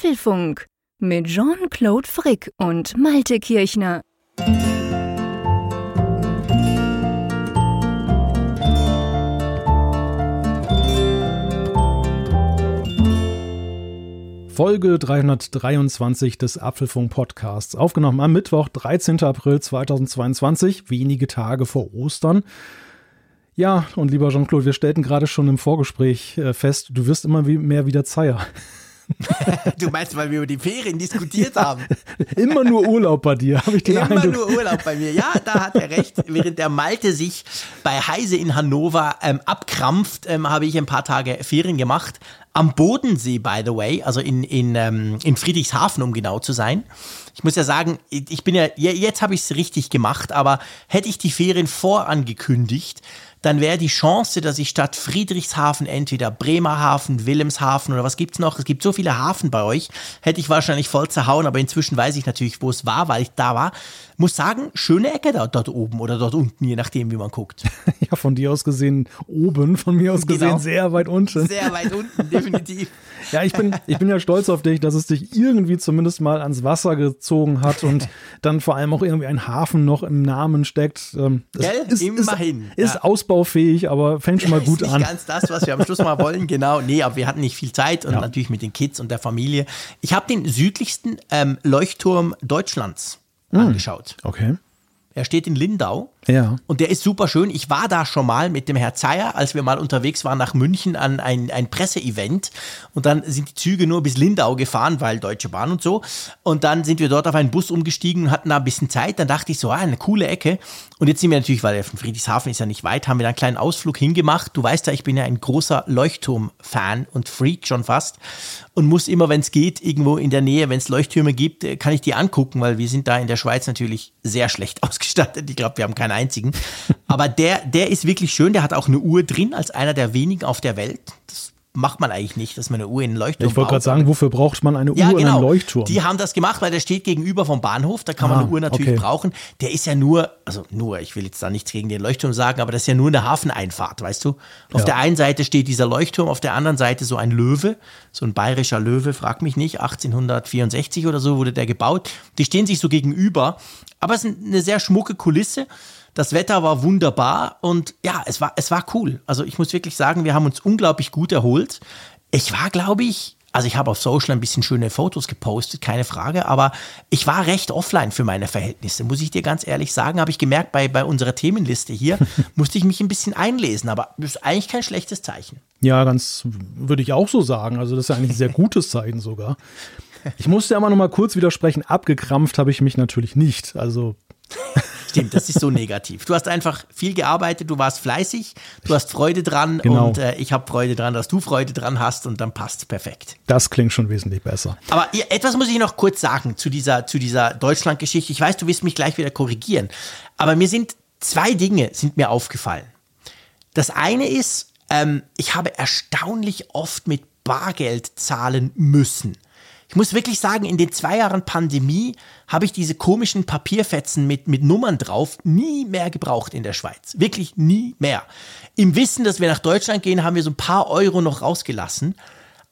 Apfelfunk mit Jean-Claude Frick und Malte Kirchner. Folge 323 des Apfelfunk Podcasts, aufgenommen am Mittwoch, 13. April 2022, wenige Tage vor Ostern. Ja, und lieber Jean-Claude, wir stellten gerade schon im Vorgespräch äh, fest, du wirst immer mehr wieder Zeier. du meinst, weil wir über die Ferien diskutiert ja, haben? Immer nur Urlaub bei dir, habe ich den Immer Eindruck. nur Urlaub bei mir. Ja, da hat er recht. Während der Malte sich bei Heise in Hannover ähm, abkrampft, ähm, habe ich ein paar Tage Ferien gemacht. Am Bodensee, by the way, also in, in, ähm, in Friedrichshafen, um genau zu sein. Ich muss ja sagen, ich bin ja, jetzt habe ich es richtig gemacht, aber hätte ich die Ferien vorangekündigt, dann wäre die Chance, dass ich statt Friedrichshafen entweder Bremerhaven, Wilhelmshaven oder was gibt's noch? Es gibt so viele Hafen bei euch, hätte ich wahrscheinlich voll zerhauen, aber inzwischen weiß ich natürlich, wo es war, weil ich da war. Muss sagen, schöne Ecke da, dort oben oder dort unten, je nachdem, wie man guckt. Ja, von dir aus gesehen oben, von mir aus gesehen genau. sehr weit unten. Sehr weit unten, definitiv. Ja, ich bin, ich bin ja stolz auf dich, dass es dich irgendwie zumindest mal ans Wasser gezogen hat und dann vor allem auch irgendwie ein Hafen noch im Namen steckt. Ähm, Gell? Ist, Immerhin. Ist, ist ja. ausbaufähig, aber fängt schon mal gut ist nicht an. ganz das, was wir am Schluss mal wollen, genau. Nee, aber wir hatten nicht viel Zeit und ja. natürlich mit den Kids und der Familie. Ich habe den südlichsten ähm, Leuchtturm Deutschlands hm. angeschaut. Okay. Er steht in Lindau. Ja. Und der ist super schön. Ich war da schon mal mit dem Herr Zeyer, als wir mal unterwegs waren nach München an ein, ein Presseevent. Und dann sind die Züge nur bis Lindau gefahren, weil Deutsche Bahn und so. Und dann sind wir dort auf einen Bus umgestiegen und hatten da ein bisschen Zeit. Dann dachte ich so, ah, eine coole Ecke. Und jetzt sind wir natürlich, weil der von Friedrichshafen ist ja nicht weit, haben wir da einen kleinen Ausflug hingemacht. Du weißt ja, ich bin ja ein großer Leuchtturm-Fan und Freak schon fast. Und muss immer, wenn es geht, irgendwo in der Nähe, wenn es Leuchttürme gibt, kann ich die angucken, weil wir sind da in der Schweiz natürlich sehr schlecht ausgestattet. Ich glaube, wir haben keine einzigen. Aber der, der ist wirklich schön. Der hat auch eine Uhr drin, als einer der wenigen auf der Welt. Das macht man eigentlich nicht, dass man eine Uhr in einen Leuchtturm Ich wollte gerade sagen, wofür braucht man eine Uhr ja, genau. in einem Leuchtturm? Die haben das gemacht, weil der steht gegenüber vom Bahnhof, da kann man ah, eine Uhr natürlich okay. brauchen. Der ist ja nur, also nur, ich will jetzt da nichts gegen den Leuchtturm sagen, aber das ist ja nur eine Hafeneinfahrt, weißt du? Auf ja. der einen Seite steht dieser Leuchtturm, auf der anderen Seite so ein Löwe, so ein bayerischer Löwe, frag mich nicht, 1864 oder so wurde der gebaut. Die stehen sich so gegenüber, aber es ist eine sehr schmucke Kulisse. Das Wetter war wunderbar und ja, es war, es war cool. Also ich muss wirklich sagen, wir haben uns unglaublich gut erholt. Ich war, glaube ich, also ich habe auf Social ein bisschen schöne Fotos gepostet, keine Frage, aber ich war recht offline für meine Verhältnisse, muss ich dir ganz ehrlich sagen. Habe ich gemerkt, bei, bei unserer Themenliste hier musste ich mich ein bisschen einlesen, aber das ist eigentlich kein schlechtes Zeichen. Ja, ganz würde ich auch so sagen. Also das ist ja eigentlich ein sehr gutes Zeichen sogar. Ich musste ja mal noch mal kurz widersprechen, abgekrampft habe ich mich natürlich nicht. Also Stimmt, das ist so negativ. Du hast einfach viel gearbeitet, du warst fleißig, du hast Freude dran genau. und äh, ich habe Freude dran, dass du Freude dran hast und dann passt perfekt. Das klingt schon wesentlich besser. Aber etwas muss ich noch kurz sagen zu dieser, zu dieser Deutschland-Geschichte. Ich weiß, du wirst mich gleich wieder korrigieren, aber mir sind zwei Dinge sind mir aufgefallen. Das eine ist, ähm, ich habe erstaunlich oft mit Bargeld zahlen müssen. Ich muss wirklich sagen, in den zwei Jahren Pandemie habe ich diese komischen Papierfetzen mit, mit Nummern drauf nie mehr gebraucht in der Schweiz. Wirklich nie mehr. Im Wissen, dass wir nach Deutschland gehen, haben wir so ein paar Euro noch rausgelassen.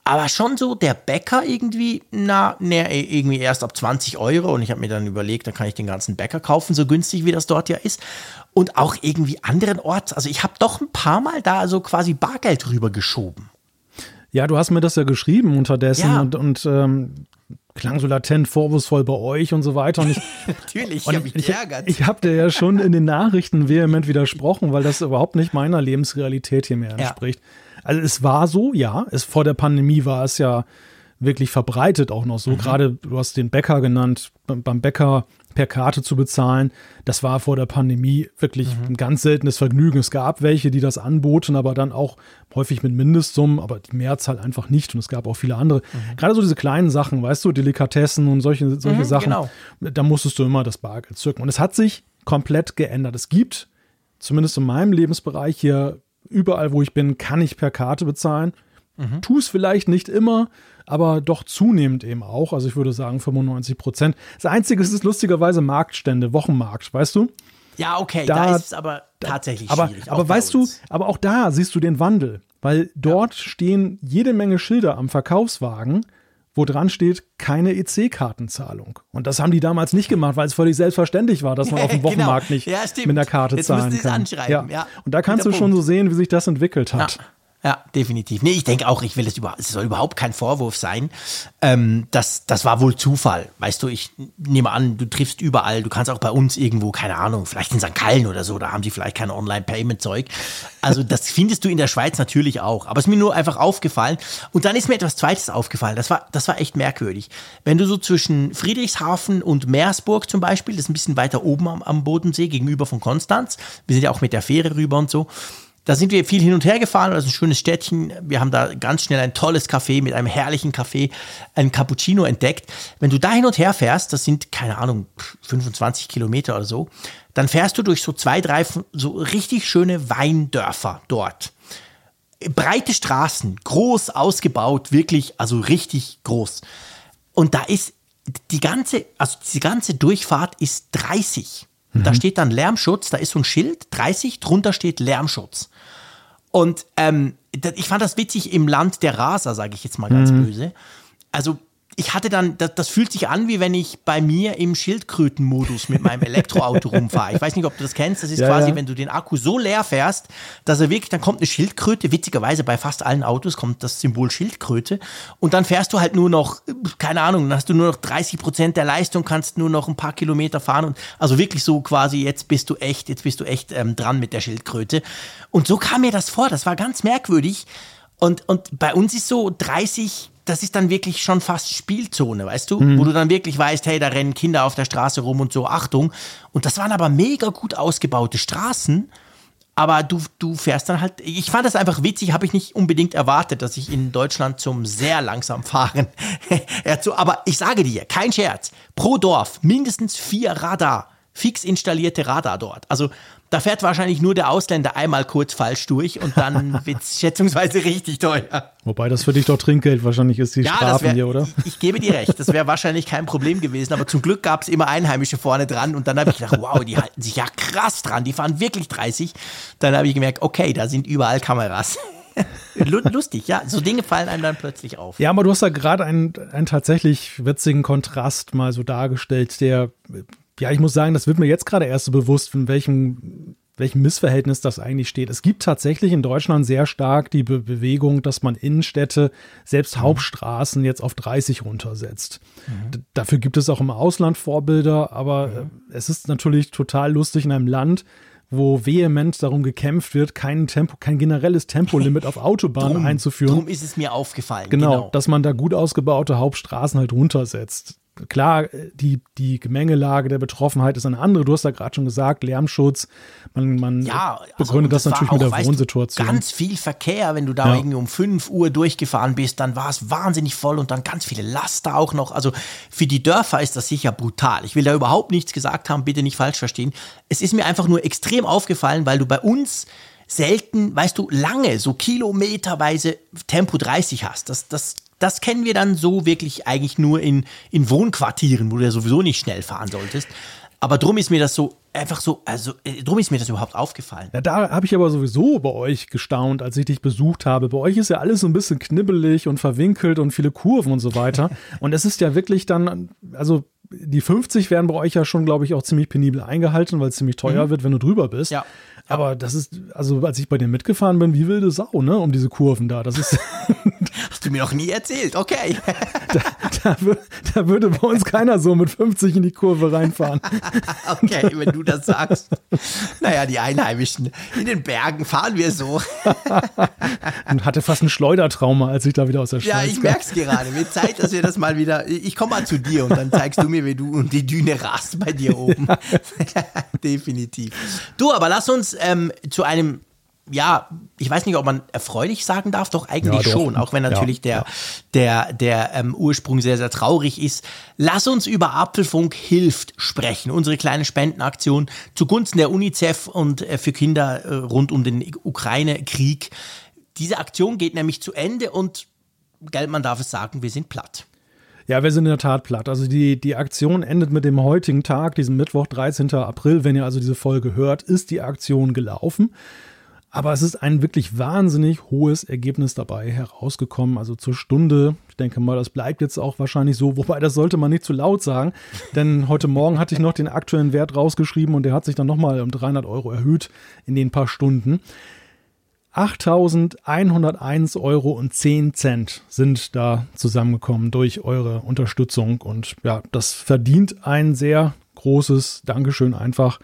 Aber schon so der Bäcker irgendwie, na, ne, irgendwie erst ab 20 Euro. Und ich habe mir dann überlegt, dann kann ich den ganzen Bäcker kaufen, so günstig wie das dort ja ist. Und auch irgendwie anderen Orts. Also ich habe doch ein paar Mal da so quasi Bargeld rübergeschoben. Ja, du hast mir das ja geschrieben unterdessen ja. und, und ähm, klang so latent vorwurfsvoll bei euch und so weiter. Und ich, Natürlich, ich habe mich geärgert. Ich, ich habe dir ja schon in den Nachrichten vehement widersprochen, weil das überhaupt nicht meiner Lebensrealität hier mehr entspricht. Ja. Also es war so, ja, es vor der Pandemie war es ja wirklich verbreitet auch noch so. Mhm. Gerade du hast den Bäcker genannt, beim Bäcker per Karte zu bezahlen. Das war vor der Pandemie wirklich mhm. ein ganz seltenes Vergnügen. Es gab welche, die das anboten, aber dann auch häufig mit Mindestsummen, aber die Mehrzahl einfach nicht. Und es gab auch viele andere. Mhm. Gerade so diese kleinen Sachen, weißt du, Delikatessen und solche, solche mhm, Sachen, genau. da musstest du immer das Bargeld zücken. Und es hat sich komplett geändert. Es gibt, zumindest in meinem Lebensbereich hier, überall, wo ich bin, kann ich per Karte bezahlen. Mhm. Tu es vielleicht nicht immer, aber doch zunehmend eben auch. Also ich würde sagen 95 Prozent. Das Einzige ist lustigerweise Marktstände, Wochenmarkt, weißt du? Ja, okay, da, da ist es aber tatsächlich aber, schwierig. Aber weißt du, aber auch da siehst du den Wandel, weil dort ja. stehen jede Menge Schilder am Verkaufswagen, wo dran steht, keine EC-Kartenzahlung. Und das haben die damals nicht gemacht, weil es völlig selbstverständlich war, dass man auf dem genau. Wochenmarkt nicht ja, mit einer Karte Jetzt zahlen kann. Ja. ja. Und da kannst du schon so sehen, wie sich das entwickelt hat. Ja. Ja, definitiv. Nee, ich denke auch, ich will es überhaupt, es soll überhaupt kein Vorwurf sein. Ähm, das, das war wohl Zufall. Weißt du, ich nehme an, du triffst überall, du kannst auch bei uns irgendwo, keine Ahnung, vielleicht in St. Gallen oder so, da haben sie vielleicht kein Online-Payment-Zeug. Also das findest du in der Schweiz natürlich auch. Aber es ist mir nur einfach aufgefallen. Und dann ist mir etwas Zweites aufgefallen. Das war, das war echt merkwürdig. Wenn du so zwischen Friedrichshafen und Meersburg zum Beispiel, das ist ein bisschen weiter oben am, am Bodensee, gegenüber von Konstanz, wir sind ja auch mit der Fähre rüber und so, da sind wir viel hin und her gefahren, das ist ein schönes Städtchen. Wir haben da ganz schnell ein tolles Café mit einem herrlichen Café, ein Cappuccino entdeckt. Wenn du da hin und her fährst, das sind, keine Ahnung, 25 Kilometer oder so, dann fährst du durch so zwei, drei so richtig schöne Weindörfer dort. Breite Straßen, groß ausgebaut, wirklich, also richtig groß. Und da ist die ganze, also diese ganze Durchfahrt ist 30. Mhm. Da steht dann Lärmschutz, da ist so ein Schild, 30, drunter steht Lärmschutz. Und ähm, ich fand das witzig im Land der Raser, sage ich jetzt mal ganz mhm. böse. Also ich hatte dann, das, das, fühlt sich an, wie wenn ich bei mir im Schildkrötenmodus mit meinem Elektroauto rumfahre. Ich weiß nicht, ob du das kennst. Das ist ja, quasi, ja. wenn du den Akku so leer fährst, dass er wirklich, dann kommt eine Schildkröte. Witzigerweise bei fast allen Autos kommt das Symbol Schildkröte. Und dann fährst du halt nur noch, keine Ahnung, dann hast du nur noch 30 Prozent der Leistung, kannst nur noch ein paar Kilometer fahren. Und also wirklich so quasi, jetzt bist du echt, jetzt bist du echt ähm, dran mit der Schildkröte. Und so kam mir das vor. Das war ganz merkwürdig. Und, und bei uns ist so 30 das ist dann wirklich schon fast Spielzone, weißt du? Mhm. Wo du dann wirklich weißt, hey, da rennen Kinder auf der Straße rum und so, Achtung. Und das waren aber mega gut ausgebaute Straßen. Aber du, du fährst dann halt, ich fand das einfach witzig, habe ich nicht unbedingt erwartet, dass ich in Deutschland zum sehr langsam fahren. aber ich sage dir, kein Scherz, pro Dorf mindestens vier Radar, fix installierte Radar dort. Also da fährt wahrscheinlich nur der Ausländer einmal kurz falsch durch und dann wird es schätzungsweise richtig teuer. Wobei das für dich doch Trinkgeld wahrscheinlich ist, die ja, Strafen wär, hier, oder? Ich, ich, gebe dir recht, das wäre wahrscheinlich kein Problem gewesen, aber zum Glück gab es immer Einheimische vorne dran und dann habe ich gedacht, wow, die halten sich ja krass dran, die fahren wirklich 30. Dann habe ich gemerkt, okay, da sind überall Kameras. Lustig, ja. So Dinge fallen einem dann plötzlich auf. Ja, aber du hast da gerade einen, einen tatsächlich witzigen Kontrast mal so dargestellt, der ja, ich muss sagen, das wird mir jetzt gerade erst so bewusst, in welchem, welchem Missverhältnis das eigentlich steht. Es gibt tatsächlich in Deutschland sehr stark die Be Bewegung, dass man Innenstädte, selbst mhm. Hauptstraßen jetzt auf 30 runtersetzt. Mhm. Dafür gibt es auch im Ausland Vorbilder, aber mhm. Äh, es ist natürlich total lustig in einem Land, wo vehement darum gekämpft wird, kein Tempo, kein generelles Tempolimit auf Autobahnen drum, einzuführen. Darum ist es mir aufgefallen. Genau, genau, dass man da gut ausgebaute Hauptstraßen halt runtersetzt klar, die, die Gemengelage der Betroffenheit ist eine andere. Du hast ja gerade schon gesagt, Lärmschutz. Man, man ja, begründet also, das, das natürlich auch, mit der Wohnsituation. Du, ganz viel Verkehr, wenn du da ja. irgendwie um 5 Uhr durchgefahren bist, dann war es wahnsinnig voll und dann ganz viele Laster auch noch. Also für die Dörfer ist das sicher brutal. Ich will da überhaupt nichts gesagt haben, bitte nicht falsch verstehen. Es ist mir einfach nur extrem aufgefallen, weil du bei uns selten, weißt du, lange, so kilometerweise Tempo 30 hast. Das, das das kennen wir dann so wirklich eigentlich nur in, in Wohnquartieren, wo du ja sowieso nicht schnell fahren solltest. Aber drum ist mir das so einfach so, also äh, drum ist mir das überhaupt aufgefallen. Ja, da habe ich aber sowieso bei euch gestaunt, als ich dich besucht habe. Bei euch ist ja alles so ein bisschen knibbelig und verwinkelt und viele Kurven und so weiter. und es ist ja wirklich dann, also die 50 werden bei euch ja schon, glaube ich, auch ziemlich penibel eingehalten, weil es ziemlich teuer mhm. wird, wenn du drüber bist. Ja. Aber das ist, also als ich bei dir mitgefahren bin, wie wilde Sau, ne, um diese Kurven da. Das ist. Hast du mir noch nie erzählt, okay. da, da, da, würde bei uns keiner so mit 50 in die Kurve reinfahren. okay, wenn du das sagst. Naja, die Einheimischen. In den Bergen fahren wir so. Und hatte fast ein Schleudertrauma, als ich da wieder aus der Schweiz Ja, ich merke es gerade. Mir Zeit, dass wir das mal wieder. Ich komme mal zu dir und dann zeigst du mir, wie du und die Düne rast bei dir oben. Ja. Definitiv. Du, aber lass uns ähm, zu einem ja, ich weiß nicht, ob man erfreulich sagen darf, doch eigentlich ja, doch. schon, auch wenn natürlich ja, der, der, der ähm, Ursprung sehr, sehr traurig ist. Lass uns über Apfelfunk hilft sprechen, unsere kleine Spendenaktion zugunsten der UNICEF und äh, für Kinder äh, rund um den Ukraine-Krieg. Diese Aktion geht nämlich zu Ende und, Geldmann darf es sagen, wir sind platt. Ja, wir sind in der Tat platt. Also die, die Aktion endet mit dem heutigen Tag, diesem Mittwoch, 13. April. Wenn ihr also diese Folge hört, ist die Aktion gelaufen. Aber es ist ein wirklich wahnsinnig hohes Ergebnis dabei herausgekommen. Also zur Stunde, ich denke mal, das bleibt jetzt auch wahrscheinlich so, wobei das sollte man nicht zu laut sagen, denn heute Morgen hatte ich noch den aktuellen Wert rausgeschrieben und der hat sich dann nochmal um 300 Euro erhöht in den paar Stunden. 8.101 Euro und 10 Cent sind da zusammengekommen durch eure Unterstützung und ja, das verdient ein sehr großes Dankeschön einfach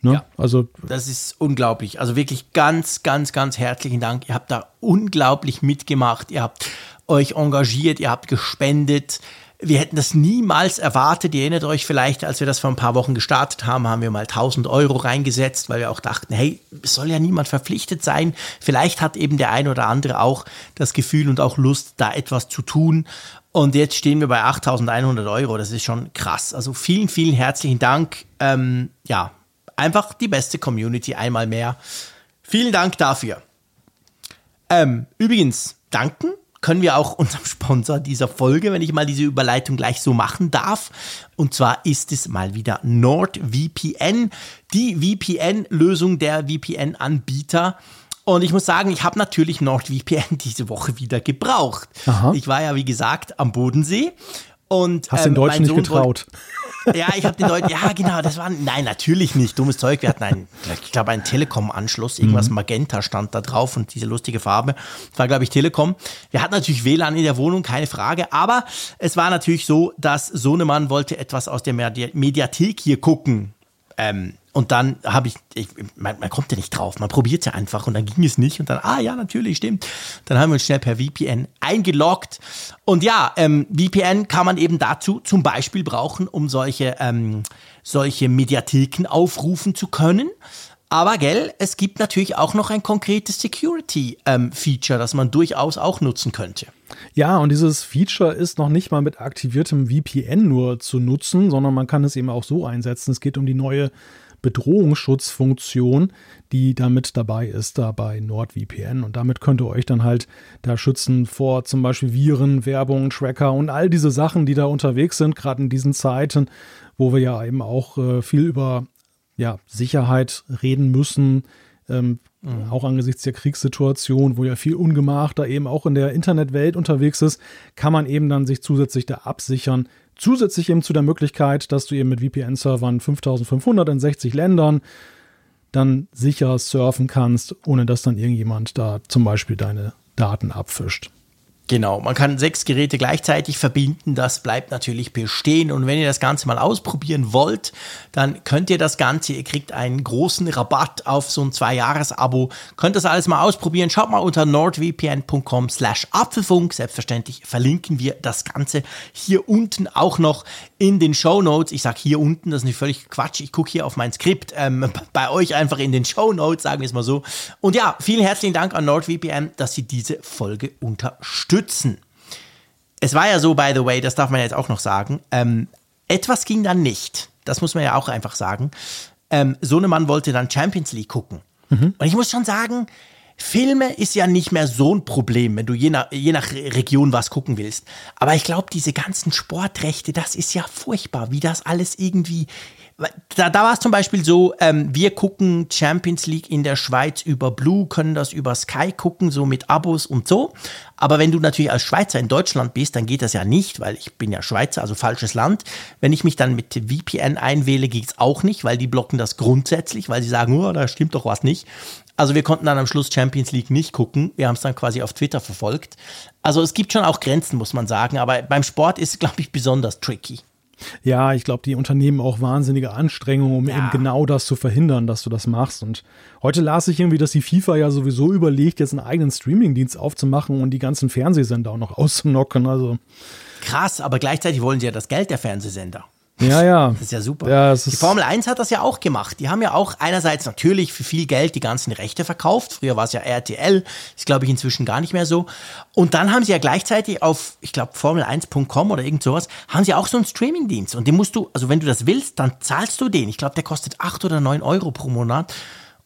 Ne? Ja, also das ist unglaublich. Also wirklich ganz, ganz, ganz herzlichen Dank. Ihr habt da unglaublich mitgemacht. Ihr habt euch engagiert, ihr habt gespendet. Wir hätten das niemals erwartet. Ihr erinnert euch vielleicht, als wir das vor ein paar Wochen gestartet haben, haben wir mal 1000 Euro reingesetzt, weil wir auch dachten, hey, es soll ja niemand verpflichtet sein. Vielleicht hat eben der ein oder andere auch das Gefühl und auch Lust, da etwas zu tun. Und jetzt stehen wir bei 8100 Euro. Das ist schon krass. Also vielen, vielen herzlichen Dank. Ähm, ja, Einfach die beste Community einmal mehr. Vielen Dank dafür. Ähm, übrigens, danken können wir auch unserem Sponsor dieser Folge, wenn ich mal diese Überleitung gleich so machen darf. Und zwar ist es mal wieder NordVPN, die VPN-Lösung der VPN-Anbieter. Und ich muss sagen, ich habe natürlich NordVPN diese Woche wieder gebraucht. Aha. Ich war ja, wie gesagt, am Bodensee. Und, Hast ähm, den Deutschen nicht getraut. Ja, ich habe den Leuten, ja genau, das war, nein, natürlich nicht, dummes Zeug. Wir hatten einen, ich glaube, einen Telekom-Anschluss, irgendwas mhm. Magenta stand da drauf und diese lustige Farbe. Das war, glaube ich, Telekom. Wir hatten natürlich WLAN in der Wohnung, keine Frage, aber es war natürlich so, dass Sohnemann wollte etwas aus der Mediathek hier gucken. Ähm, und dann habe ich, ich man, man, kommt ja nicht drauf, man probiert ja einfach und dann ging es nicht und dann, ah ja, natürlich, stimmt. Dann haben wir uns schnell per VPN eingeloggt. Und ja, ähm, VPN kann man eben dazu zum Beispiel brauchen, um solche, ähm, solche Mediatheken aufrufen zu können. Aber gell, es gibt natürlich auch noch ein konkretes Security-Feature, ähm, das man durchaus auch nutzen könnte. Ja, und dieses Feature ist noch nicht mal mit aktiviertem VPN nur zu nutzen, sondern man kann es eben auch so einsetzen. Es geht um die neue Bedrohungsschutzfunktion, die damit dabei ist, da bei NordVPN. Und damit könnt ihr euch dann halt da schützen vor zum Beispiel Viren, Werbung, Tracker und all diese Sachen, die da unterwegs sind, gerade in diesen Zeiten, wo wir ja eben auch äh, viel über ja, Sicherheit reden müssen. Ähm, mhm. Auch angesichts der Kriegssituation, wo ja viel Ungemach da eben auch in der Internetwelt unterwegs ist, kann man eben dann sich zusätzlich da absichern Zusätzlich eben zu der Möglichkeit, dass du eben mit VPN-Servern 5500 in 60 Ländern dann sicher surfen kannst, ohne dass dann irgendjemand da zum Beispiel deine Daten abfischt. Genau, man kann sechs Geräte gleichzeitig verbinden, das bleibt natürlich bestehen. Und wenn ihr das Ganze mal ausprobieren wollt, dann könnt ihr das Ganze, ihr kriegt einen großen Rabatt auf so ein Zwei-Jahres-Abo, könnt das alles mal ausprobieren. Schaut mal unter nordvpn.com slash Apfelfunk, selbstverständlich verlinken wir das Ganze hier unten auch noch in den Show Notes. Ich sage hier unten, das ist nicht völlig Quatsch, ich gucke hier auf mein Skript, ähm, bei euch einfach in den Show Notes, sagen wir es mal so. Und ja, vielen herzlichen Dank an NordVPN, dass sie diese Folge unterstützen. Es war ja so, by the way, das darf man jetzt auch noch sagen, ähm, etwas ging dann nicht. Das muss man ja auch einfach sagen. Ähm, Sohnemann wollte dann Champions League gucken. Mhm. Und ich muss schon sagen, Filme ist ja nicht mehr so ein Problem, wenn du je nach, je nach Region was gucken willst. Aber ich glaube, diese ganzen Sportrechte, das ist ja furchtbar, wie das alles irgendwie da, da war es zum Beispiel so, ähm, wir gucken Champions League in der Schweiz über Blue, können das über Sky gucken, so mit Abos und so. Aber wenn du natürlich als Schweizer in Deutschland bist, dann geht das ja nicht, weil ich bin ja Schweizer, also falsches Land. Wenn ich mich dann mit VPN einwähle, geht es auch nicht, weil die blocken das grundsätzlich, weil sie sagen, oh, da stimmt doch was nicht. Also wir konnten dann am Schluss Champions League nicht gucken. Wir haben es dann quasi auf Twitter verfolgt. Also es gibt schon auch Grenzen, muss man sagen. Aber beim Sport ist es, glaube ich, besonders tricky. Ja, ich glaube, die unternehmen auch wahnsinnige Anstrengungen, um ja. eben genau das zu verhindern, dass du das machst. Und heute las ich irgendwie, dass die FIFA ja sowieso überlegt, jetzt einen eigenen Streamingdienst aufzumachen und die ganzen Fernsehsender auch noch auszunocken. Also krass, aber gleichzeitig wollen sie ja das Geld der Fernsehsender. Ja, ja. Das ist ja super. Ja, die Formel 1 hat das ja auch gemacht. Die haben ja auch einerseits natürlich für viel Geld die ganzen Rechte verkauft. Früher war es ja RTL, ist glaube ich inzwischen gar nicht mehr so. Und dann haben sie ja gleichzeitig auf, ich glaube, Formel1.com oder irgend sowas, haben sie auch so einen Streamingdienst. Und den musst du, also wenn du das willst, dann zahlst du den. Ich glaube, der kostet acht oder neun Euro pro Monat.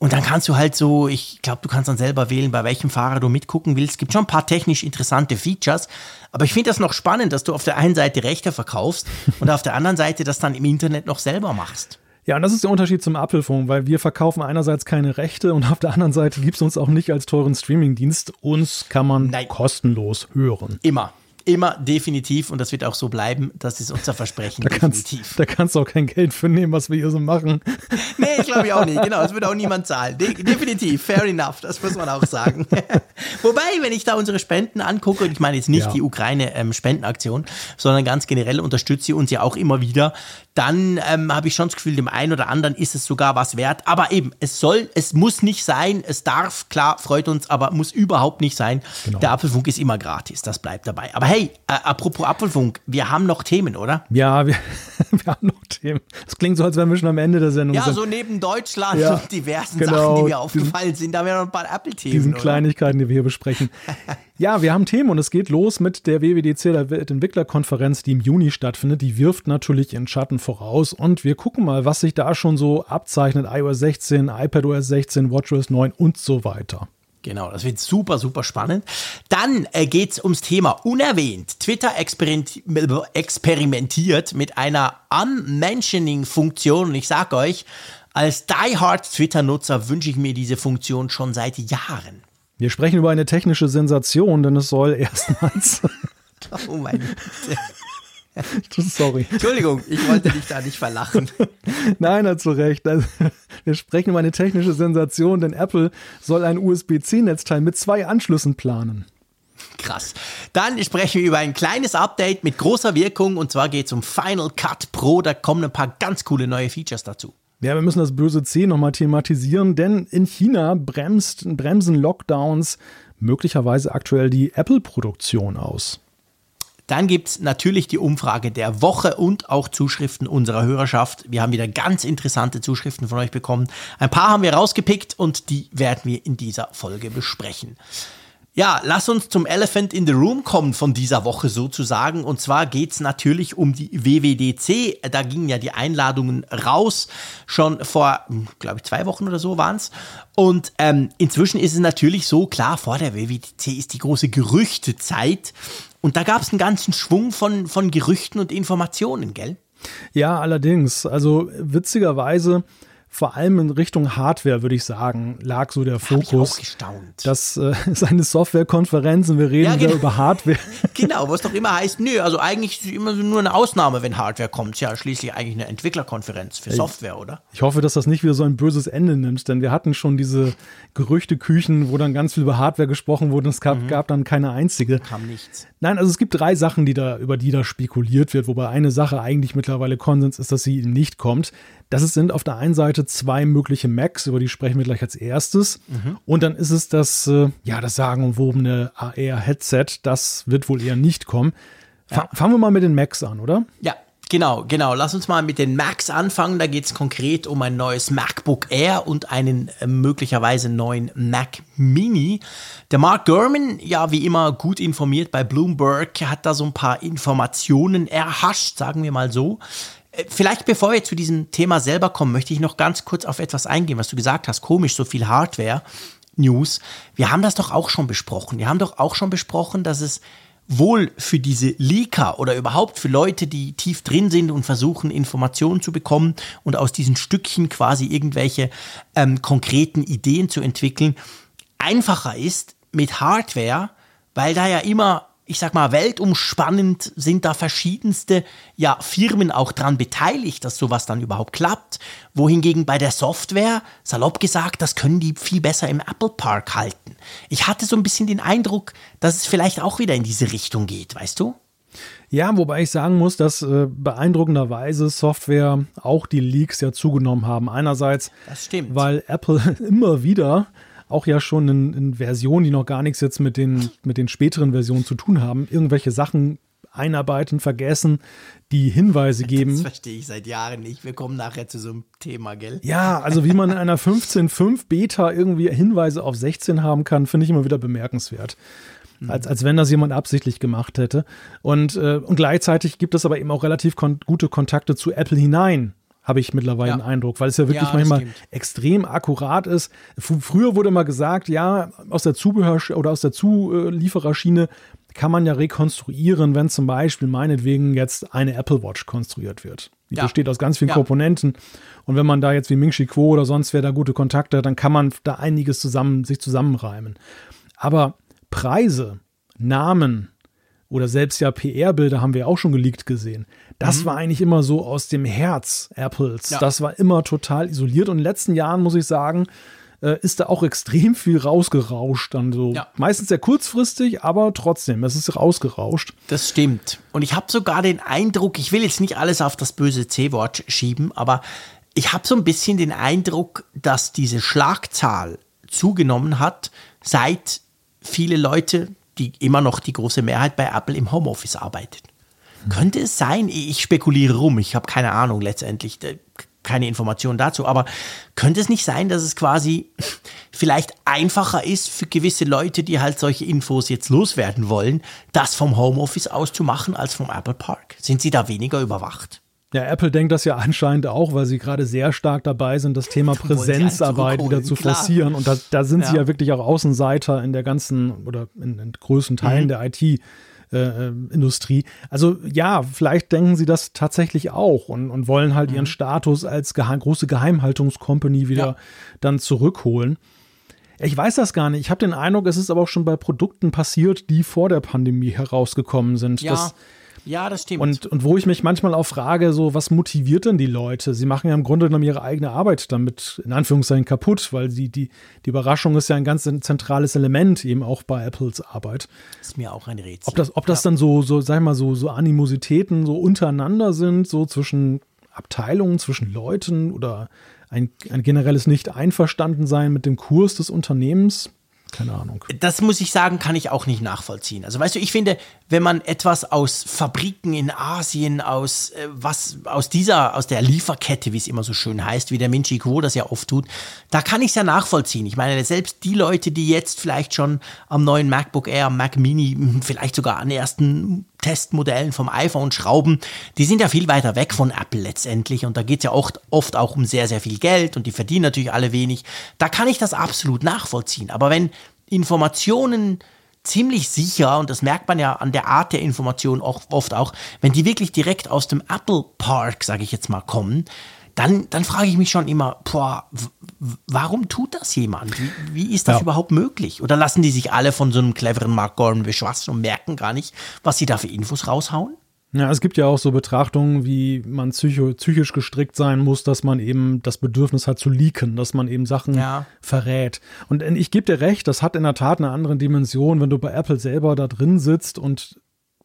Und dann kannst du halt so, ich glaube, du kannst dann selber wählen, bei welchem Fahrer du mitgucken willst. Es gibt schon ein paar technisch interessante Features. Aber ich finde das noch spannend, dass du auf der einen Seite Rechte verkaufst und auf der anderen Seite das dann im Internet noch selber machst. Ja, und das ist der Unterschied zum Apfelfunk, weil wir verkaufen einerseits keine Rechte und auf der anderen Seite gibt es uns auch nicht als teuren Streamingdienst. Uns kann man Nein. kostenlos hören. Immer. Immer definitiv und das wird auch so bleiben. Das ist unser Versprechen. Da definitiv. Kannst, da kannst du auch kein Geld für nehmen, was wir hier so machen. nee, ich glaube ich auch nicht. Genau, das würde auch niemand zahlen. De definitiv, fair enough, das muss man auch sagen. Wobei, wenn ich da unsere Spenden angucke, und ich meine jetzt nicht ja. die Ukraine-Spendenaktion, ähm, sondern ganz generell unterstütze sie uns ja auch immer wieder, dann ähm, habe ich schon das Gefühl, dem einen oder anderen ist es sogar was wert. Aber eben, es soll, es muss nicht sein, es darf, klar, freut uns, aber muss überhaupt nicht sein. Genau. Der Apfelfunk ist immer gratis, das bleibt dabei. Aber hey, äh, apropos Apfelfunk, wir haben noch Themen, oder? Ja, wir, wir haben noch Themen. Es klingt so, als wären wir schon am Ende der Sendung. Ja, sind. so neben Deutschland ja, und diversen genau, Sachen, die mir aufgefallen diesen, sind, da haben wir noch ein paar Apple-Themen. Diesen oder? Kleinigkeiten, die wir hier besprechen. ja, wir haben Themen und es geht los mit der WWDC, der Entwicklerkonferenz, die im Juni stattfindet. Die wirft natürlich in Schatten voraus und wir gucken mal, was sich da schon so abzeichnet. iOS 16, iPadOS 16, WatchOS 9 und so weiter. Genau, das wird super, super spannend. Dann äh, geht es ums Thema unerwähnt. Twitter experimentiert mit einer Unmentioning-Funktion. Und ich sag euch, als Die-Hard Twitter-Nutzer wünsche ich mir diese Funktion schon seit Jahren. Wir sprechen über eine technische Sensation, denn es soll erstmals. oh mein Gott. Sorry. Entschuldigung, ich wollte dich da nicht verlachen. Nein, hat zu Recht. Also, wir sprechen über eine technische Sensation, denn Apple soll ein USB-C-Netzteil mit zwei Anschlüssen planen. Krass. Dann sprechen wir über ein kleines Update mit großer Wirkung und zwar geht es um Final Cut Pro. Da kommen ein paar ganz coole neue Features dazu. Ja, wir müssen das böse C nochmal thematisieren, denn in China bremst, bremsen Lockdowns möglicherweise aktuell die Apple-Produktion aus. Dann gibt es natürlich die Umfrage der Woche und auch Zuschriften unserer Hörerschaft. Wir haben wieder ganz interessante Zuschriften von euch bekommen. Ein paar haben wir rausgepickt und die werden wir in dieser Folge besprechen. Ja, lass uns zum Elephant in the Room kommen von dieser Woche sozusagen. Und zwar geht es natürlich um die WWDC. Da gingen ja die Einladungen raus, schon vor, hm, glaube ich, zwei Wochen oder so waren es. Und ähm, inzwischen ist es natürlich so, klar, vor der WWDC ist die große Gerüchtezeit. Und da gab es einen ganzen Schwung von, von Gerüchten und Informationen, gell? Ja, allerdings. Also witzigerweise vor allem in Richtung Hardware, würde ich sagen, lag so der Fokus. Ich auch gestaunt. Das äh, ist eine Softwarekonferenz und wir reden ja, genau. über Hardware. genau, was doch immer heißt, nö, also eigentlich ist es immer nur eine Ausnahme, wenn Hardware kommt. Ja, schließlich eigentlich eine Entwicklerkonferenz für Software, oder? Ich hoffe, dass das nicht wieder so ein böses Ende nimmt, denn wir hatten schon diese Gerüchteküchen, wo dann ganz viel über Hardware gesprochen wurde und es gab, mhm. gab dann keine einzige. Kam nichts. Nein, also es gibt drei Sachen, die da, über die da spekuliert wird, wobei eine Sache eigentlich mittlerweile Konsens ist, dass sie nicht kommt. Das sind auf der einen Seite zwei mögliche Macs, über die sprechen wir gleich als erstes. Mhm. Und dann ist es das, äh, ja, das sagenumwobene AR-Headset. Das wird wohl eher nicht kommen. Ja. Fangen wir mal mit den Macs an, oder? Ja, Genau, genau. Lass uns mal mit den Macs anfangen. Da geht es konkret um ein neues MacBook Air und einen äh, möglicherweise neuen Mac Mini. Der Mark Gurman, ja wie immer gut informiert bei Bloomberg, hat da so ein paar Informationen erhascht, sagen wir mal so. Äh, vielleicht bevor wir zu diesem Thema selber kommen, möchte ich noch ganz kurz auf etwas eingehen, was du gesagt hast. Komisch, so viel Hardware. News. Wir haben das doch auch schon besprochen. Wir haben doch auch schon besprochen, dass es wohl für diese Leaker oder überhaupt für Leute, die tief drin sind und versuchen, Informationen zu bekommen und aus diesen Stückchen quasi irgendwelche ähm, konkreten Ideen zu entwickeln, einfacher ist mit Hardware, weil da ja immer ich sag mal, weltumspannend sind da verschiedenste ja, Firmen auch dran beteiligt, dass sowas dann überhaupt klappt. Wohingegen bei der Software, salopp gesagt, das können die viel besser im Apple Park halten. Ich hatte so ein bisschen den Eindruck, dass es vielleicht auch wieder in diese Richtung geht, weißt du? Ja, wobei ich sagen muss, dass äh, beeindruckenderweise Software auch die Leaks ja zugenommen haben. Einerseits, weil Apple immer wieder auch ja schon in, in Versionen, die noch gar nichts jetzt mit den, mit den späteren Versionen zu tun haben, irgendwelche Sachen einarbeiten, vergessen, die Hinweise geben. Das verstehe ich seit Jahren nicht. Wir kommen nachher zu so einem Thema, gell? Ja, also wie man in einer 15.5 Beta irgendwie Hinweise auf 16 haben kann, finde ich immer wieder bemerkenswert. Mhm. Als, als wenn das jemand absichtlich gemacht hätte. Und, äh, und gleichzeitig gibt es aber eben auch relativ kon gute Kontakte zu Apple hinein habe ich mittlerweile ja. den Eindruck, weil es ja wirklich ja, manchmal extrem akkurat ist. Früher wurde mal gesagt, ja, aus der Zubehör- oder aus der Zuliefererschiene kann man ja rekonstruieren, wenn zum Beispiel meinetwegen jetzt eine Apple Watch konstruiert wird. Die ja. besteht aus ganz vielen. Komponenten. Und wenn man da jetzt wie Ming Chi Kuo oder sonst wer da gute Kontakte hat, dann kann man da einiges zusammen, sich zusammenreimen. Aber Preise, Namen oder selbst ja PR-Bilder haben wir auch schon geleakt gesehen. Das mhm. war eigentlich immer so aus dem Herz Apples. Ja. Das war immer total isoliert. Und in den letzten Jahren muss ich sagen, äh, ist da auch extrem viel rausgerauscht. Dann so. Ja. Meistens sehr kurzfristig, aber trotzdem, es ist rausgerauscht. Das stimmt. Und ich habe sogar den Eindruck, ich will jetzt nicht alles auf das böse C-Wort schieben, aber ich habe so ein bisschen den Eindruck, dass diese Schlagzahl zugenommen hat, seit viele Leute, die immer noch die große Mehrheit bei Apple im Homeoffice arbeitet. Könnte es sein, ich spekuliere rum, ich habe keine Ahnung letztendlich, keine Informationen dazu, aber könnte es nicht sein, dass es quasi vielleicht einfacher ist für gewisse Leute, die halt solche Infos jetzt loswerden wollen, das vom Homeoffice aus zu machen als vom Apple Park? Sind sie da weniger überwacht? Ja, Apple denkt das ja anscheinend auch, weil sie gerade sehr stark dabei sind, das Thema Präsenzarbeit wieder zu forcieren. Und da, da sind ja. sie ja wirklich auch Außenseiter in der ganzen oder in, in größten Teilen mhm. der IT. Äh, Industrie. Also ja, vielleicht denken sie das tatsächlich auch und, und wollen halt mhm. ihren Status als geheim, große Geheimhaltungscompany wieder ja. dann zurückholen. Ich weiß das gar nicht. Ich habe den Eindruck, es ist aber auch schon bei Produkten passiert, die vor der Pandemie herausgekommen sind. Ja. Das, ja, das stimmt. Und, und wo ich mich manchmal auch frage, so, was motiviert denn die Leute? Sie machen ja im Grunde genommen ihre eigene Arbeit damit in Anführungszeichen kaputt, weil sie, die, die Überraschung ist ja ein ganz zentrales Element eben auch bei Apples Arbeit. Ist mir auch ein Rätsel. Ob das, ob das ja. dann so, so, sag ich mal, so, so Animositäten so untereinander sind, so zwischen Abteilungen, zwischen Leuten oder ein, ein generelles Nicht-Einverstandensein mit dem Kurs des Unternehmens keine Ahnung. Das muss ich sagen, kann ich auch nicht nachvollziehen. Also weißt du, ich finde, wenn man etwas aus Fabriken in Asien, aus äh, was aus dieser, aus der Lieferkette, wie es immer so schön heißt, wie der Minchi Kuo das ja oft tut, da kann ich es ja nachvollziehen. Ich meine, selbst die Leute, die jetzt vielleicht schon am neuen MacBook Air, Mac Mini, vielleicht sogar an ersten Testmodellen vom iPhone schrauben, die sind ja viel weiter weg von Apple letztendlich und da geht es ja oft, oft auch um sehr, sehr viel Geld und die verdienen natürlich alle wenig. Da kann ich das absolut nachvollziehen. Aber wenn Informationen ziemlich sicher, und das merkt man ja an der Art der Information oft auch, wenn die wirklich direkt aus dem Apple Park, sage ich jetzt mal, kommen, dann, dann frage ich mich schon immer, boah, warum tut das jemand? Wie, wie ist das ja. überhaupt möglich? Oder lassen die sich alle von so einem cleveren Mark Gordon beschwatzen und merken gar nicht, was sie da für Infos raushauen? Ja, es gibt ja auch so Betrachtungen, wie man psycho, psychisch gestrickt sein muss, dass man eben das Bedürfnis hat zu leaken, dass man eben Sachen ja. verrät. Und ich gebe dir recht, das hat in der Tat eine andere Dimension, wenn du bei Apple selber da drin sitzt und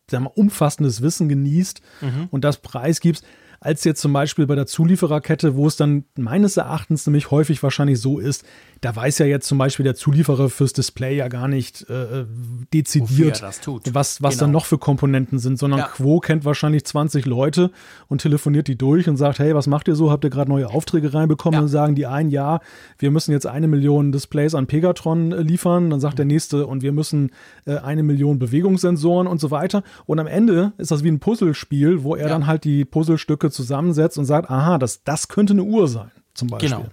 sag mal, umfassendes Wissen genießt mhm. und das preisgibst als jetzt zum Beispiel bei der Zuliefererkette, wo es dann meines Erachtens nämlich häufig wahrscheinlich so ist, da weiß ja jetzt zum Beispiel der Zulieferer fürs Display ja gar nicht äh, dezidiert, was, was genau. dann noch für Komponenten sind, sondern ja. Quo kennt wahrscheinlich 20 Leute und telefoniert die durch und sagt, hey, was macht ihr so? Habt ihr gerade neue Aufträge reinbekommen? Ja. Und sagen die einen, ja, wir müssen jetzt eine Million Displays an Pegatron äh, liefern. Dann sagt mhm. der nächste, und wir müssen äh, eine Million Bewegungssensoren und so weiter. Und am Ende ist das wie ein Puzzlespiel, wo er ja. dann halt die Puzzlestücke zusammensetzt und sagt, aha, das, das könnte eine Uhr sein, zum Beispiel. Genau.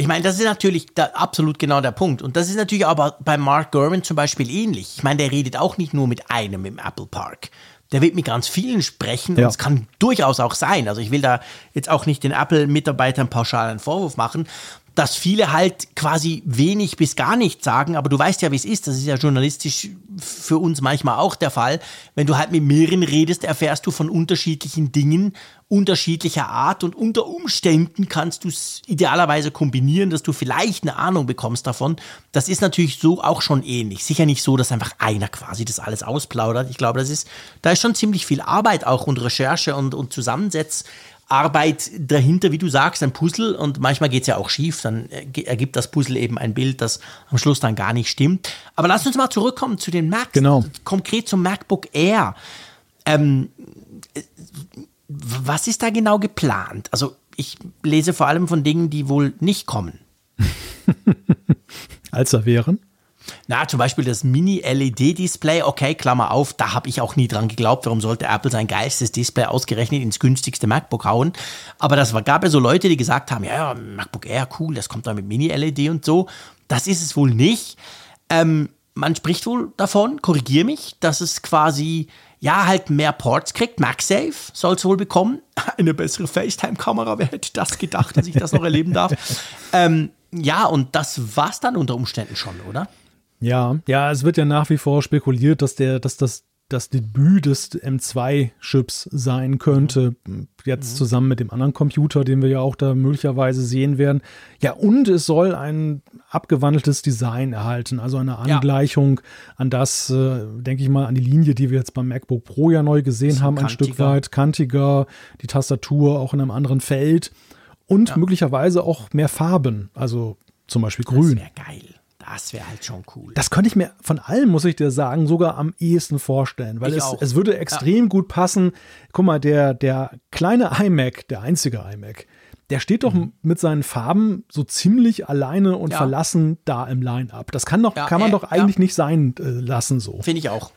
Ich meine, das ist natürlich absolut genau der Punkt. Und das ist natürlich aber bei Mark Gurman zum Beispiel ähnlich. Ich meine, der redet auch nicht nur mit einem im Apple Park. Der wird mit ganz vielen sprechen ja. und es kann durchaus auch sein. Also ich will da jetzt auch nicht den Apple-Mitarbeitern pauschal einen Vorwurf machen, dass viele halt quasi wenig bis gar nichts sagen, aber du weißt ja, wie es ist. Das ist ja journalistisch für uns manchmal auch der Fall. Wenn du halt mit mehreren redest, erfährst du von unterschiedlichen Dingen, unterschiedlicher Art und unter Umständen kannst du es idealerweise kombinieren, dass du vielleicht eine Ahnung bekommst davon. Das ist natürlich so auch schon ähnlich. Sicher nicht so, dass einfach einer quasi das alles ausplaudert. Ich glaube, das ist, da ist schon ziemlich viel Arbeit auch und Recherche und, und Zusammensetz Arbeit dahinter, wie du sagst, ein Puzzle und manchmal geht es ja auch schief, dann ergibt das Puzzle eben ein Bild, das am Schluss dann gar nicht stimmt. Aber lass uns mal zurückkommen zu den Macs, genau. konkret zum MacBook Air. Ähm, was ist da genau geplant? Also ich lese vor allem von Dingen, die wohl nicht kommen. Als da wären? Na, zum Beispiel das Mini-LED-Display, okay, Klammer auf, da habe ich auch nie dran geglaubt, warum sollte Apple sein geilstes Display ausgerechnet ins günstigste MacBook hauen. Aber das war, gab ja so Leute, die gesagt haben, ja, ja MacBook Air, cool, das kommt da mit Mini-LED und so. Das ist es wohl nicht. Ähm, man spricht wohl davon, korrigier mich, dass es quasi ja halt mehr Ports kriegt. MagSafe soll es wohl bekommen. Eine bessere FaceTime-Kamera, wer hätte das gedacht, dass ich das noch erleben darf. Ähm, ja, und das war's dann unter Umständen schon, oder? Ja, ja, es wird ja nach wie vor spekuliert, dass der, dass das das Debüt des M2-Chips sein könnte, jetzt mhm. zusammen mit dem anderen Computer, den wir ja auch da möglicherweise sehen werden. Ja, und es soll ein abgewandeltes Design erhalten, also eine Angleichung ja. an das, äh, denke ich mal, an die Linie, die wir jetzt beim MacBook Pro ja neu gesehen haben, ein kantiger. Stück weit kantiger, die Tastatur auch in einem anderen Feld und ja. möglicherweise auch mehr Farben, also zum Beispiel grün. Das wäre geil. Das wäre halt schon cool. Das könnte ich mir von allem, muss ich dir sagen, sogar am ehesten vorstellen, weil es, es würde extrem ja. gut passen. Guck mal, der, der kleine iMac, der einzige iMac, der steht doch mhm. mit seinen Farben so ziemlich alleine und ja. verlassen da im Line-Up. Das kann, doch, ja, kann man äh, doch eigentlich nicht sein äh, lassen so. Finde ich auch.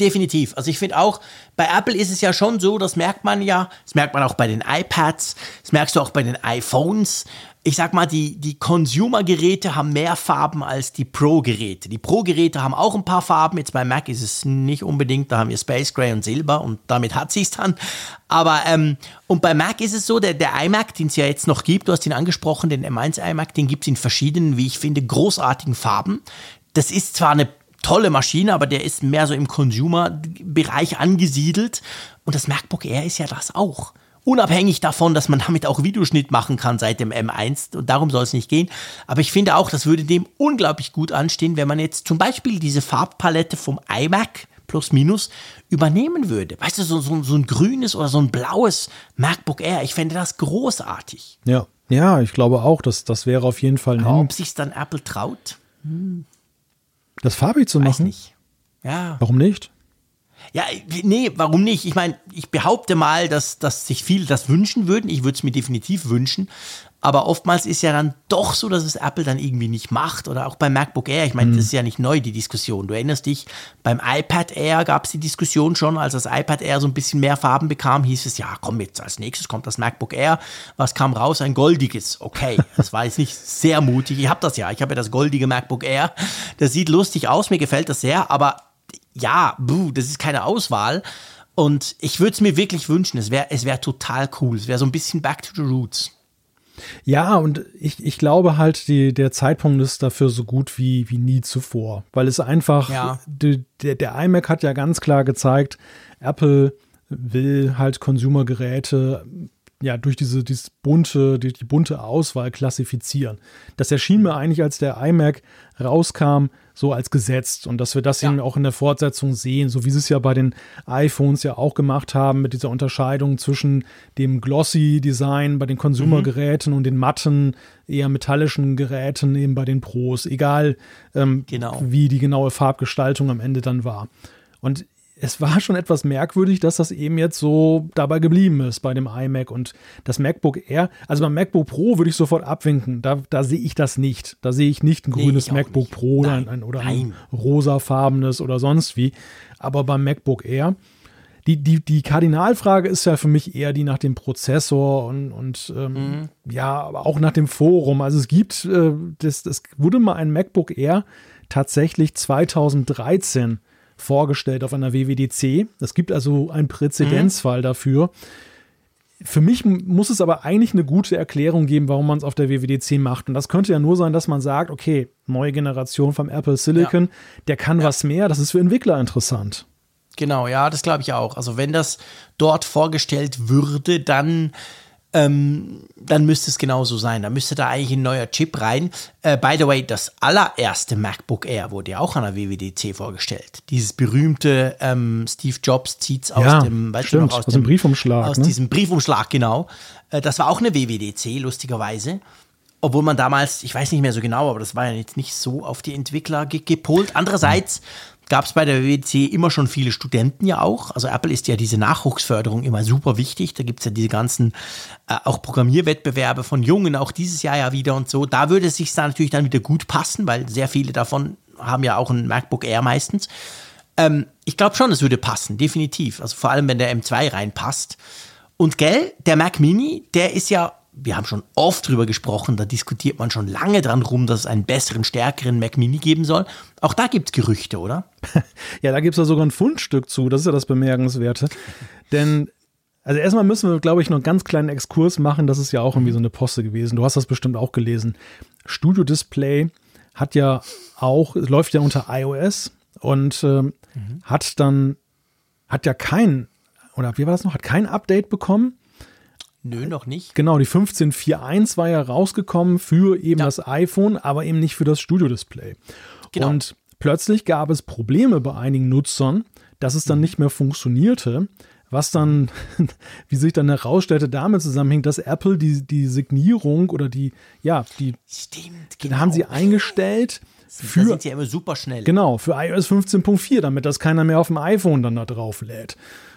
Definitiv. Also ich finde auch, bei Apple ist es ja schon so, das merkt man ja, das merkt man auch bei den iPads, das merkst du auch bei den iPhones ich sag mal, die, die Consumer-Geräte haben mehr Farben als die Pro-Geräte. Die Pro-Geräte haben auch ein paar Farben. Jetzt bei Mac ist es nicht unbedingt, da haben wir Space Gray und Silber und damit hat sich's dann. Aber, ähm, und bei Mac ist es so, der, der iMac, den es ja jetzt noch gibt, du hast ihn angesprochen, den M1 iMac, den gibt's in verschiedenen, wie ich finde, großartigen Farben. Das ist zwar eine tolle Maschine, aber der ist mehr so im Consumer-Bereich angesiedelt. Und das MacBook Air ist ja das auch. Unabhängig davon, dass man damit auch Videoschnitt machen kann seit dem M1 und darum soll es nicht gehen. Aber ich finde auch, das würde dem unglaublich gut anstehen, wenn man jetzt zum Beispiel diese Farbpalette vom iMac plus minus übernehmen würde. Weißt du, so, so, so ein grünes oder so ein blaues MacBook Air. Ich fände das großartig. Ja, ja, ich glaube auch, dass das wäre auf jeden Fall. Aber ob sich dann Apple traut? Hm. Das farbig zu machen? Weiß nicht. Ja. Warum nicht? Ja, nee, warum nicht? Ich meine, ich behaupte mal, dass, dass sich viele das wünschen würden. Ich würde es mir definitiv wünschen. Aber oftmals ist ja dann doch so, dass es Apple dann irgendwie nicht macht. Oder auch beim MacBook Air. Ich meine, mhm. das ist ja nicht neu, die Diskussion. Du erinnerst dich, beim iPad Air gab es die Diskussion schon, als das iPad Air so ein bisschen mehr Farben bekam, hieß es, ja, komm jetzt, als nächstes kommt das MacBook Air. Was kam raus? Ein goldiges. Okay, das war jetzt nicht sehr mutig. Ich habe das ja. Ich habe ja das goldige MacBook Air. Das sieht lustig aus, mir gefällt das sehr, aber ja, buh, das ist keine Auswahl. Und ich würde es mir wirklich wünschen, es wäre es wär total cool. Es wäre so ein bisschen back to the roots. Ja, und ich, ich glaube halt, die, der Zeitpunkt ist dafür so gut wie, wie nie zuvor. Weil es einfach, ja. die, der, der iMac hat ja ganz klar gezeigt, Apple will halt Consumer-Geräte ja, durch diese dieses bunte, die, die bunte Auswahl klassifizieren. Das erschien mir eigentlich, als der iMac rauskam, so als gesetzt und dass wir das ja. eben auch in der Fortsetzung sehen, so wie sie es ja bei den iPhones ja auch gemacht haben mit dieser Unterscheidung zwischen dem Glossy-Design bei den Consumer-Geräten mhm. und den matten, eher metallischen Geräten eben bei den Pros, egal ähm, genau. wie die genaue Farbgestaltung am Ende dann war. Und es war schon etwas merkwürdig, dass das eben jetzt so dabei geblieben ist bei dem iMac und das MacBook Air. Also beim MacBook Pro würde ich sofort abwinken. Da, da sehe ich das nicht. Da sehe ich nicht ein grünes nee, MacBook nicht. Pro nein, ein, oder ein rosafarbenes oder sonst wie. Aber beim MacBook Air, die, die, die Kardinalfrage ist ja für mich eher die nach dem Prozessor und, und ähm, mhm. ja, aber auch nach dem Forum. Also es gibt, äh, das, das wurde mal ein MacBook Air tatsächlich 2013 vorgestellt auf einer WWDC. Es gibt also einen Präzedenzfall mhm. dafür. Für mich muss es aber eigentlich eine gute Erklärung geben, warum man es auf der WWDC macht. Und das könnte ja nur sein, dass man sagt, okay, neue Generation vom Apple Silicon, ja. der kann ja. was mehr, das ist für Entwickler interessant. Genau, ja, das glaube ich auch. Also wenn das dort vorgestellt würde, dann ähm, dann müsste es genauso sein. Da müsste da eigentlich ein neuer Chip rein. Äh, by the way, das allererste MacBook Air wurde ja auch an der WWDC vorgestellt. Dieses berühmte ähm, Steve Jobs zieht es aus ja, dem, weißt stimmt, du noch, aus, aus dem, Briefumschlag. Aus ne? diesem Briefumschlag, genau. Äh, das war auch eine WWDC, lustigerweise. Obwohl man damals, ich weiß nicht mehr so genau, aber das war ja jetzt nicht so auf die Entwickler ge gepolt. Andererseits, gab es bei der WWC immer schon viele Studenten ja auch. Also Apple ist ja diese Nachwuchsförderung immer super wichtig. Da gibt es ja diese ganzen äh, auch Programmierwettbewerbe von Jungen, auch dieses Jahr ja wieder und so. Da würde es sich da natürlich dann wieder gut passen, weil sehr viele davon haben ja auch ein MacBook Air meistens. Ähm, ich glaube schon, es würde passen, definitiv. Also vor allem, wenn der M2 reinpasst. Und gell, der Mac Mini, der ist ja wir haben schon oft drüber gesprochen, da diskutiert man schon lange dran rum, dass es einen besseren, stärkeren Mac Mini geben soll. Auch da gibt es Gerüchte, oder? ja, da gibt es ja sogar ein Fundstück zu, das ist ja das Bemerkenswerte. Denn also erstmal müssen wir, glaube ich, noch einen ganz kleinen Exkurs machen. Das ist ja auch irgendwie so eine Poste gewesen. Du hast das bestimmt auch gelesen. Studio Display hat ja auch, läuft ja unter iOS und äh, mhm. hat dann, hat ja kein, oder wie war das noch, hat kein Update bekommen. Nö, noch nicht. Genau, die 15.4.1 war ja rausgekommen für eben ja. das iPhone, aber eben nicht für das Studio Display. Genau. Und plötzlich gab es Probleme bei einigen Nutzern, dass es dann mhm. nicht mehr funktionierte was dann, wie sich dann herausstellte, damit zusammenhängt, dass Apple die, die Signierung oder die, ja, die Stimmt, genau. haben sie eingestellt. Für, da sind sie ja immer super schnell. Genau, für iOS 15.4, damit das keiner mehr auf dem iPhone dann da drauf lädt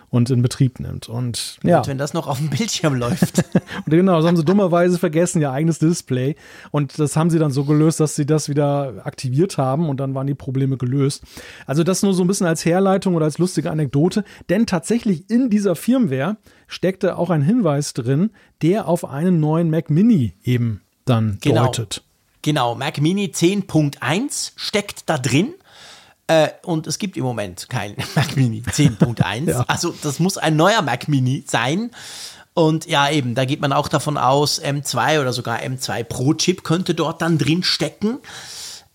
und in Betrieb nimmt. Und, ja. und wenn das noch auf dem Bildschirm läuft. und genau, das haben sie dummerweise vergessen, ihr eigenes Display. Und das haben sie dann so gelöst, dass sie das wieder aktiviert haben und dann waren die Probleme gelöst. Also das nur so ein bisschen als Herleitung oder als lustige Anekdote. Denn tatsächlich in dieser Firmware steckte auch ein Hinweis drin, der auf einen neuen Mac Mini eben dann genau. deutet. Genau, Mac Mini 10.1 steckt da drin. Äh, und es gibt im Moment kein Mac Mini 10.1. ja. Also das muss ein neuer Mac Mini sein. Und ja, eben, da geht man auch davon aus, M2 oder sogar M2 Pro Chip könnte dort dann drin stecken.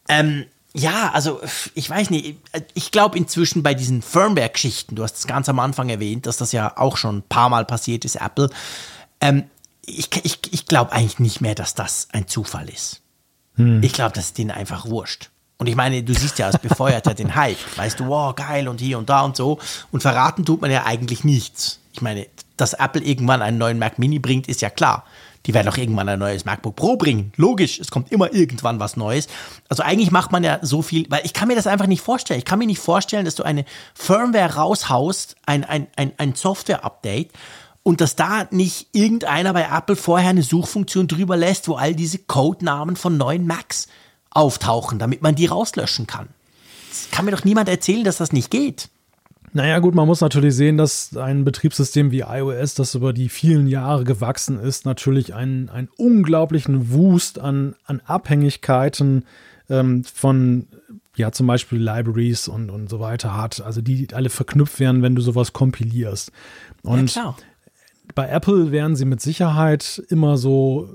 Ähm, ja, also ich weiß nicht, ich glaube inzwischen bei diesen Firmware-Geschichten, du hast es ganz am Anfang erwähnt, dass das ja auch schon ein paar Mal passiert ist, Apple. Ähm, ich ich, ich glaube eigentlich nicht mehr, dass das ein Zufall ist. Hm. Ich glaube, das ist denen einfach wurscht. Und ich meine, du siehst ja, es befeuert ja den Hype. Weißt du, wow, geil und hier und da und so. Und verraten tut man ja eigentlich nichts. Ich meine, dass Apple irgendwann einen neuen Mac Mini bringt, ist ja klar. Die werden auch irgendwann ein neues MacBook Pro bringen. Logisch, es kommt immer irgendwann was Neues. Also eigentlich macht man ja so viel, weil ich kann mir das einfach nicht vorstellen. Ich kann mir nicht vorstellen, dass du eine Firmware raushaust, ein, ein, ein, ein Software-Update und dass da nicht irgendeiner bei Apple vorher eine Suchfunktion drüber lässt, wo all diese Codenamen von neuen Macs auftauchen, damit man die rauslöschen kann. Das kann mir doch niemand erzählen, dass das nicht geht. Naja, gut, man muss natürlich sehen, dass ein Betriebssystem wie iOS, das über die vielen Jahre gewachsen ist, natürlich einen, einen unglaublichen Wust an, an Abhängigkeiten ähm, von, ja, zum Beispiel Libraries und, und so weiter hat. Also die alle verknüpft werden, wenn du sowas kompilierst. Und ja, bei Apple werden sie mit Sicherheit immer so,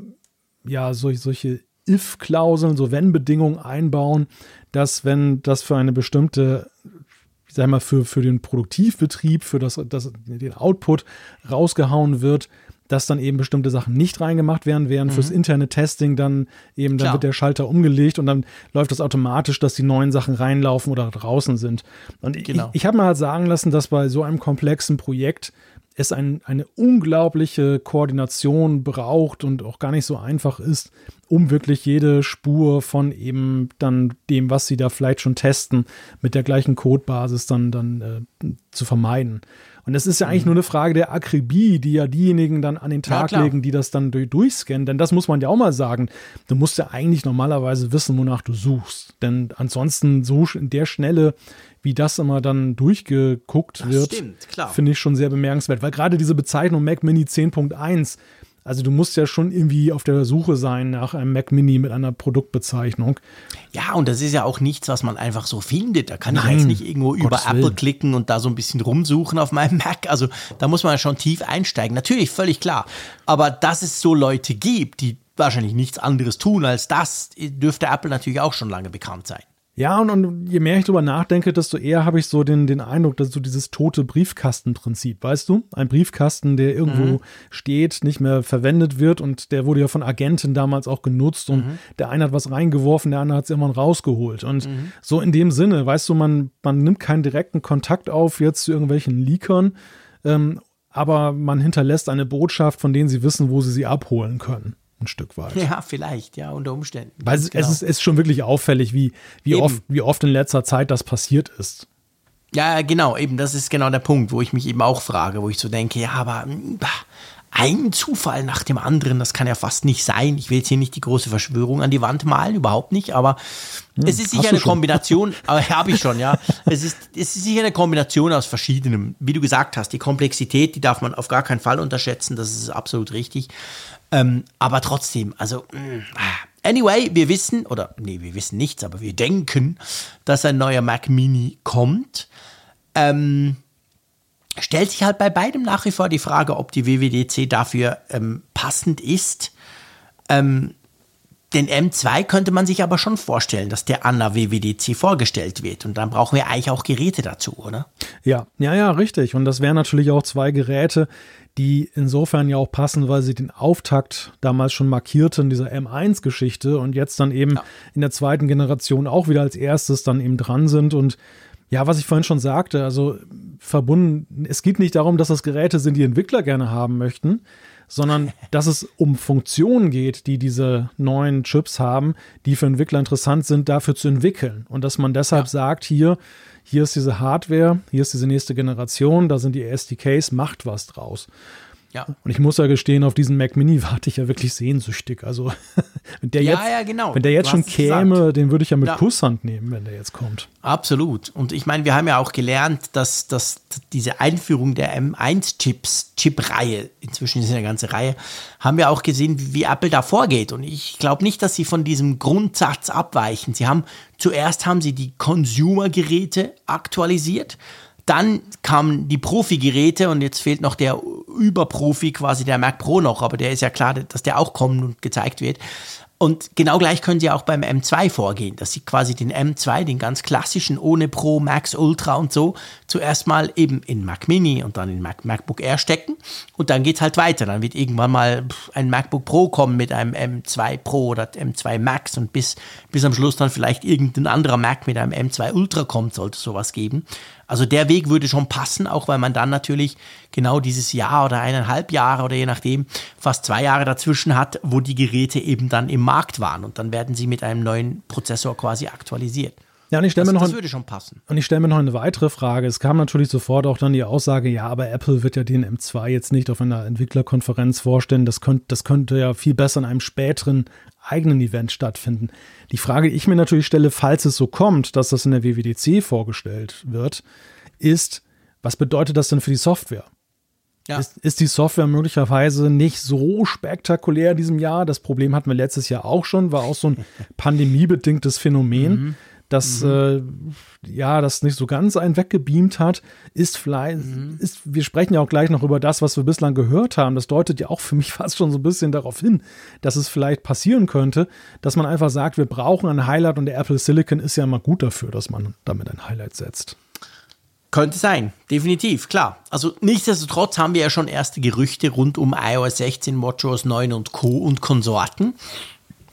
ja, solche, solche If-Klauseln, so Wenn-Bedingungen einbauen, dass wenn das für eine bestimmte, ich sag mal, für, für den Produktivbetrieb, für das, das, den Output rausgehauen wird, dass dann eben bestimmte Sachen nicht reingemacht werden, während mhm. fürs interne Testing dann eben, dann wird der Schalter umgelegt und dann läuft das automatisch, dass die neuen Sachen reinlaufen oder draußen sind. Und genau. ich, ich habe mal halt sagen lassen, dass bei so einem komplexen Projekt es ein, eine unglaubliche Koordination braucht und auch gar nicht so einfach ist, um wirklich jede Spur von eben dann dem, was sie da vielleicht schon testen, mit der gleichen Codebasis dann, dann äh, zu vermeiden. Und es ist ja eigentlich mhm. nur eine Frage der Akribie, die ja diejenigen dann an den Tag ja, legen, die das dann durch, durchscannen. Denn das muss man ja auch mal sagen. Du musst ja eigentlich normalerweise wissen, wonach du suchst. Denn ansonsten so in der Schnelle, wie das immer dann durchgeguckt das wird, finde ich schon sehr bemerkenswert. Weil gerade diese Bezeichnung Mac Mini 10.1, also du musst ja schon irgendwie auf der Suche sein nach einem Mac Mini mit einer Produktbezeichnung. Ja, und das ist ja auch nichts, was man einfach so findet. Da kann Nein, ich jetzt nicht irgendwo Gottes über Apple Willen. klicken und da so ein bisschen rumsuchen auf meinem Mac. Also da muss man ja schon tief einsteigen. Natürlich, völlig klar. Aber dass es so Leute gibt, die wahrscheinlich nichts anderes tun als das, dürfte Apple natürlich auch schon lange bekannt sein. Ja, und, und je mehr ich drüber nachdenke, desto eher habe ich so den, den Eindruck, dass so dieses tote Briefkastenprinzip, weißt du? Ein Briefkasten, der irgendwo mhm. steht, nicht mehr verwendet wird und der wurde ja von Agenten damals auch genutzt und mhm. der eine hat was reingeworfen, der andere hat es irgendwann rausgeholt. Und mhm. so in dem Sinne, weißt du, man, man nimmt keinen direkten Kontakt auf jetzt zu irgendwelchen Leakern, ähm, aber man hinterlässt eine Botschaft, von denen sie wissen, wo sie sie abholen können ein Stück weit. Ja, vielleicht, ja, unter Umständen. Weil es, genau. es ist, ist, schon wirklich auffällig, wie, wie, oft, wie oft in letzter Zeit das passiert ist. Ja, genau, eben, das ist genau der Punkt, wo ich mich eben auch frage, wo ich so denke, ja, aber bah, ein Zufall nach dem anderen. Das kann ja fast nicht sein. Ich will jetzt hier nicht die große Verschwörung an die Wand malen, überhaupt nicht, aber hm, es ist sicher eine Kombination, aber habe ich schon, ja. Es ist, es ist sicher eine Kombination aus verschiedenem. Wie du gesagt hast, die Komplexität, die darf man auf gar keinen Fall unterschätzen, das ist absolut richtig. Ähm, aber trotzdem, also, mm, ah. anyway, wir wissen, oder nee, wir wissen nichts, aber wir denken, dass ein neuer Mac Mini kommt. Ähm, stellt sich halt bei beidem nach wie vor die Frage, ob die WWDC dafür ähm, passend ist. Ähm, den M2 könnte man sich aber schon vorstellen, dass der an der WWDC vorgestellt wird. Und dann brauchen wir eigentlich auch Geräte dazu, oder? Ja, ja, ja, richtig. Und das wären natürlich auch zwei Geräte, die insofern ja auch passen, weil sie den Auftakt damals schon markierten, dieser M1-Geschichte und jetzt dann eben ja. in der zweiten Generation auch wieder als erstes dann eben dran sind und ja, was ich vorhin schon sagte, also verbunden, es geht nicht darum, dass das Geräte sind, die Entwickler gerne haben möchten, sondern dass es um Funktionen geht, die diese neuen Chips haben, die für Entwickler interessant sind, dafür zu entwickeln. Und dass man deshalb ja. sagt, hier, hier ist diese Hardware, hier ist diese nächste Generation, da sind die SDKs, macht was draus. Ja. Und ich muss ja gestehen, auf diesen Mac Mini warte ich ja wirklich sehnsüchtig. Also, wenn der, ja, jetzt, ja, genau. wenn der jetzt schon käme, gesagt. den würde ich ja mit ja. Kusshand nehmen, wenn der jetzt kommt. Absolut. Und ich meine, wir haben ja auch gelernt, dass, dass diese Einführung der M1-Chips, Chip-Reihe, inzwischen ist es eine ganze Reihe, haben wir auch gesehen, wie, wie Apple da vorgeht. Und ich glaube nicht, dass sie von diesem Grundsatz abweichen. Sie haben zuerst haben sie die Consumer-Geräte aktualisiert dann kamen die Profi-Geräte und jetzt fehlt noch der Überprofi, quasi der Mac Pro noch, aber der ist ja klar, dass der auch kommen und gezeigt wird. Und genau gleich können sie auch beim M2 vorgehen, dass sie quasi den M2, den ganz klassischen ohne Pro, Max, Ultra und so, zuerst mal eben in Mac Mini und dann in Mac, MacBook Air stecken und dann geht es halt weiter. Dann wird irgendwann mal ein MacBook Pro kommen mit einem M2 Pro oder M2 Max und bis, bis am Schluss dann vielleicht irgendein anderer Mac mit einem M2 Ultra kommt, sollte sowas geben. Also der Weg würde schon passen, auch weil man dann natürlich genau dieses Jahr oder eineinhalb Jahre oder je nachdem fast zwei Jahre dazwischen hat, wo die Geräte eben dann im Markt waren und dann werden sie mit einem neuen Prozessor quasi aktualisiert. Ja, und ich stelle mir noch das würde schon passen. Und ich stelle mir noch eine weitere Frage. Es kam natürlich sofort auch dann die Aussage, ja, aber Apple wird ja den M2 jetzt nicht auf einer Entwicklerkonferenz vorstellen. Das könnte, das könnte ja viel besser in einem späteren eigenen Event stattfinden. Die Frage, die ich mir natürlich stelle, falls es so kommt, dass das in der WWDC vorgestellt wird, ist, was bedeutet das denn für die Software? Ja. Ist, ist, die Software möglicherweise nicht so spektakulär in diesem Jahr? Das Problem hatten wir letztes Jahr auch schon, war auch so ein pandemiebedingtes Phänomen. Mhm dass mhm. äh, ja das nicht so ganz einen weggebeamt hat, ist vielleicht, mhm. ist, wir sprechen ja auch gleich noch über das, was wir bislang gehört haben. Das deutet ja auch für mich fast schon so ein bisschen darauf hin, dass es vielleicht passieren könnte, dass man einfach sagt, wir brauchen ein Highlight und der Apple Silicon ist ja immer gut dafür, dass man damit ein Highlight setzt. Könnte sein, definitiv, klar. Also nichtsdestotrotz haben wir ja schon erste Gerüchte rund um iOS 16, WatchOS 9 und Co. und Konsorten.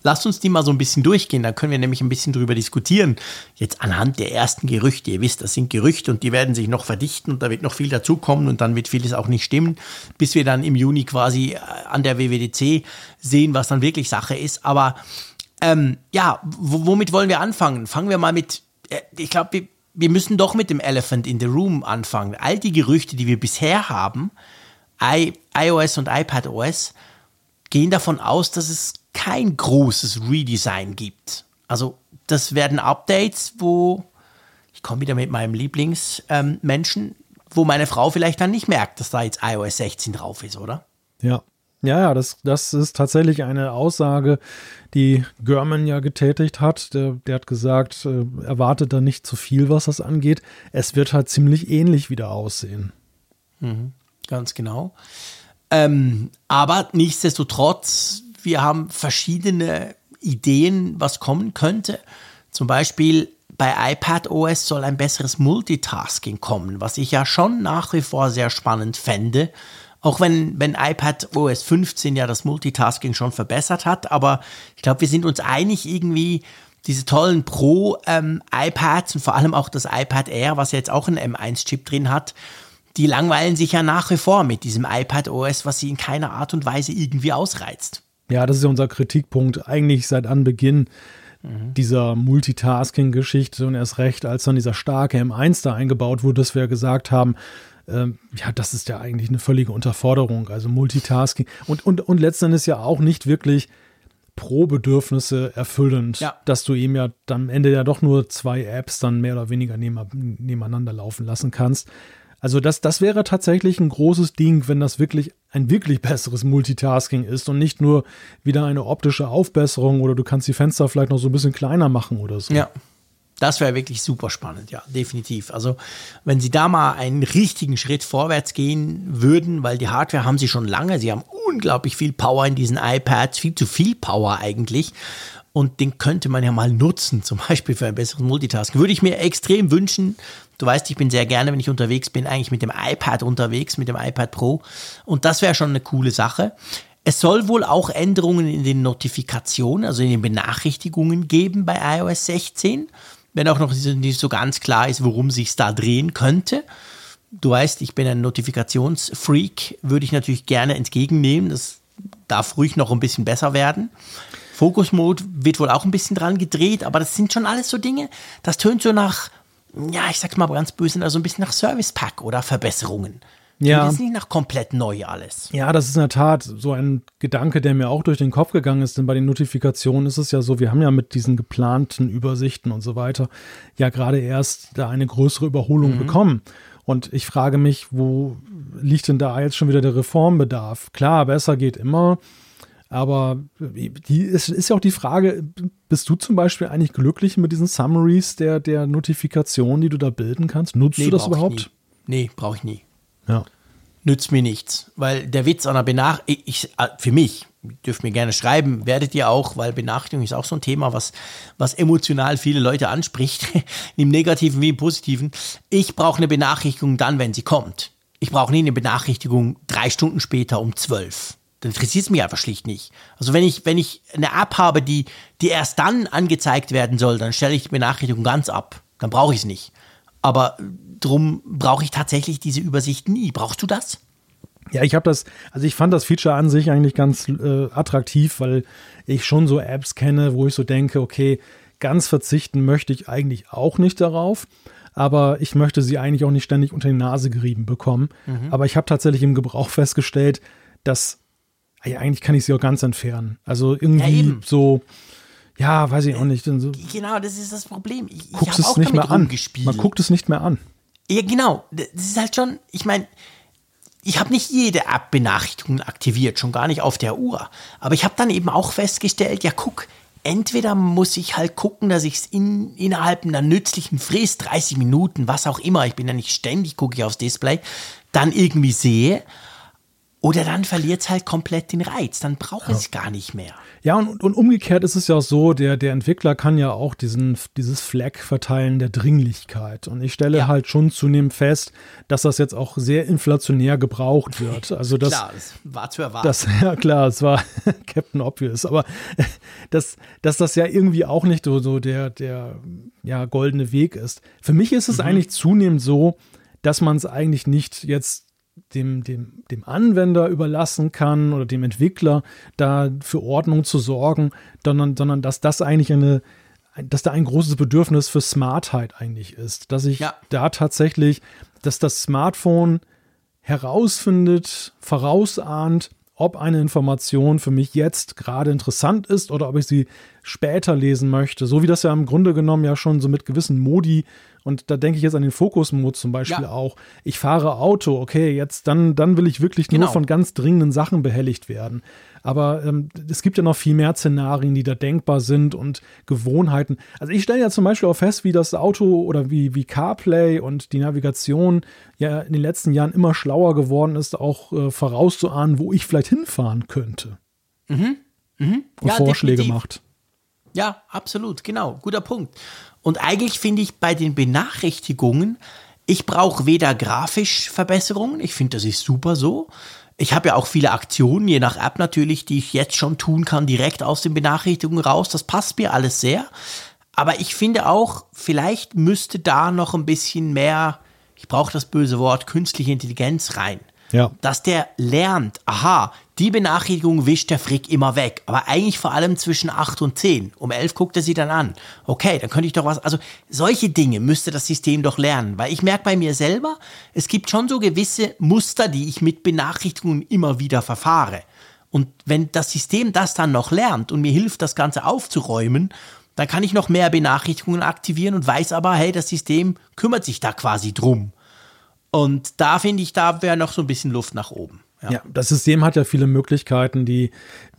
Lasst uns die mal so ein bisschen durchgehen, da können wir nämlich ein bisschen drüber diskutieren. Jetzt anhand der ersten Gerüchte. Ihr wisst, das sind Gerüchte und die werden sich noch verdichten und da wird noch viel dazukommen und dann wird vieles auch nicht stimmen, bis wir dann im Juni quasi äh, an der WWDC sehen, was dann wirklich Sache ist. Aber ähm, ja, womit wollen wir anfangen? Fangen wir mal mit, äh, ich glaube, wir, wir müssen doch mit dem Elephant in the Room anfangen. All die Gerüchte, die wir bisher haben, I, iOS und iPadOS, gehen davon aus, dass es kein großes Redesign gibt. Also das werden Updates, wo ich komme wieder mit meinem Lieblingsmenschen, ähm, wo meine Frau vielleicht dann nicht merkt, dass da jetzt iOS 16 drauf ist, oder? Ja. Ja, ja, das, das ist tatsächlich eine Aussage, die German ja getätigt hat. Der, der hat gesagt, äh, erwartet da nicht zu viel, was das angeht. Es wird halt ziemlich ähnlich wieder aussehen. Mhm, ganz genau. Ähm, aber nichtsdestotrotz wir haben verschiedene Ideen, was kommen könnte. Zum Beispiel bei iPad OS soll ein besseres Multitasking kommen, was ich ja schon nach wie vor sehr spannend fände. Auch wenn, wenn iPad OS 15 ja das Multitasking schon verbessert hat, aber ich glaube, wir sind uns einig irgendwie, diese tollen Pro-iPads ähm, und vor allem auch das iPad Air, was jetzt auch einen M1-Chip drin hat, die langweilen sich ja nach wie vor mit diesem iPad OS, was sie in keiner Art und Weise irgendwie ausreizt. Ja, das ist ja unser Kritikpunkt eigentlich seit Anbeginn mhm. dieser Multitasking-Geschichte und erst recht, als dann dieser starke M1 da eingebaut wurde, dass wir gesagt haben, ähm, ja, das ist ja eigentlich eine völlige Unterforderung. Also Multitasking und, und, und letztendlich ja auch nicht wirklich pro Bedürfnisse erfüllend, ja. dass du ihm ja dann am Ende ja doch nur zwei Apps dann mehr oder weniger nebeneinander laufen lassen kannst. Also das, das wäre tatsächlich ein großes Ding, wenn das wirklich ein wirklich besseres Multitasking ist und nicht nur wieder eine optische Aufbesserung oder du kannst die Fenster vielleicht noch so ein bisschen kleiner machen oder so. Ja. Das wäre wirklich super spannend, ja, definitiv. Also, wenn Sie da mal einen richtigen Schritt vorwärts gehen würden, weil die Hardware haben Sie schon lange, Sie haben unglaublich viel Power in diesen iPads, viel zu viel Power eigentlich. Und den könnte man ja mal nutzen, zum Beispiel für ein besseres Multitasking. Würde ich mir extrem wünschen. Du weißt, ich bin sehr gerne, wenn ich unterwegs bin, eigentlich mit dem iPad unterwegs, mit dem iPad Pro. Und das wäre schon eine coole Sache. Es soll wohl auch Änderungen in den Notifikationen, also in den Benachrichtigungen geben bei iOS 16, wenn auch noch nicht so ganz klar ist, worum sich da drehen könnte. Du weißt, ich bin ein Notifikationsfreak, würde ich natürlich gerne entgegennehmen. Das darf ruhig noch ein bisschen besser werden. Focus Mode wird wohl auch ein bisschen dran gedreht, aber das sind schon alles so Dinge, das tönt so nach, ja, ich sag's mal ganz böse, also ein bisschen nach Service Pack oder Verbesserungen. Ja. Das ist nicht nach komplett neu alles. Ja, das ist in der Tat so ein Gedanke, der mir auch durch den Kopf gegangen ist, denn bei den Notifikationen ist es ja so, wir haben ja mit diesen geplanten Übersichten und so weiter ja gerade erst da eine größere Überholung mhm. bekommen. Und ich frage mich, wo liegt denn da jetzt schon wieder der Reformbedarf? Klar, besser geht immer. Aber die, es ist ja auch die Frage, bist du zum Beispiel eigentlich glücklich mit diesen Summaries der, der Notifikationen, die du da bilden kannst? Nutzt nee, du das überhaupt? Nee, brauche ich nie. Ja. Nützt mir nichts. Weil der Witz an der Benachrichtigung, äh, für mich, dürft mir gerne schreiben, werdet ihr auch, weil Benachrichtigung ist auch so ein Thema, was, was emotional viele Leute anspricht, im Negativen wie im Positiven. Ich brauche eine Benachrichtigung dann, wenn sie kommt. Ich brauche nie eine Benachrichtigung drei Stunden später um zwölf dann interessiert es mich einfach schlicht nicht. Also wenn ich, wenn ich eine App habe, die, die erst dann angezeigt werden soll, dann stelle ich die Benachrichtigung ganz ab. Dann brauche ich es nicht. Aber drum brauche ich tatsächlich diese Übersicht nie. Brauchst du das? Ja, ich habe das, also ich fand das Feature an sich eigentlich ganz äh, attraktiv, weil ich schon so Apps kenne, wo ich so denke, okay, ganz verzichten möchte ich eigentlich auch nicht darauf, aber ich möchte sie eigentlich auch nicht ständig unter die Nase gerieben bekommen. Mhm. Aber ich habe tatsächlich im Gebrauch festgestellt, dass ja, eigentlich kann ich sie auch ganz entfernen. Also irgendwie ja, so, ja, weiß ich auch nicht. So, genau, das ist das Problem. Ich, guckst ich es nicht mehr an. Man guckt es nicht mehr an. Ja, genau. Das ist halt schon, ich meine, ich habe nicht jede App-Benachrichtigung aktiviert, schon gar nicht auf der Uhr. Aber ich habe dann eben auch festgestellt, ja, guck, entweder muss ich halt gucken, dass ich es in, innerhalb einer nützlichen Frist, 30 Minuten, was auch immer, ich bin ja nicht ständig, gucke ich aufs Display, dann irgendwie sehe. Oder dann verliert es halt komplett den Reiz, dann braucht ja. es gar nicht mehr. Ja, und, und umgekehrt ist es ja auch so, der, der Entwickler kann ja auch diesen, dieses Flag verteilen der Dringlichkeit. Und ich stelle ja. halt schon zunehmend fest, dass das jetzt auch sehr inflationär gebraucht wird. Also das, klar, das war zu erwarten. Das, ja, klar, es war Captain Obvious. Aber dass, dass das ja irgendwie auch nicht so, so der, der ja, goldene Weg ist. Für mich ist es mhm. eigentlich zunehmend so, dass man es eigentlich nicht jetzt dem, dem, dem Anwender überlassen kann oder dem Entwickler, da für Ordnung zu sorgen, sondern, sondern dass das eigentlich eine, dass da ein großes Bedürfnis für Smartheit eigentlich ist. Dass ich ja. da tatsächlich, dass das Smartphone herausfindet, vorausahnt, ob eine Information für mich jetzt gerade interessant ist oder ob ich sie später lesen möchte. So wie das ja im Grunde genommen ja schon so mit gewissen Modi und da denke ich jetzt an den Fokus-Mode zum Beispiel ja. auch. Ich fahre Auto, okay, jetzt dann, dann will ich wirklich genau. nur von ganz dringenden Sachen behelligt werden. Aber ähm, es gibt ja noch viel mehr Szenarien, die da denkbar sind und Gewohnheiten. Also ich stelle ja zum Beispiel auch fest, wie das Auto oder wie, wie CarPlay und die Navigation ja in den letzten Jahren immer schlauer geworden ist, auch äh, vorauszuahnen, wo ich vielleicht hinfahren könnte. Mhm. Mhm. Und ja, Vorschläge definitiv. macht. Ja, absolut, genau, guter Punkt. Und eigentlich finde ich bei den Benachrichtigungen, ich brauche weder grafisch Verbesserungen, ich finde, das ist super so. Ich habe ja auch viele Aktionen, je nach App natürlich, die ich jetzt schon tun kann, direkt aus den Benachrichtigungen raus. Das passt mir alles sehr. Aber ich finde auch, vielleicht müsste da noch ein bisschen mehr, ich brauche das böse Wort, künstliche Intelligenz rein. Ja. Dass der lernt, aha, Die Benachrichtigung wischt der Frick immer weg, aber eigentlich vor allem zwischen 8 und 10. Um 11 guckt er sie dann an. Okay, dann könnte ich doch was, also solche Dinge müsste das System doch lernen, weil ich merke bei mir selber, es gibt schon so gewisse Muster, die ich mit Benachrichtigungen immer wieder verfahre. Und wenn das System das dann noch lernt und mir hilft, das Ganze aufzuräumen, dann kann ich noch mehr Benachrichtigungen aktivieren und weiß aber, hey, das System kümmert sich da quasi drum. Und da finde ich, da wäre noch so ein bisschen Luft nach oben. Ja. ja, das System hat ja viele Möglichkeiten, die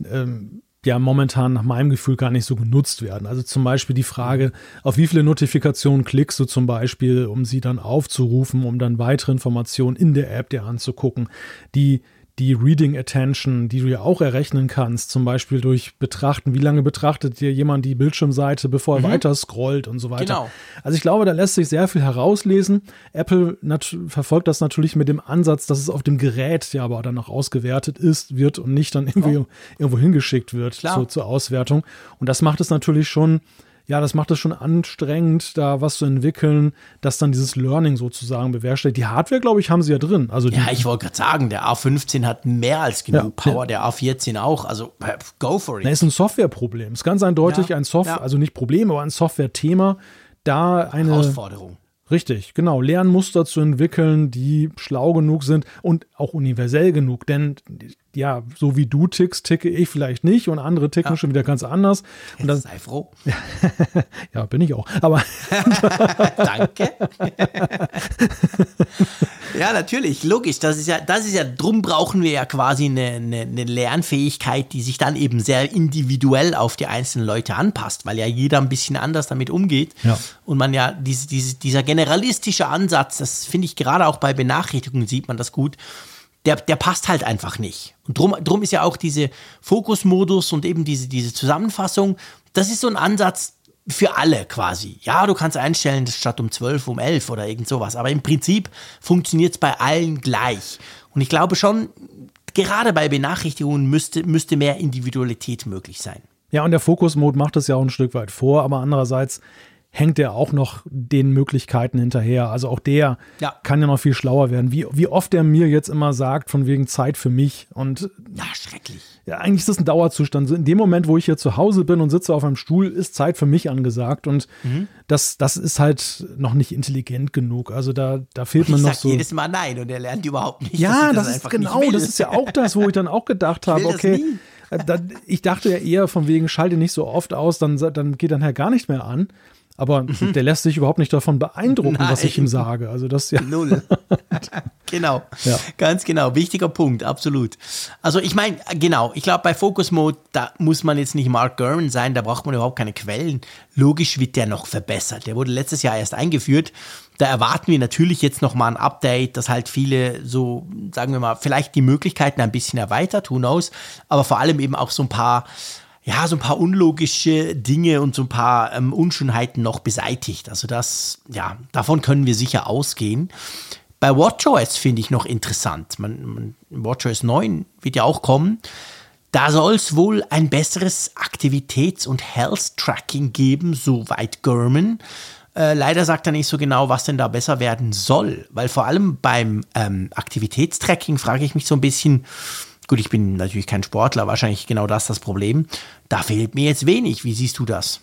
ähm, ja momentan nach meinem Gefühl gar nicht so genutzt werden. Also zum Beispiel die Frage, auf wie viele Notifikationen klickst du zum Beispiel, um sie dann aufzurufen, um dann weitere Informationen in der App dir anzugucken. Die die Reading Attention, die du ja auch errechnen kannst, zum Beispiel durch Betrachten, wie lange betrachtet dir jemand die Bildschirmseite, bevor er mhm. weiter scrollt und so weiter. Genau. Also ich glaube, da lässt sich sehr viel herauslesen. Apple verfolgt das natürlich mit dem Ansatz, dass es auf dem Gerät ja aber dann noch ausgewertet ist, wird und nicht dann irgendwie oh. irgendwo hingeschickt wird zu, zur Auswertung. Und das macht es natürlich schon ja, das macht es schon anstrengend, da was zu entwickeln, dass dann dieses Learning sozusagen bewerkstelligt. Die Hardware, glaube ich, haben sie ja drin. Also ja, ich wollte gerade sagen, der A15 hat mehr als genug ja, Power, ja. der A14 auch. Also go for it. Das ist ein Softwareproblem. Ist ganz eindeutig ja, ein Software, also nicht Problem, aber ein Software-Thema. Da eine Herausforderung. Richtig, genau. Lernmuster zu entwickeln, die schlau genug sind und auch universell genug. Denn ja, so wie du tickst, ticke ich vielleicht nicht und andere ticken ja. schon wieder ganz anders. Und dann, Sei froh. ja, bin ich auch. Aber Danke. ja, natürlich, logisch. Das ist ja, das ist ja, drum brauchen wir ja quasi eine, eine, eine Lernfähigkeit, die sich dann eben sehr individuell auf die einzelnen Leute anpasst, weil ja jeder ein bisschen anders damit umgeht. Ja. Und man ja, diese, diese, dieser generalistische Ansatz, das finde ich gerade auch bei Benachrichtigungen sieht man das gut der, der passt halt einfach nicht. Und drum, drum ist ja auch diese Fokusmodus und eben diese, diese Zusammenfassung, das ist so ein Ansatz für alle quasi. Ja, du kannst einstellen, statt um 12 um 11 oder irgend sowas. Aber im Prinzip funktioniert es bei allen gleich. Und ich glaube schon, gerade bei Benachrichtigungen müsste, müsste mehr Individualität möglich sein. Ja, und der Fokusmodus macht es ja auch ein Stück weit vor, aber andererseits hängt er auch noch den Möglichkeiten hinterher. Also auch der ja. kann ja noch viel schlauer werden. Wie, wie oft er mir jetzt immer sagt, von wegen Zeit für mich. Und ja, schrecklich. Ja, eigentlich ist das ein Dauerzustand. In dem Moment, wo ich hier zu Hause bin und sitze auf einem Stuhl, ist Zeit für mich angesagt. Und mhm. das, das ist halt noch nicht intelligent genug. Also da, da fehlt mir noch so. jedes Mal nein und er lernt überhaupt nicht. Ja, das, das ist genau, das ist ja auch das, wo ich dann auch gedacht habe, okay. Äh, ich dachte ja eher von wegen, schalte nicht so oft aus, dann, dann geht dann halt gar nicht mehr an. Aber mhm. der lässt sich überhaupt nicht davon beeindrucken, Nein. was ich ihm sage. Also das ja. Null. genau. Ja. Ganz genau. Wichtiger Punkt, absolut. Also ich meine, genau, ich glaube, bei Focus Mode, da muss man jetzt nicht Mark Gurman sein, da braucht man überhaupt keine Quellen. Logisch wird der noch verbessert. Der wurde letztes Jahr erst eingeführt. Da erwarten wir natürlich jetzt noch mal ein Update, das halt viele so, sagen wir mal, vielleicht die Möglichkeiten ein bisschen erweitert, who knows, aber vor allem eben auch so ein paar ja, so ein paar unlogische Dinge und so ein paar ähm, Unschönheiten noch beseitigt. Also das, ja, davon können wir sicher ausgehen. Bei WatchOS finde ich noch interessant. Man, man, WatchOS 9 wird ja auch kommen. Da soll es wohl ein besseres Aktivitäts- und Health-Tracking geben, soweit German. Äh, leider sagt er nicht so genau, was denn da besser werden soll, weil vor allem beim ähm, Aktivitätstracking frage ich mich so ein bisschen, Gut, ich bin natürlich kein Sportler, wahrscheinlich genau das das Problem. Da fehlt mir jetzt wenig. Wie siehst du das?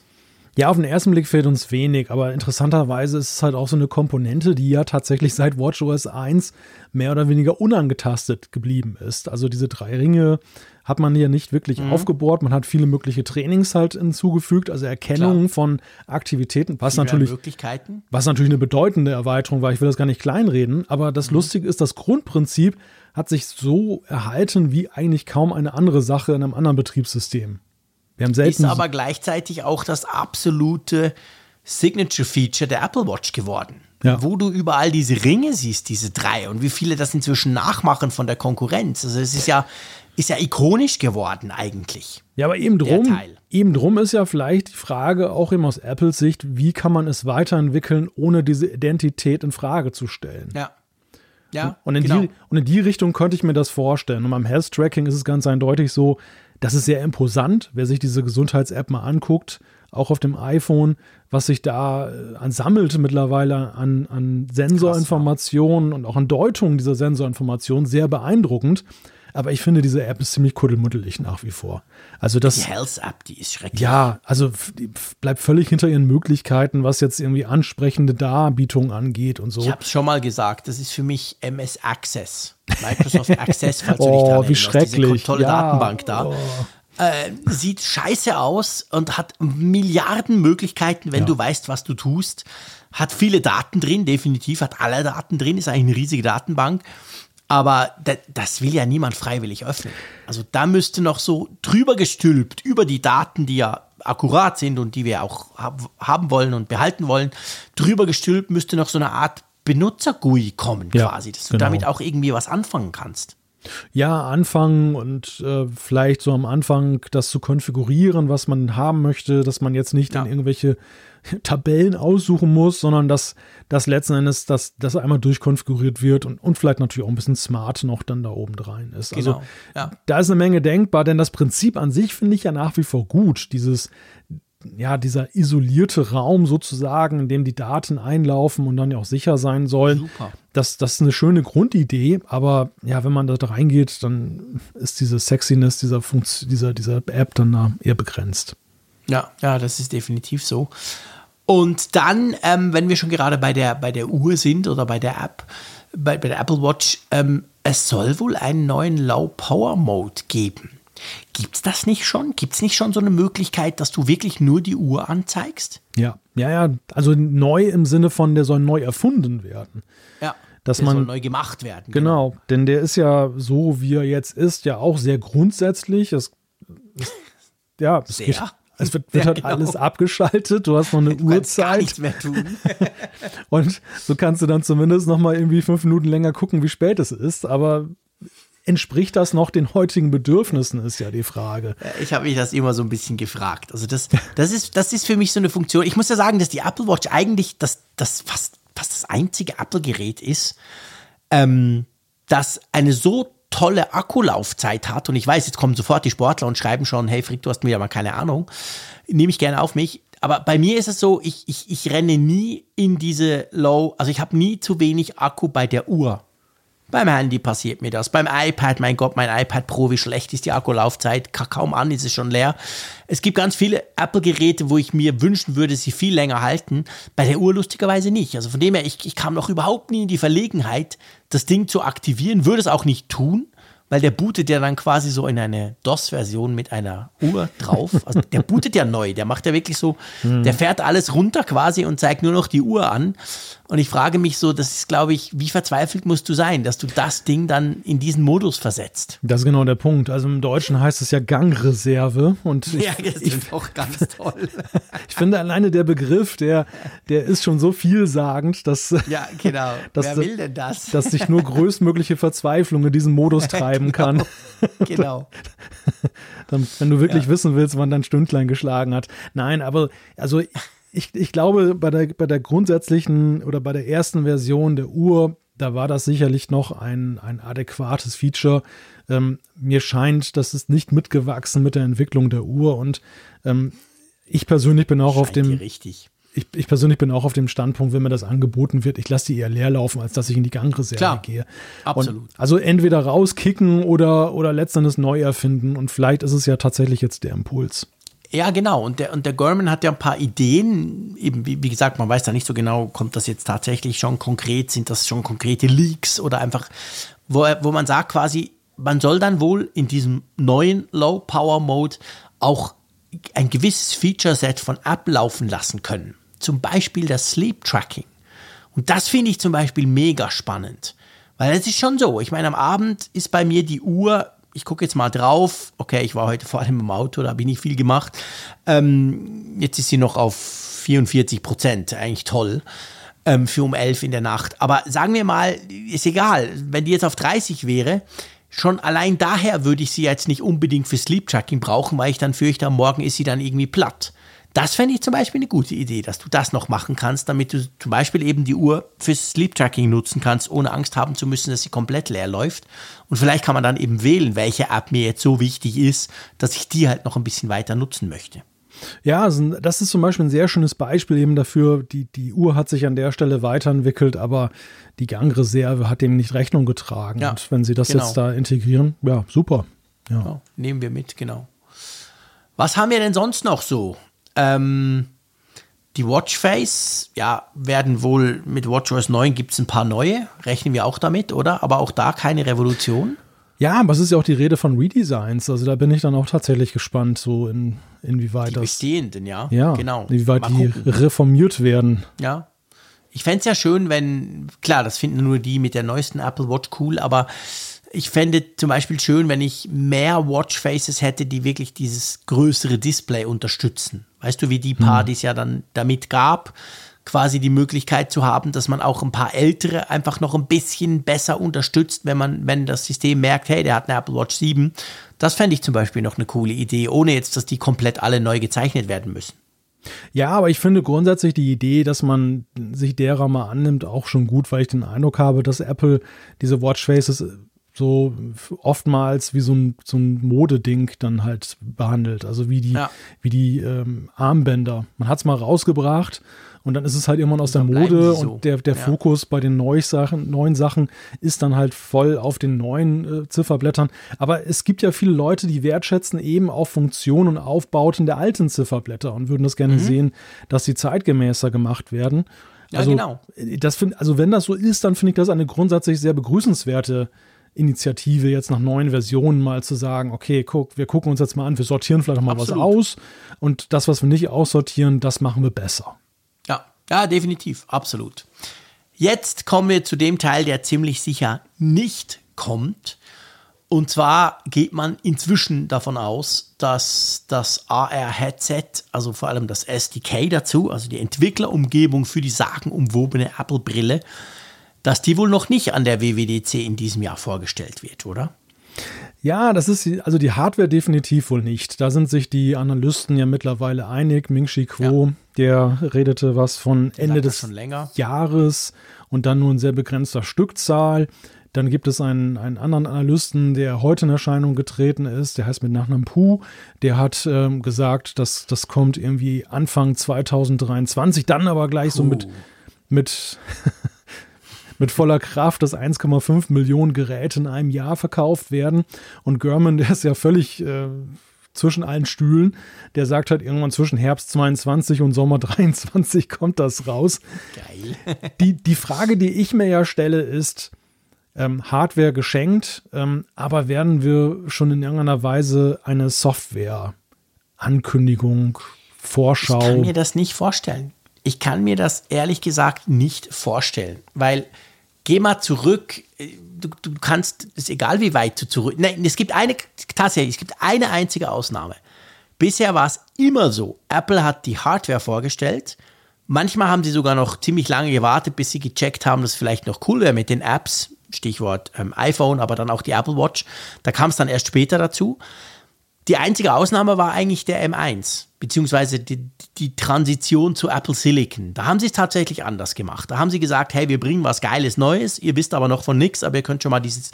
Ja, auf den ersten Blick fehlt uns wenig, aber interessanterweise ist es halt auch so eine Komponente, die ja tatsächlich seit WatchOS 1 mehr oder weniger unangetastet geblieben ist. Also diese drei Ringe hat man hier nicht wirklich mhm. aufgebohrt. Man hat viele mögliche Trainings halt hinzugefügt, also Erkennung Klar. von Aktivitäten, was natürlich, was natürlich eine bedeutende Erweiterung war. Ich will das gar nicht kleinreden, aber das mhm. Lustige ist, das Grundprinzip hat sich so erhalten wie eigentlich kaum eine andere Sache in einem anderen Betriebssystem. Wir haben selten ist aber gleichzeitig auch das absolute Signature-Feature der Apple Watch geworden. Ja. Wo du überall diese Ringe siehst, diese drei, und wie viele das inzwischen nachmachen von der Konkurrenz. Also es ist ja, ist ja ikonisch geworden eigentlich. Ja, aber eben drum, eben drum ist ja vielleicht die Frage, auch eben aus Apples Sicht, wie kann man es weiterentwickeln, ohne diese Identität in Frage zu stellen. Ja. Ja, und, in genau. die, und in die Richtung könnte ich mir das vorstellen. Und beim Health Tracking ist es ganz eindeutig so, das ist sehr imposant, wer sich diese Gesundheits-App mal anguckt, auch auf dem iPhone, was sich da äh, ansammelt mittlerweile an, an Sensorinformationen und auch an Deutungen dieser Sensorinformationen, sehr beeindruckend. Aber ich finde, diese App ist ziemlich kuddelmuddelig nach wie vor. Also das, die Health App, die ist schrecklich. Ja, also bleibt völlig hinter ihren Möglichkeiten, was jetzt irgendwie ansprechende Darbietungen angeht und so. Ich habe es schon mal gesagt, das ist für mich MS Access. Microsoft Access, falls oh, du dich daran wie schrecklich. Diese tolle ja, Datenbank da. Oh. Äh, sieht scheiße aus und hat Milliarden Möglichkeiten, wenn Ja. du weißt, was du tust. Hat viele Daten drin, definitiv, hat alle Daten drin, ist eigentlich eine riesige Datenbank. Aber da, das will ja niemand freiwillig öffnen. Also da müsste noch so drüber gestülpt über die Daten, die ja akkurat sind und die wir auch hab, haben wollen und behalten wollen, drüber gestülpt müsste noch so eine Art Benutzer-GUI kommen Ja, quasi, dass du genau. damit auch irgendwie was anfangen kannst. Ja, anfangen und äh, vielleicht so am Anfang das zu konfigurieren, was man haben möchte, dass man jetzt nicht Ja. in irgendwelche Tabellen aussuchen muss, sondern dass das letzten Endes, dass das einmal durchkonfiguriert wird und, und vielleicht natürlich auch ein bisschen smart noch dann da oben rein ist. Also Genau, ja. da ist eine Menge denkbar, denn das Prinzip an sich finde ich ja nach wie vor gut. Dieses, ja, dieser isolierte Raum sozusagen, in dem die Daten einlaufen und dann ja auch sicher sein sollen. Super. Das, das ist eine schöne Grundidee, aber ja, wenn man da reingeht, dann ist diese Sexiness dieser, Funkt dieser, dieser App dann da eher begrenzt. Ja, ja, das ist definitiv so. Und dann, ähm, wenn wir schon gerade bei der, bei der Uhr sind oder bei der App, bei, bei der Apple Watch, ähm, es soll wohl einen neuen Low Power Mode geben. Gibt es das nicht schon? Gibt es nicht schon so eine Möglichkeit, dass du wirklich nur die Uhr anzeigst? Ja, ja, ja, also neu im Sinne von, der soll neu erfunden werden. Ja. Dass der man- soll neu gemacht werden. Genau, denn der ist ja so, wie er jetzt ist, ja auch sehr grundsätzlich. Es, es, ja, es, Sehr. geht, es wird, wird Ja, halt genau. alles abgeschaltet. Du hast noch eine Du Uhrzeit nichts mehr tun. und so kannst du dann zumindest noch mal irgendwie fünf Minuten länger gucken, wie spät es ist. Aber entspricht das noch den heutigen Bedürfnissen, ist ja die Frage. Ich habe mich das immer so ein bisschen gefragt. Also das, das, ist, das ist für mich so eine Funktion. Ich muss ja sagen, dass die Apple Watch eigentlich das, das fast, fast das einzige Apple-Gerät ist, ähm, das eine so tolle Akkulaufzeit hat. Und ich weiß, jetzt kommen sofort die Sportler und schreiben schon, hey Frick, du hast mir ja mal keine Ahnung. Nehme ich gerne auf mich. Aber bei mir ist es so, ich, ich, ich renne nie in diese Low, also ich habe nie zu wenig Akku bei der Uhr. Beim Handy passiert mir das. Beim iPad, mein Gott, mein iPad Pro, wie schlecht ist die Akkulaufzeit? Ka- Kaum an ist es schon leer. Es gibt ganz viele Apple-Geräte, wo ich mir wünschen würde, sie viel länger halten. Bei der Uhr lustigerweise nicht. Also von dem her, ich, ich kam noch überhaupt nie in die Verlegenheit, das Ding zu aktivieren. Würde es auch nicht tun, weil der bootet ja dann quasi so in eine DOS-Version mit einer Uhr drauf. Also der bootet ja neu. Der macht ja wirklich so, der fährt alles runter quasi und zeigt nur noch die Uhr an. Und ich frage mich so, das ist, glaube ich, wie verzweifelt musst du sein, dass du das Ding dann in diesen Modus versetzt? Das ist genau der Punkt. Also im Deutschen heißt es ja Gangreserve und ich, das ich, ist auch ganz toll. ich finde alleine der Begriff, der, der ist schon so vielsagend, dass, Ja, genau. Das- Wer will denn das? dass sich nur größtmögliche Verzweiflung in diesen Modus treiben kann. genau. Dann, wenn du wirklich wissen willst, wann dein Stündlein geschlagen hat. Nein, aber also ich, ich glaube, bei der, bei der grundsätzlichen oder bei der ersten Version der Uhr, da war das sicherlich noch ein, ein adäquates Feature. Ähm, mir scheint, das ist nicht mitgewachsen mit der Entwicklung der Uhr und ähm, ich persönlich bin auch auf Scheint dir dem, richtig. ich, ich persönlich bin auch auf dem Standpunkt, wenn mir das angeboten wird, ich lasse die eher leer laufen, als dass ich in die Gangreserve Klar, gehe. absolut. Und also entweder rauskicken oder, oder letztendlich neu erfinden. Und vielleicht ist es ja tatsächlich jetzt der Impuls. Ja, genau. Und der, und der Gorman hat ja ein paar Ideen. Eben, wie, wie gesagt, man weiß da nicht so genau, kommt das jetzt tatsächlich schon konkret, sind das schon konkrete Leaks oder einfach, wo, wo man sagt quasi, man soll dann wohl in diesem neuen Low-Power-Mode auch ein gewisses Feature-Set von ablaufen lassen können. Zum Beispiel das Sleep-Tracking. Und das finde ich zum Beispiel mega spannend. Weil es ist schon so, ich meine, am Abend ist bei mir die Uhr, ich gucke jetzt mal drauf, okay, ich war heute vor allem im Auto, da habe ich nicht viel gemacht. Ähm, jetzt ist sie noch auf 44 Prozent, eigentlich toll, ähm, für um 11 in der Nacht. Aber sagen wir mal, ist egal, wenn die jetzt auf 30 wäre, schon allein daher würde ich sie jetzt nicht unbedingt für Sleep Tracking brauchen, weil ich dann fürchte, am Morgen ist sie dann irgendwie platt. Das fände ich zum Beispiel eine gute Idee, dass du das noch machen kannst, damit du zum Beispiel eben die Uhr fürs Sleep Tracking nutzen kannst, ohne Angst haben zu müssen, dass sie komplett leer läuft. Und vielleicht kann man dann eben wählen, welche App mir jetzt so wichtig ist, dass ich die halt noch ein bisschen weiter nutzen möchte. Ja, also das ist zum Beispiel ein sehr schönes Beispiel eben dafür. Die, die Uhr hat sich an der Stelle weiterentwickelt, aber die Gangreserve hat dem nicht Rechnung getragen. Ja, Und wenn sie das genau. jetzt da integrieren, ja, super. Ja. ja. nehmen wir mit, genau. Was haben wir denn sonst noch so? Ähm, die Watchface, ja, werden wohl mit WatchOS 9 gibt es ein paar neue, rechnen wir auch damit, oder? Aber auch da keine Revolution. Ja, aber es ist ja auch die Rede von Redesigns. Also da bin ich dann auch tatsächlich gespannt, so in, inwieweit die das. bestehenden, ja. Ja, genau. Inwieweit Mal die gucken. reformiert werden. Ja. Ich fände es ja schön, wenn, klar, das finden nur die mit der neuesten Apple Watch cool, aber ich fände zum Beispiel schön, wenn ich mehr Watchfaces hätte, die wirklich dieses größere Display unterstützen. Weißt du, wie die paar, hm. die es ja dann damit gab, quasi die Möglichkeit zu haben, dass man auch ein paar ältere einfach noch ein bisschen besser unterstützt, wenn man, wenn das System merkt, hey, der hat eine Apple Watch 7. Das fände ich zum Beispiel noch eine coole Idee, ohne jetzt, dass die komplett alle neu gezeichnet werden müssen. Ja, aber ich finde grundsätzlich die Idee, dass man sich derer mal annimmt, auch schon gut, weil ich den Eindruck habe, dass Apple diese Watchfaces so oftmals wie so ein, so ein Modeding dann halt behandelt. Also wie die, ja. wie die ähm, Armbänder. Man hat es mal rausgebracht und dann ist es halt irgendwann aus der Mode so. und der, der ja. Fokus bei den neuen Sachen, neuen Sachen ist dann halt voll auf den neuen äh, Zifferblättern. Aber es gibt ja viele Leute, die wertschätzen eben auch Funktionen und Aufbauten der alten Zifferblätter und würden das gerne mhm. sehen, dass sie zeitgemäßer gemacht werden. Also, ja, genau. Das find, also wenn das so ist, dann finde ich das eine grundsätzlich sehr begrüßenswerte Initiative, jetzt nach neuen Versionen mal zu sagen, okay, guck, wir gucken uns jetzt mal an, wir sortieren vielleicht mal Absolut. was aus und das, was wir nicht aussortieren, das machen wir besser. Ja, ja, definitiv, absolut. Jetzt kommen wir zu dem Teil, der ziemlich sicher nicht kommt. Und zwar geht man inzwischen davon aus, dass das AR-Headset, also vor allem das SDK dazu, also die Entwicklerumgebung für die sagenumwobene Apple-Brille, dass die wohl noch nicht an der WWDC in diesem Jahr vorgestellt wird, oder? Ja, das ist also die Hardware definitiv wohl nicht. Da sind sich die Analysten ja mittlerweile einig. Ming Chi Kuo, ja. der redete was von Ende des Jahres und dann nur in sehr begrenzter Stückzahl. Dann gibt es einen, einen anderen Analysten, der heute in Erscheinung getreten ist, der heißt mit Nachnamen Pu. Der hat ähm, gesagt, dass das kommt irgendwie Anfang 2023, dann aber gleich Puh. so mit, mit mit voller Kraft, dass 1,5 Millionen Geräte in einem Jahr verkauft werden. Und German, der ist ja völlig äh, zwischen allen Stühlen, der sagt halt irgendwann zwischen Herbst 22 und Sommer 23 kommt das raus. Geil. die, die Frage, die ich mir ja stelle, ist, ähm, Hardware geschenkt, ähm, aber werden wir schon in irgendeiner Weise eine Software-Ankündigung, Vorschau? Ich kann mir das nicht vorstellen. Ich kann mir das ehrlich gesagt nicht vorstellen, weil geh mal zurück. Du, du kannst, ist egal wie weit du zurück. Nein, es gibt eine, tatsächlich, es gibt eine einzige Ausnahme. Bisher war es immer so. Apple hat die Hardware vorgestellt. Manchmal haben sie sogar noch ziemlich lange gewartet, bis sie gecheckt haben, dass vielleicht noch cool wäre mit den Apps. Stichwort ähm, iPhone, aber dann auch die Apple Watch. Da kam es dann erst später dazu. Die einzige Ausnahme war eigentlich der M1, beziehungsweise die, die Transition zu Apple Silicon. Da haben sie es tatsächlich anders gemacht. Da haben sie gesagt, hey, wir bringen was Geiles Neues, ihr wisst aber noch von nichts, aber ihr könnt schon mal dieses,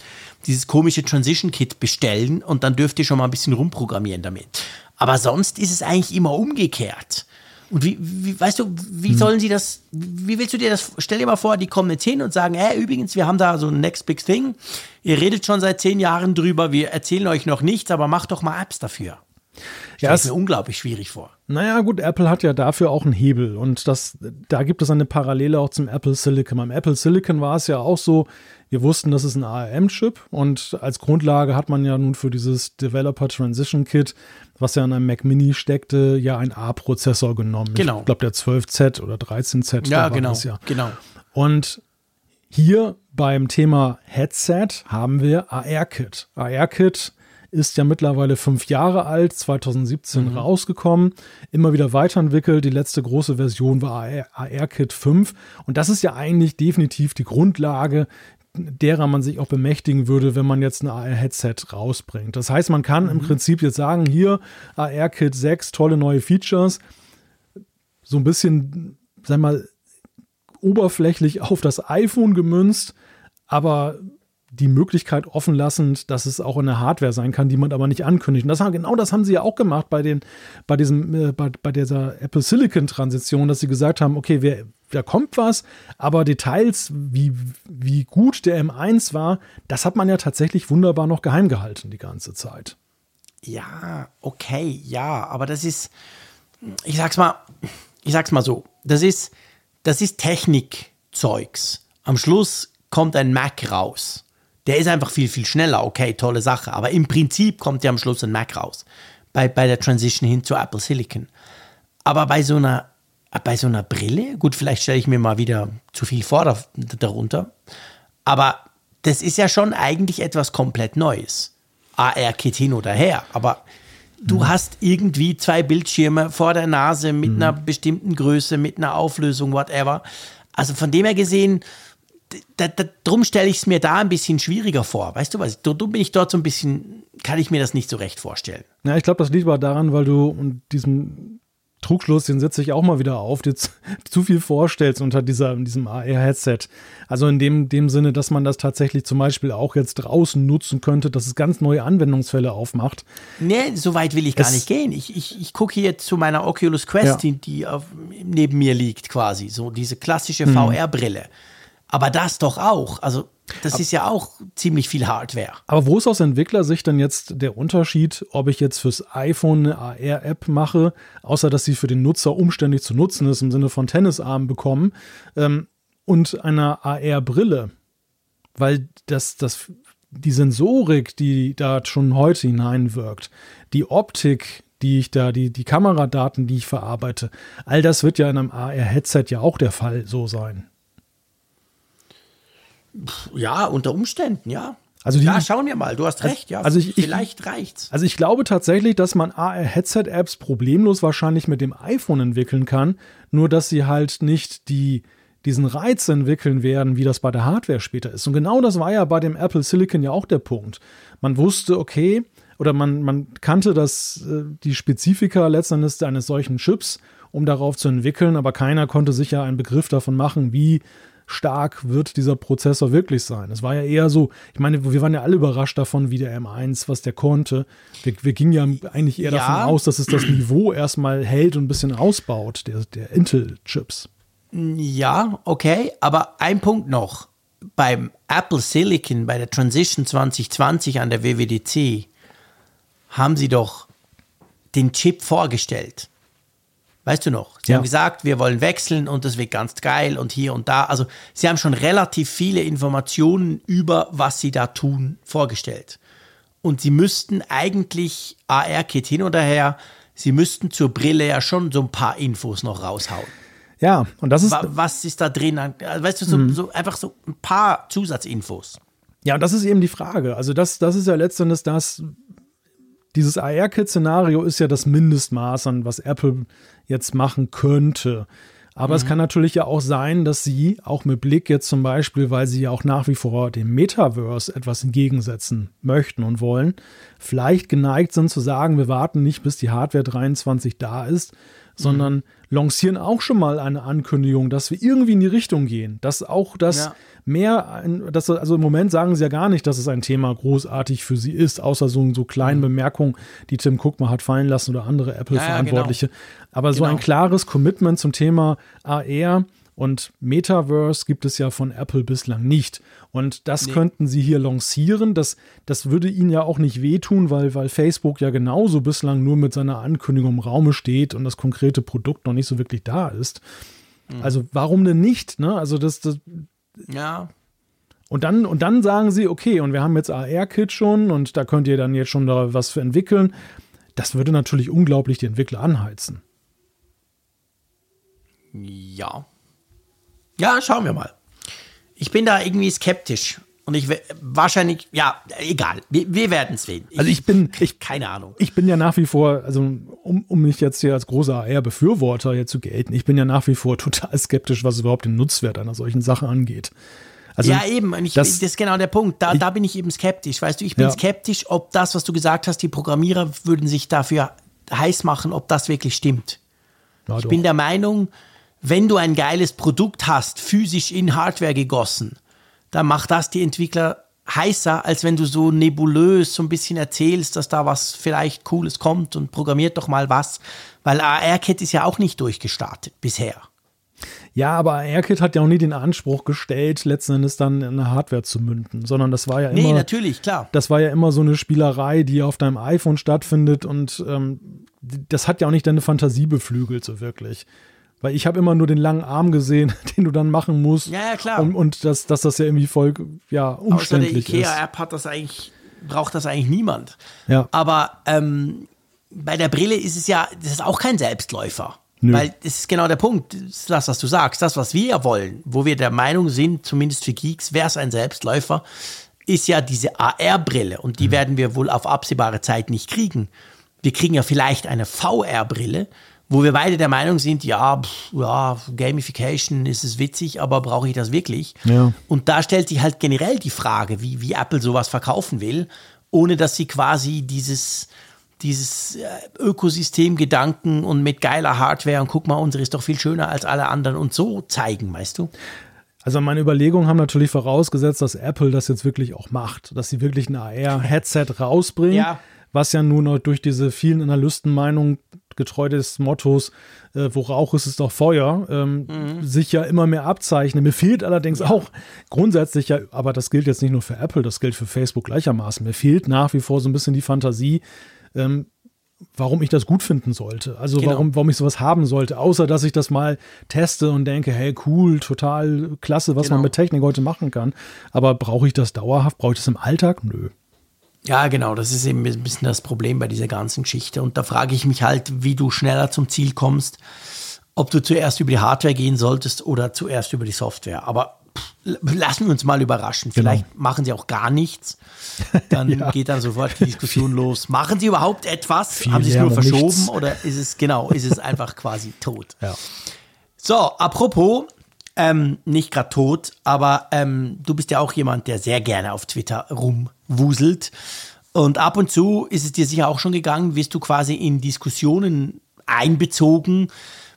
dieses komische Transition Kit bestellen und dann dürft ihr schon mal ein bisschen rumprogrammieren damit. Aber sonst ist es eigentlich immer umgekehrt. Und wie, wie, weißt du, wie hm. sollen sie das, wie willst du dir das, stell dir mal vor, die kommen jetzt hin und sagen, hey, übrigens, wir haben da so ein Next Big Thing, ihr redet schon seit zehn Jahren drüber, wir erzählen euch noch nichts, aber macht doch mal Apps dafür. Ja, das ist mir unglaublich schwierig vor. Naja, gut, Apple hat ja dafür auch einen Hebel und das, da gibt es eine Parallele auch zum Apple Silicon. Beim Apple Silicon war es ja auch so, wir wussten, das ist ein ARM-Chip und als Grundlage hat man ja nun für dieses Developer Transition Kit, was ja in einem Mac Mini steckte, ja einen A-Prozessor genommen. Genau. Ich glaube, der 12Z oder 13Z. Ja, genau. Ja. genau. Und hier beim Thema Headset haben wir AR-Kit. AR-Kit ist ja mittlerweile fünf Jahre alt, 2017 mhm. rausgekommen, immer wieder weiterentwickelt. Die letzte große Version war AR-Kit 5 und das ist ja eigentlich definitiv die Grundlage, derer man sich auch bemächtigen würde, wenn man jetzt ein AR-Headset rausbringt. Das heißt, man kann mhm. im Prinzip jetzt sagen, hier AR-Kit 6, tolle neue Features, so ein bisschen, sag mal, oberflächlich auf das iPhone gemünzt, aber die Möglichkeit offen lassend, dass es auch eine Hardware sein kann, die man aber nicht ankündigt. Und das haben, genau das haben sie ja auch gemacht bei den, bei diesem, äh, bei, bei dieser Apple Silicon Transition, dass sie gesagt haben, okay, wir, da kommt was, aber Details, wie, wie gut der M1 war, das hat man ja tatsächlich wunderbar noch geheim gehalten die ganze Zeit. Ja, okay, ja, aber das ist, ich sag's mal, ich sag's mal so, das ist, das ist Technikzeugs. Am Schluss kommt ein Mac raus. Der ist einfach viel, viel schneller. Okay, tolle Sache. Aber im Prinzip kommt ja am Schluss ein Mac raus. Bei, bei der Transition hin zu Apple Silicon. Aber bei so einer, bei so einer Brille, gut, vielleicht stelle ich mir mal wieder zu viel vor darunter. Aber das ist ja schon eigentlich etwas komplett Neues. AR-Kit hin oder her. Aber du mhm. hast irgendwie zwei Bildschirme vor der Nase mit mhm. einer bestimmten Größe, mit einer Auflösung, whatever. Also von dem her gesehen, da, da, drum stelle ich es mir da ein bisschen schwieriger vor. Weißt du was? Du, du bin ich dort so ein bisschen, kann ich mir das nicht so recht vorstellen. Ja, ich glaube, das liegt aber daran, weil du und diesen Trugschluss, den setze ich auch mal wieder auf, dir zu, zu viel vorstellst unter dieser, diesem AR-Headset. Also in dem, dem Sinne, dass man das tatsächlich zum Beispiel auch jetzt draußen nutzen könnte, dass es ganz neue Anwendungsfälle aufmacht. Nee, so weit will ich gar es, nicht gehen. Ich, ich, ich gucke hier zu meiner Oculus Quest, ja. die, auf, neben mir liegt quasi. So diese klassische hm. VR-Brille. Aber das doch auch. Also das aber, ist ja auch ziemlich viel Hardware. Aber wo ist aus Entwicklersicht denn jetzt der Unterschied, ob ich jetzt fürs iPhone eine AR-App mache, außer dass sie für den Nutzer umständlich zu nutzen ist, im Sinne von Tennisarmen bekommen, ähm, und einer AR-Brille? Weil das, das, die Sensorik, die da schon heute hineinwirkt, die Optik, die ich da, die, die Kameradaten, die ich verarbeite, all das wird ja in einem AR-Headset ja auch der Fall so sein. Ja, unter Umständen, ja. Also die, ja, schauen wir mal, du hast recht, ja. Also ich, vielleicht ich, reicht's. Also ich glaube tatsächlich, dass man AR-Headset-Apps problemlos wahrscheinlich mit dem iPhone entwickeln kann, nur dass sie halt nicht die, diesen Reiz entwickeln werden, wie das bei der Hardware später ist. Und genau das war ja bei dem Apple Silicon ja auch der Punkt. Man wusste, okay, oder man, man kannte das, äh, die Spezifika letztendlich eines solchen Chips, um darauf zu entwickeln, aber keiner konnte sich ja einen Begriff davon machen, wie stark wird dieser Prozessor wirklich sein. Es war ja eher so, ich meine, wir waren ja alle überrascht davon, wie der M1, was der konnte. Wir, wir gingen ja eigentlich eher ja. davon aus, dass es das Niveau erstmal hält und ein bisschen ausbaut, der, der Intel-Chips. Ja, okay, aber ein Punkt noch. Beim Apple Silicon, bei der Transition 2020 an der WWDC, haben sie doch den Chip vorgestellt. Weißt du noch? Sie ja. haben gesagt, wir wollen wechseln und das wird ganz geil und hier und da. Also sie haben schon relativ viele Informationen über, was sie da tun, vorgestellt. Und sie müssten eigentlich AR-Kit hin oder her, sie müssten zur Brille ja schon so ein paar Infos noch raushauen. Ja, und das ist. Was ist da drin? Weißt du, so, mhm. so einfach so ein paar Zusatzinfos. Ja, und das ist eben die Frage. Also, das, das ist ja letztendlich das, dieses AR-Kit-Szenario ist ja das Mindestmaß an, was Apple jetzt machen könnte. Aber mhm. es kann natürlich ja auch sein, dass sie auch mit Blick jetzt zum Beispiel, weil sie ja auch nach wie vor dem Metaverse etwas entgegensetzen möchten und wollen, vielleicht geneigt sind zu sagen, wir warten nicht, bis die Hardware 23 da ist, sondern mhm. lancieren auch schon mal eine Ankündigung, dass wir irgendwie in die Richtung gehen, dass auch das ja. mehr, dass, also im Moment sagen sie ja gar nicht, dass es ein Thema großartig für sie ist, außer so, so kleinen mhm. Bemerkungen, die Tim Cook mal hat fallen lassen oder andere Apple-Verantwortliche. Ja, ja, genau. Aber so genau. ein klares Commitment zum Thema AR und Metaverse gibt es ja von Apple bislang nicht. Und das nee. könnten sie hier lancieren. Das, das würde ihnen ja auch nicht wehtun, weil, weil Facebook ja genauso bislang nur mit seiner Ankündigung im Raume steht und das konkrete Produkt noch nicht so wirklich da ist. Mhm. Also warum denn nicht? Ne? Also das, das ja. Und dann, und dann sagen sie, okay, und wir haben jetzt AR-Kit schon und da könnt ihr dann jetzt schon da was für entwickeln. Das würde natürlich unglaublich die Entwickler anheizen. Ja, ja, schauen wir mal. Ich bin da irgendwie skeptisch. Und ich wahrscheinlich, ja, egal. Wir, wir werden es sehen. also ich bin, ich, keine Ahnung. Ich bin ja nach wie vor, also um, um mich jetzt hier als großer AR-Befürworter hier zu gelten, ich bin ja nach wie vor total skeptisch, was überhaupt den Nutzwert einer solchen Sache angeht. Also, ja, eben. Und ich, das, das, ist genau der Punkt. Da, ich, da bin ich eben skeptisch. Weißt du, ich bin ja. skeptisch, ob das, was du gesagt hast, die Programmierer würden sich dafür heiß machen, ob das wirklich stimmt. Ja, ich doch. bin der Meinung, wenn du ein geiles Produkt hast, physisch in Hardware gegossen, dann macht das die Entwickler heißer, als wenn du so nebulös so ein bisschen erzählst, dass da was vielleicht Cooles kommt und programmiert doch mal was. Weil AR-Kit ist ja auch nicht durchgestartet bisher. Ja, aber AirKit hat ja auch nie den Anspruch gestellt, letzten Endes dann in eine Hardware zu münden, sondern das war ja immer. Nee, natürlich, klar. Das war ja immer so eine Spielerei, die auf deinem iPhone stattfindet und ähm, das hat ja auch nicht deine Fantasie beflügelt, so wirklich. Weil ich habe immer nur den langen Arm gesehen, den du dann machen musst. Ja, ja, klar. Und, und dass, dass das ja irgendwie voll ja, umständlich Außer der IKEA-App hat das eigentlich, braucht das eigentlich niemand. Ja. Aber ähm, bei der Brille ist es ja, das ist auch kein Selbstläufer. Nö. Weil das ist genau der Punkt, das, was du sagst, das, was wir ja wollen, wo wir der Meinung sind, zumindest für Geeks, wäre es ein Selbstläufer, ist ja diese AR-Brille und die mhm. werden wir wohl auf absehbare Zeit nicht kriegen. Wir kriegen ja vielleicht eine VR-Brille, wo wir beide der Meinung sind, ja, pff, ja, Gamification ist es witzig, aber brauche ich das wirklich? Ja. Und da stellt sich halt generell die Frage, wie, wie Apple sowas verkaufen will, ohne dass sie quasi dieses, dieses äh, Ökosystem-Gedanken und mit geiler Hardware und guck mal, unsere ist doch viel schöner als alle anderen und so zeigen, weißt du? Also meine Überlegungen haben natürlich vorausgesetzt, dass Apple das jetzt wirklich auch macht, dass sie wirklich ein AR-Headset rausbringen, ja. was ja nun durch diese vielen Analystenmeinungen getreu des Mottos, äh, wo Rauch ist, ist doch Feuer, ähm, mhm. sich ja immer mehr abzeichnen. Mir fehlt allerdings ja. auch grundsätzlich ja, aber das gilt jetzt nicht nur für Apple, das gilt für Facebook gleichermaßen. Mir fehlt nach wie vor so ein bisschen die Fantasie, ähm, warum ich das gut finden sollte. Also genau. warum, warum ich sowas haben sollte, außer dass ich das mal teste und denke, hey, cool, total klasse, was genau. man mit Technik heute machen kann. Aber brauche ich das dauerhaft? Brauche ich das im Alltag? Nö. Ja, genau, das ist eben ein bisschen das Problem bei dieser ganzen Geschichte. Und da frage ich mich halt, wie du schneller zum Ziel kommst, ob du zuerst über die Hardware gehen solltest oder zuerst über die Software. Aber lassen wir uns mal überraschen. Genau. Vielleicht genau. machen sie auch gar nichts. Dann ja. geht dann sofort die Diskussion los. Machen sie überhaupt etwas? Viel Haben sie es nur verschoben nichts. oder ist es genau, ist es einfach quasi tot? Ja. So, apropos, ähm, nicht gerade tot, aber ähm, du bist ja auch jemand, der sehr gerne auf Twitter rumwuselt. Und ab und zu ist es dir sicher auch schon gegangen, wirst du quasi in Diskussionen einbezogen,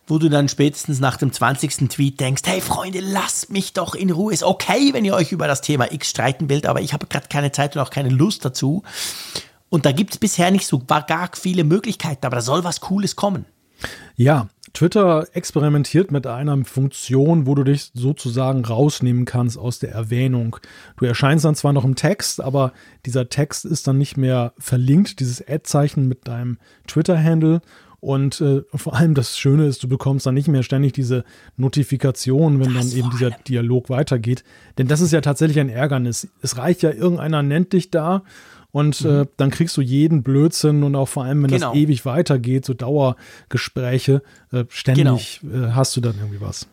wo du dann spätestens nach dem 20. Tweet denkst, hey Freunde, lasst mich doch in Ruhe. Ist okay, wenn ihr euch über das Thema X streiten wollt, aber ich habe gerade keine Zeit und auch keine Lust dazu. Und da gibt es bisher nicht so gar viele Möglichkeiten, aber da soll was Cooles kommen. Ja, Twitter experimentiert mit einer Funktion, wo du dich sozusagen rausnehmen kannst aus der Erwähnung. Du erscheinst dann zwar noch im Text, aber dieser Text ist dann nicht mehr verlinkt, dieses Ad-Zeichen mit deinem Twitter-Handle und äh, vor allem das Schöne ist, du bekommst dann nicht mehr ständig diese Notifikation, wenn das dann eben dieser Dialog weitergeht. Denn das ist ja tatsächlich ein Ärgernis. Es reicht ja, irgendeiner nennt dich da und äh, mhm. äh, dann kriegst du jeden Blödsinn und auch vor allem, wenn genau. das ewig weitergeht, so Dauergespräche, äh, ständig genau. äh, hast du dann irgendwie was.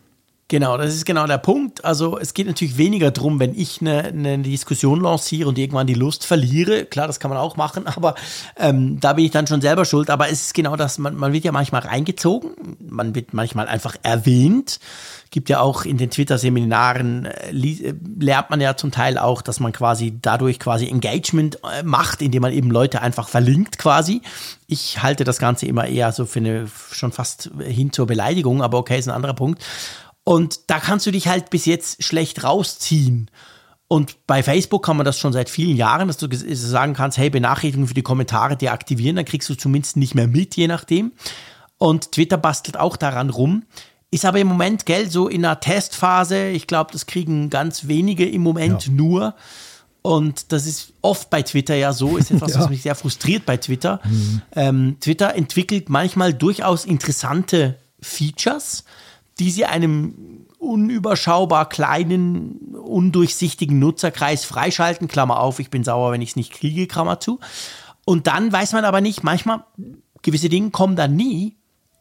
Genau, das ist genau der Punkt. Also es geht natürlich weniger darum, wenn ich eine, eine, Diskussion lanciere und irgendwann die Lust verliere. Klar, das kann man auch machen, aber ähm, da bin ich dann schon selber schuld. Aber es ist genau das, man, man wird ja manchmal reingezogen, man wird manchmal einfach erwähnt. Gibt ja auch in den Twitter-Seminaren, äh, äh, lernt man ja zum Teil auch, dass man quasi dadurch quasi Engagement äh, macht, indem man eben Leute einfach verlinkt quasi. Ich halte das Ganze immer eher so für eine schon fast hin zur Beleidigung, aber okay, ist ein anderer Punkt. Und da kannst du dich halt bis jetzt schlecht rausziehen. Und bei Facebook kann man das schon seit vielen Jahren, dass du sagen kannst, hey, Benachrichtigungen für die Kommentare deaktivieren, dann kriegst du zumindest nicht mehr mit, je nachdem. Und Twitter bastelt auch daran rum. Ist aber im Moment, gell, so in einer Testphase. Ich glaube, das kriegen ganz wenige im Moment ja. nur. Und das ist oft bei Twitter ja so, ist etwas, ja. was mich sehr frustriert bei Twitter. Mhm. Ähm, Twitter entwickelt manchmal durchaus interessante Features, die sie einem unüberschaubar kleinen, undurchsichtigen Nutzerkreis freischalten. Klammer auf, ich bin sauer, wenn ich es nicht kriege, Klammer zu. Und dann weiß man aber nicht, manchmal gewisse Dinge kommen dann nie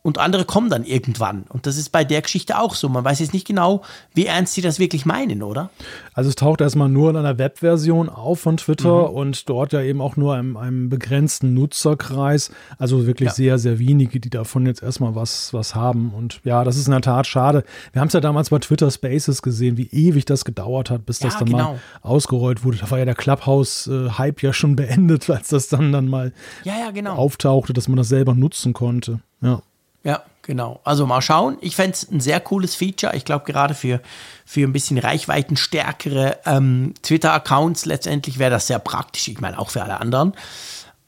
und andere kommen dann irgendwann. Und das ist bei der Geschichte auch so. Man weiß jetzt nicht genau, wie ernst sie das wirklich meinen, oder? Also es taucht erstmal nur in einer Webversion auf von Twitter mhm. und dort ja eben auch nur in einem begrenzten Nutzerkreis. Also wirklich ja. sehr, sehr wenige, die davon jetzt erstmal was, was haben. Und ja, das ist in der Tat schade. Wir haben es ja damals bei Twitter Spaces gesehen, wie ewig das gedauert hat, bis ja, das dann genau. mal ausgerollt wurde. Da war ja der Clubhouse-Hype ja schon beendet, als das dann, dann mal ja, genau. auftauchte, dass man das selber nutzen konnte. Ja. Ja, genau. Also mal schauen. Ich fände es ein sehr cooles Feature. Ich glaube, gerade für, für ein bisschen reichweitenstärkere ähm, Twitter-Accounts letztendlich wäre das sehr praktisch. Ich meine, auch für alle anderen.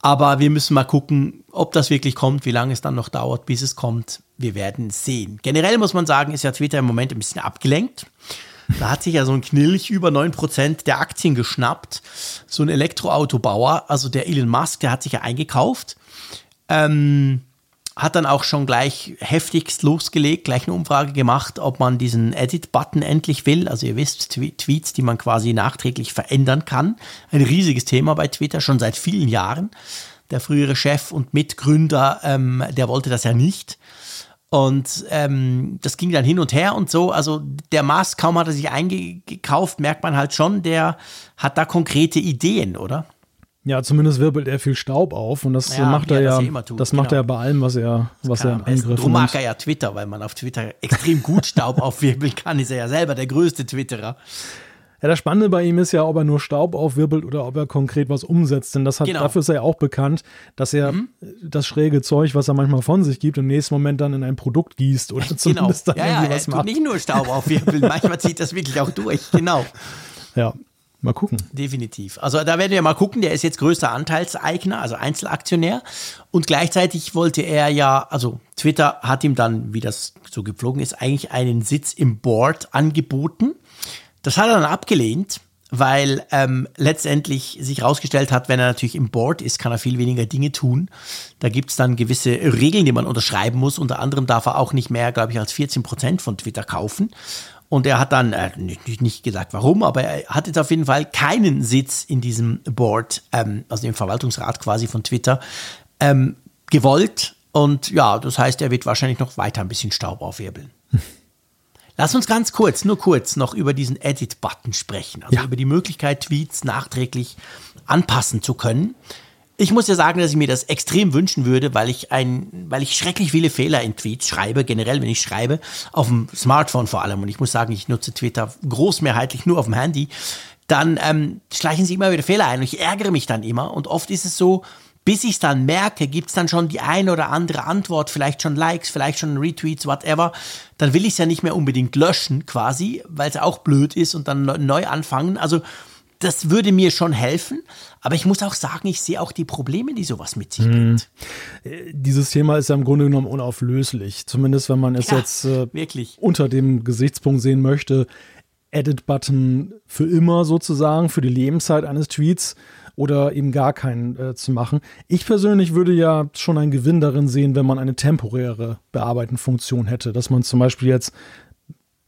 Aber wir müssen mal gucken, ob das wirklich kommt, wie lange es dann noch dauert, bis es kommt. Wir werden sehen. Generell muss man sagen, ist ja Twitter im Moment ein bisschen abgelenkt. Da hat sich ja so ein Knilch über 9% der Aktien geschnappt. So ein Elektroautobauer, also der Elon Musk, der hat sich ja eingekauft. Ähm, hat dann auch schon gleich heftigst losgelegt, gleich eine Umfrage gemacht, ob man diesen Edit-Button endlich will. Also ihr wisst, Tweets, die man quasi nachträglich verändern kann. Ein riesiges Thema bei Twitter, schon seit vielen Jahren. Der frühere Chef und Mitgründer, ähm, der wollte das ja nicht. Und ähm, das ging dann hin und her und so. Also der Mars, kaum hat er sich eingekauft, merkt man halt schon, der hat da konkrete Ideen, oder? Ja, zumindest wirbelt er viel Staub auf und das ja, macht er ja, das, das genau. macht er bei allem, was er, was er im Angriff nimmt. Darum mag er ja Twitter, weil man auf Twitter extrem gut Staub aufwirbeln kann. Ist er ja selber der größte Twitterer. Ja, das Spannende bei ihm ist ja, ob er nur Staub aufwirbelt oder ob er konkret was umsetzt. Denn das hat, genau. dafür ist er ja auch bekannt, dass er mhm. das schräge Zeug, was er manchmal von sich gibt, im nächsten Moment dann in ein Produkt gießt oder genau. zumindest dann ja, irgendwie ja, was macht. Nicht nur Staub aufwirbeln, manchmal zieht das wirklich auch durch. Genau. Ja, Mal gucken. Definitiv. Also da werden wir mal gucken. Der ist jetzt größter Anteilseigner, also Einzelaktionär. Und gleichzeitig wollte er ja, also Twitter hat ihm dann, wie das so gepflogen ist, eigentlich einen Sitz im Board angeboten. Das hat er dann abgelehnt, weil ähm, letztendlich sich herausgestellt hat, wenn er natürlich im Board ist, kann er viel weniger Dinge tun. Da gibt es dann gewisse Regeln, die man unterschreiben muss. Unter anderem darf er auch nicht mehr, glaube ich, als 14 Prozent von Twitter kaufen. Und er hat dann, äh, nicht, nicht gesagt warum, aber er hat jetzt auf jeden Fall keinen Sitz in diesem Board, ähm, also im Verwaltungsrat quasi von Twitter, ähm, gewollt. Und ja, das heißt, er wird wahrscheinlich noch weiter ein bisschen Staub aufwirbeln. Lass uns ganz kurz, nur kurz, noch über diesen Edit-Button sprechen. Also ja. über die Möglichkeit, Tweets nachträglich anpassen zu können. Ich muss ja sagen, dass ich mir das extrem wünschen würde, weil ich ein, weil ich schrecklich viele Fehler in Tweets schreibe, generell, wenn ich schreibe, auf dem Smartphone vor allem. Und ich muss sagen, ich nutze Twitter großmehrheitlich nur auf dem Handy. Dann ähm, schleichen sich immer wieder Fehler ein und ich ärgere mich dann immer. Und oft ist es so, bis ich es dann merke, gibt es dann schon die eine oder andere Antwort, vielleicht schon Likes, vielleicht schon Retweets, whatever. Dann will ich es ja nicht mehr unbedingt löschen, quasi, weil es auch blöd ist und dann neu anfangen. Also das würde mir schon helfen. Aber ich muss auch sagen, ich sehe auch die Probleme, die sowas mit sich bringt. Hm. Dieses Thema ist ja im Grunde genommen unauflöslich. Zumindest wenn man es ja, jetzt äh, unter dem Gesichtspunkt sehen möchte. Edit-Button für immer sozusagen, für die Lebenszeit eines Tweets oder eben gar keinen äh, zu machen. Ich persönlich würde ja schon einen Gewinn darin sehen, wenn man eine temporäre Bearbeiten-Funktion hätte, dass man zum Beispiel jetzt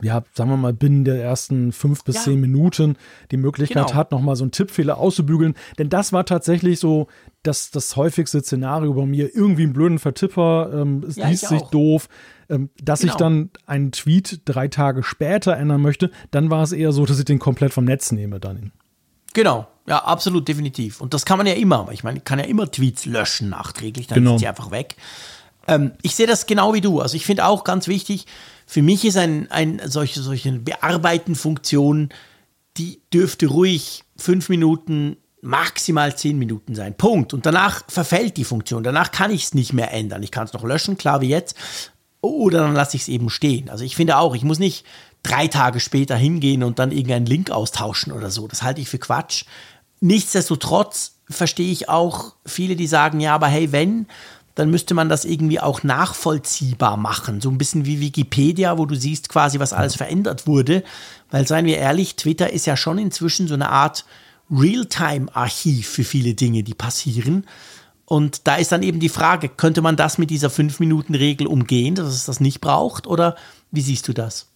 ja, sagen wir mal, binnen der ersten fünf bis ja. zehn Minuten die Möglichkeit genau. hat, nochmal so einen Tippfehler auszubügeln. Denn das war tatsächlich so das, das häufigste Szenario bei mir. Irgendwie einen blöden Vertipper, ähm, es ja, liest sich doof. Ähm, dass genau. ich dann einen Tweet drei Tage später ändern möchte, dann war es eher so, dass ich den komplett vom Netz nehme dann. Genau, ja, absolut, definitiv. Und das kann man ja immer. Ich meine, ich kann ja immer Tweets löschen nachträglich, dann genau. sind sie einfach weg. Ähm, ich sehe das genau wie du. Also ich finde auch ganz wichtig, für mich ist ein, ein solche, solche Bearbeiten-Funktion, die dürfte ruhig fünf Minuten, maximal zehn Minuten sein. Punkt. Und danach verfällt die Funktion. Danach kann ich es nicht mehr ändern. Ich kann es noch löschen, klar wie jetzt. Oder dann lasse ich es eben stehen. Also ich finde auch, ich muss nicht drei Tage später hingehen und dann irgendeinen Link austauschen oder so. Das halte ich für Quatsch. Nichtsdestotrotz verstehe ich auch viele, die sagen, ja, aber hey, wenn, dann müsste man das irgendwie auch nachvollziehbar machen. So ein bisschen wie Wikipedia, wo du siehst quasi, was alles verändert wurde. Weil, seien wir ehrlich, Twitter ist ja schon inzwischen so eine Art Realtime-Archiv für viele Dinge, die passieren. Und da ist dann eben die Frage, könnte man das mit dieser 5-Minuten-Regel umgehen, dass es das nicht braucht? Oder wie siehst du das?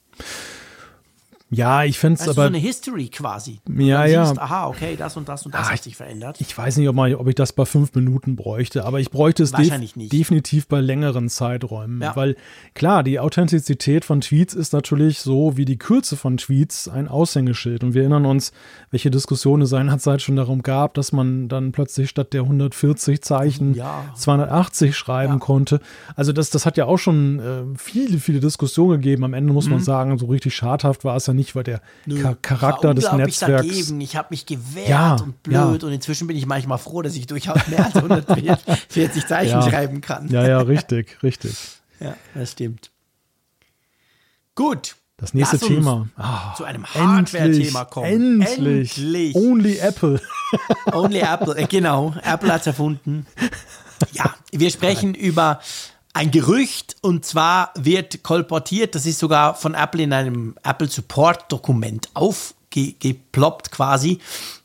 Ja, ich finde es aber. so eine History quasi. Ja, ja. Siehst, aha, okay, das und das und das ah, hat sich verändert. Ich weiß nicht, ob, man, ob ich das bei fünf Minuten bräuchte, aber ich bräuchte es def definitiv bei längeren Zeiträumen. Ja. Weil klar, die Authentizität von Tweets ist natürlich so wie die Kürze von Tweets ein Aushängeschild. Und wir erinnern uns, welche Diskussionen es seinerzeit schon darum gab, dass man dann plötzlich statt der 140 Zeichen ja. 280 schreiben ja. konnte. Also das, das hat ja auch schon äh, viele, viele Diskussionen gegeben. Am Ende muss mhm. man sagen, so richtig schadhaft war es ja nicht, weil der Nö, Charakter des Netzwerks. Dagegen. Ich habe mich gewehrt ja, und blöd ja. und inzwischen bin ich manchmal froh, dass ich durchaus mehr als 140 Zeichen schreiben kann. Ja, ja, richtig, richtig. Ja, das stimmt. Gut. Das nächste Thema. Oh, zu einem Hardware-Thema kommen. Endlich. endlich. Only Apple. Only Apple, äh, genau. Apple hat es erfunden. Ja, wir sprechen über ein Gerücht und zwar wird kolportiert, das ist sogar von Apple in einem Apple Support Dokument aufgeploppt quasi,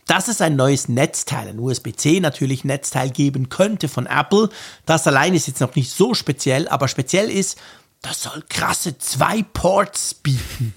dass es ein neues Netzteil, ein USB-C natürlich Netzteil geben könnte von Apple. Das allein ist jetzt noch nicht so speziell, aber speziell ist, das soll krasse zwei Ports bieten.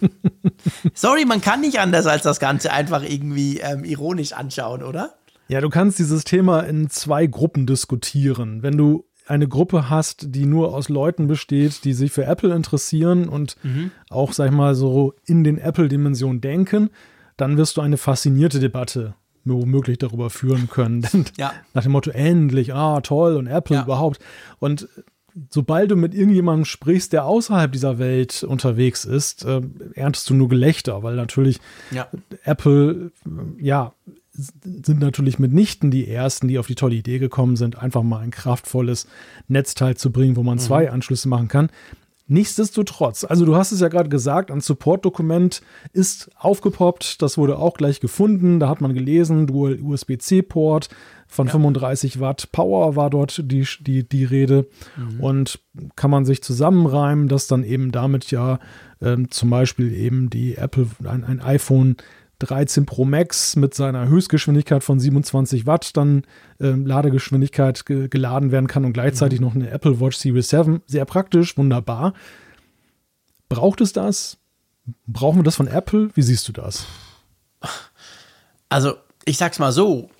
Sorry, man kann nicht anders als das Ganze einfach irgendwie ähm, ironisch anschauen, oder? Ja, du kannst dieses Thema in zwei Gruppen diskutieren. Wenn du eine Gruppe hast, die nur aus Leuten besteht, die sich für Apple interessieren und mhm. auch, sag ich mal, so in den Apple-Dimensionen denken, dann wirst du eine faszinierte Debatte womöglich darüber führen können. ja. Nach dem Motto, endlich, ah, toll und Apple ja. überhaupt. Und sobald du mit irgendjemandem sprichst, der außerhalb dieser Welt unterwegs ist, äh, erntest du nur Gelächter, weil natürlich ja. Apple, ja, sind natürlich mitnichten die ersten, die auf die tolle Idee gekommen sind, einfach mal ein kraftvolles Netzteil zu bringen, wo man mhm. zwei Anschlüsse machen kann. Nichtsdestotrotz, also du hast es ja gerade gesagt, ein Support-Dokument ist aufgepoppt, das wurde auch gleich gefunden, da hat man gelesen, Dual USB-C-Port von ja. 35 Watt Power war dort die, die, die Rede mhm. und kann man sich zusammenreimen, dass dann eben damit ja ähm, zum Beispiel eben die Apple, ein, ein iPhone 13 Pro Max mit seiner Höchstgeschwindigkeit von 27 Watt dann äh, Ladegeschwindigkeit ge geladen werden kann und gleichzeitig mhm. noch eine Apple Watch Series 7. Sehr praktisch, wunderbar. Braucht es das? Brauchen wir das von Apple? Wie siehst du das? Also, ich sag's mal so,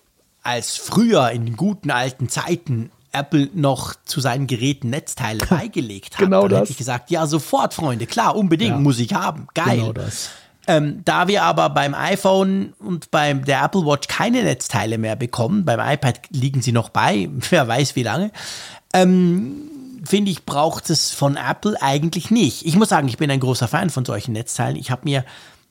als früher in den guten alten Zeiten Apple noch zu seinen Geräten Netzteile beigelegt hat, genau dann das. hätte ich gesagt, ja, sofort, Freunde, klar, unbedingt, ja. muss ich haben. Geil. Genau das. Ähm, da wir aber beim iPhone und beim der Apple Watch keine Netzteile mehr bekommen, beim iPad liegen sie noch bei, wer weiß wie lange, ähm, finde ich, braucht es von Apple eigentlich nicht. Ich muss sagen, ich bin ein großer Fan von solchen Netzteilen. Ich habe mir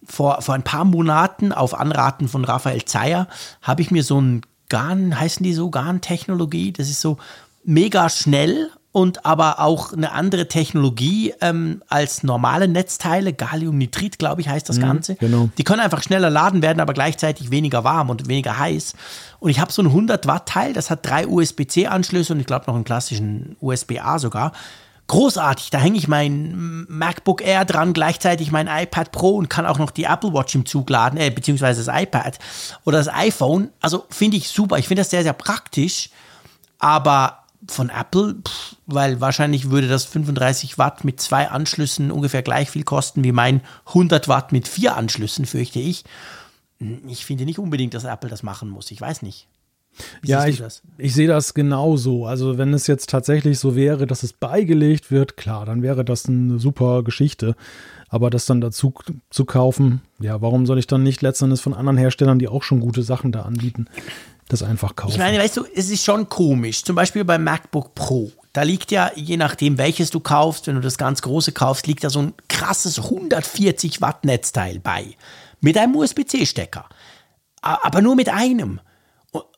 vor, vor ein paar Monaten auf Anraten von Raphael Zeyer, habe ich mir so ein GAN, heißen die so, GAN-Technologie, das ist so mega schnell und aber auch eine andere Technologie ähm, als normale Netzteile. Galliumnitrid, glaube ich, heißt das mhm, Ganze. Genau. Die können einfach schneller laden werden, aber gleichzeitig weniger warm und weniger heiß. Und ich habe so ein 100 Watt Teil, das hat drei USB-C-Anschlüsse und ich glaube noch einen klassischen USB-A sogar. Großartig, da hänge ich mein MacBook Air dran, gleichzeitig mein iPad Pro und kann auch noch die Apple Watch im Zug laden, äh, beziehungsweise das iPad oder das iPhone. Also finde ich super, ich finde das sehr, sehr praktisch. Aber von Apple, pff, weil wahrscheinlich würde das 35 Watt mit zwei Anschlüssen ungefähr gleich viel kosten wie mein 100 Watt mit vier Anschlüssen, fürchte ich. Ich finde nicht unbedingt, dass Apple das machen muss. Ich weiß nicht. Wie ja, ich, ich sehe das genauso. Also wenn es jetzt tatsächlich so wäre, dass es beigelegt wird, klar, dann wäre das eine super Geschichte. Aber das dann dazu zu kaufen, ja, warum soll ich dann nicht letztendlich von anderen Herstellern, die auch schon gute Sachen da anbieten, das einfach kaufen. Ich meine, weißt du, es ist schon komisch. Zum Beispiel beim MacBook Pro. Da liegt ja, je nachdem, welches du kaufst, wenn du das ganz große kaufst, liegt da so ein krasses 140 Watt Netzteil bei. Mit einem USB-C-Stecker. Aber nur mit einem.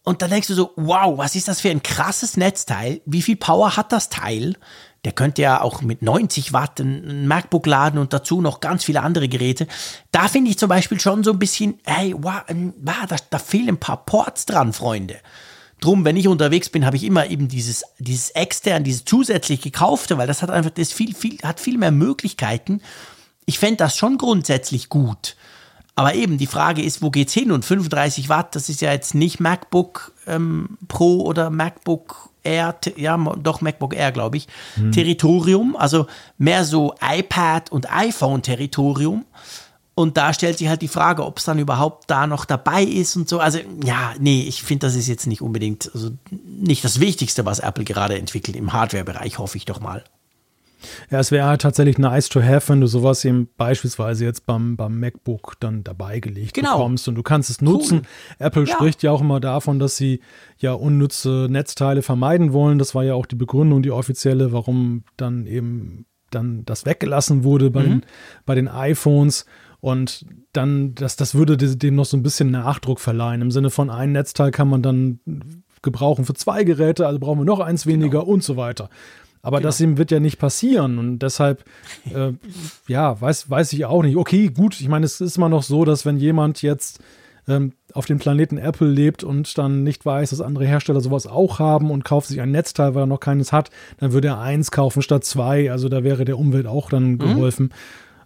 Und dann denkst du so, wow, was ist das für ein krasses Netzteil? Wie viel Power hat das Teil? Der könnte ja auch mit 90 Watt ein MacBook laden und dazu noch ganz viele andere Geräte. Da finde ich zum Beispiel schon so ein bisschen, hey, wow, da, da fehlen ein paar Ports dran, Freunde. Drum, wenn ich unterwegs bin, habe ich immer eben dieses, dieses extern, dieses zusätzlich gekaufte, weil das hat einfach, das viel, viel, hat viel mehr Möglichkeiten. Ich fände das schon grundsätzlich gut. Aber eben, die Frage ist, wo geht's hin? Und 35 Watt, das ist ja jetzt nicht MacBook ähm, Pro oder MacBook Air, ja, doch MacBook Air, glaube ich, hm. Territorium, also mehr so iPad und iPhone-Territorium. Und da stellt sich halt die Frage, ob es dann überhaupt da noch dabei ist und so. Also, ja, nee, ich finde, das ist jetzt nicht unbedingt, also nicht das Wichtigste, was Apple gerade entwickelt im Hardware-Bereich, hoffe ich doch mal. Ja, es wäre halt tatsächlich nice to have, wenn du sowas eben beispielsweise jetzt beim, beim MacBook dann dabei gelegt genau. bekommst und du kannst es nutzen. Cool. Apple ja. spricht ja auch immer davon, dass sie ja unnütze Netzteile vermeiden wollen. Das war ja auch die Begründung, die offizielle, warum dann eben dann das weggelassen wurde bei, mhm. den, bei den iPhones. Und dann, das, das würde dem noch so ein bisschen Nachdruck verleihen. Im Sinne von ein Netzteil kann man dann gebrauchen für zwei Geräte, also brauchen wir noch eins weniger genau. und so weiter. Aber genau. das eben wird ja nicht passieren und deshalb, äh, ja, weiß, weiß ich auch nicht. Okay, gut, ich meine, es ist immer noch so, dass wenn jemand jetzt ähm, auf dem Planeten Apple lebt und dann nicht weiß, dass andere Hersteller sowas auch haben und kauft sich ein Netzteil, weil er noch keines hat, dann würde er eins kaufen statt zwei. Also da wäre der Umwelt auch dann mhm. geholfen. Mhm.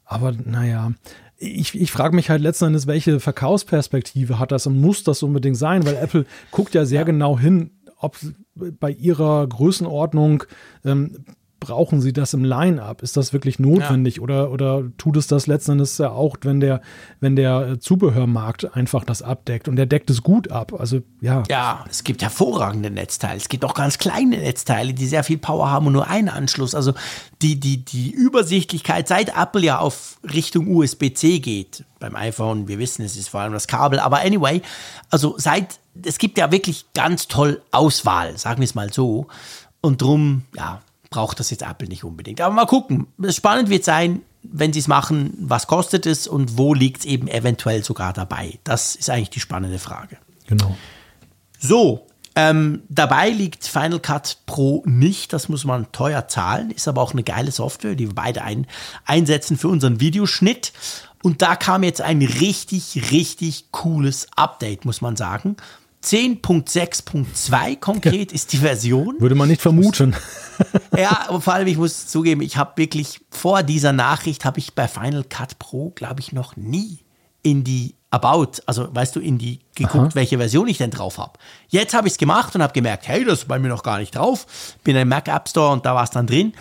Aber naja, ich, ich frage mich halt letzten Endes, welche Verkaufsperspektive hat das und muss das unbedingt sein? Weil Apple guckt ja sehr ja. genau hin, ob bei ihrer Größenordnung ähm, brauchen sie das im Line-up? Ist das wirklich notwendig? Ja. Oder, oder tut es das letzten Endes ja auch, wenn der, wenn der äh, Zubehörmarkt einfach das abdeckt und der deckt es gut ab? Also, ja. Ja, es gibt hervorragende Netzteile. Es gibt auch ganz kleine Netzteile, die sehr viel Power haben und nur einen Anschluss. Also, die, die, die Übersichtlichkeit, seit Apple ja auf Richtung USB-C geht, beim iPhone, wir wissen, es ist vor allem das Kabel, aber anyway, also seit, es gibt ja wirklich ganz toll Auswahl, sagen wir es mal so. Und drum, ja, braucht das jetzt Apple nicht unbedingt. Aber mal gucken. Spannend wird sein, wenn sie es machen, was kostet es und wo liegt es eben eventuell sogar dabei. Das ist eigentlich die spannende Frage. Genau. So, ähm, dabei liegt Final Cut Pro nicht, das muss man teuer zahlen, ist aber auch eine geile Software, die wir beide ein, einsetzen für unseren Videoschnitt. Und da kam jetzt ein richtig, richtig cooles Update, muss man sagen. 10.6.2 konkret ist die Version. Würde man nicht vermuten. ja, und vor allem, ich muss zugeben, ich habe wirklich vor dieser Nachricht habe ich bei Final Cut Pro, glaube ich, noch nie in die About, also weißt du, in die geguckt, Aha. welche Version ich denn drauf habe. Jetzt habe ich es gemacht und habe gemerkt, hey, das ist bei mir noch gar nicht drauf. Bin im Mac App Store und da war es dann drin.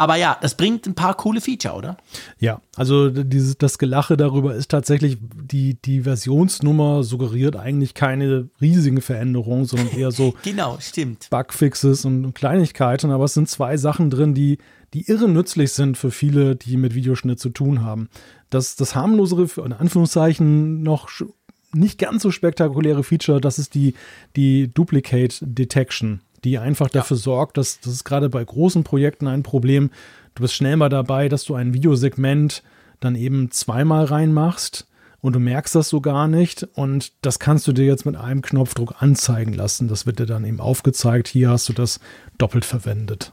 Aber ja, das bringt ein paar coole Feature, oder? Ja, also dieses, das Gelache darüber ist tatsächlich, die, die Versionsnummer suggeriert eigentlich keine riesigen Veränderungen, sondern eher so genau, stimmt. Bugfixes und Kleinigkeiten. Aber es sind zwei Sachen drin, die, die irre nützlich sind für viele, die mit Videoschnitt zu tun haben. Das, das harmlosere, in Anführungszeichen, noch nicht ganz so spektakuläre Feature, das ist die, die Duplicate Detection die einfach dafür ja. sorgt, dass das ist gerade bei großen Projekten ein Problem. Du bist schnell mal dabei, dass du ein Videosegment dann eben zweimal reinmachst und du merkst das so gar nicht und das kannst du dir jetzt mit einem Knopfdruck anzeigen lassen. Das wird dir dann eben aufgezeigt. Hier hast du das doppelt verwendet.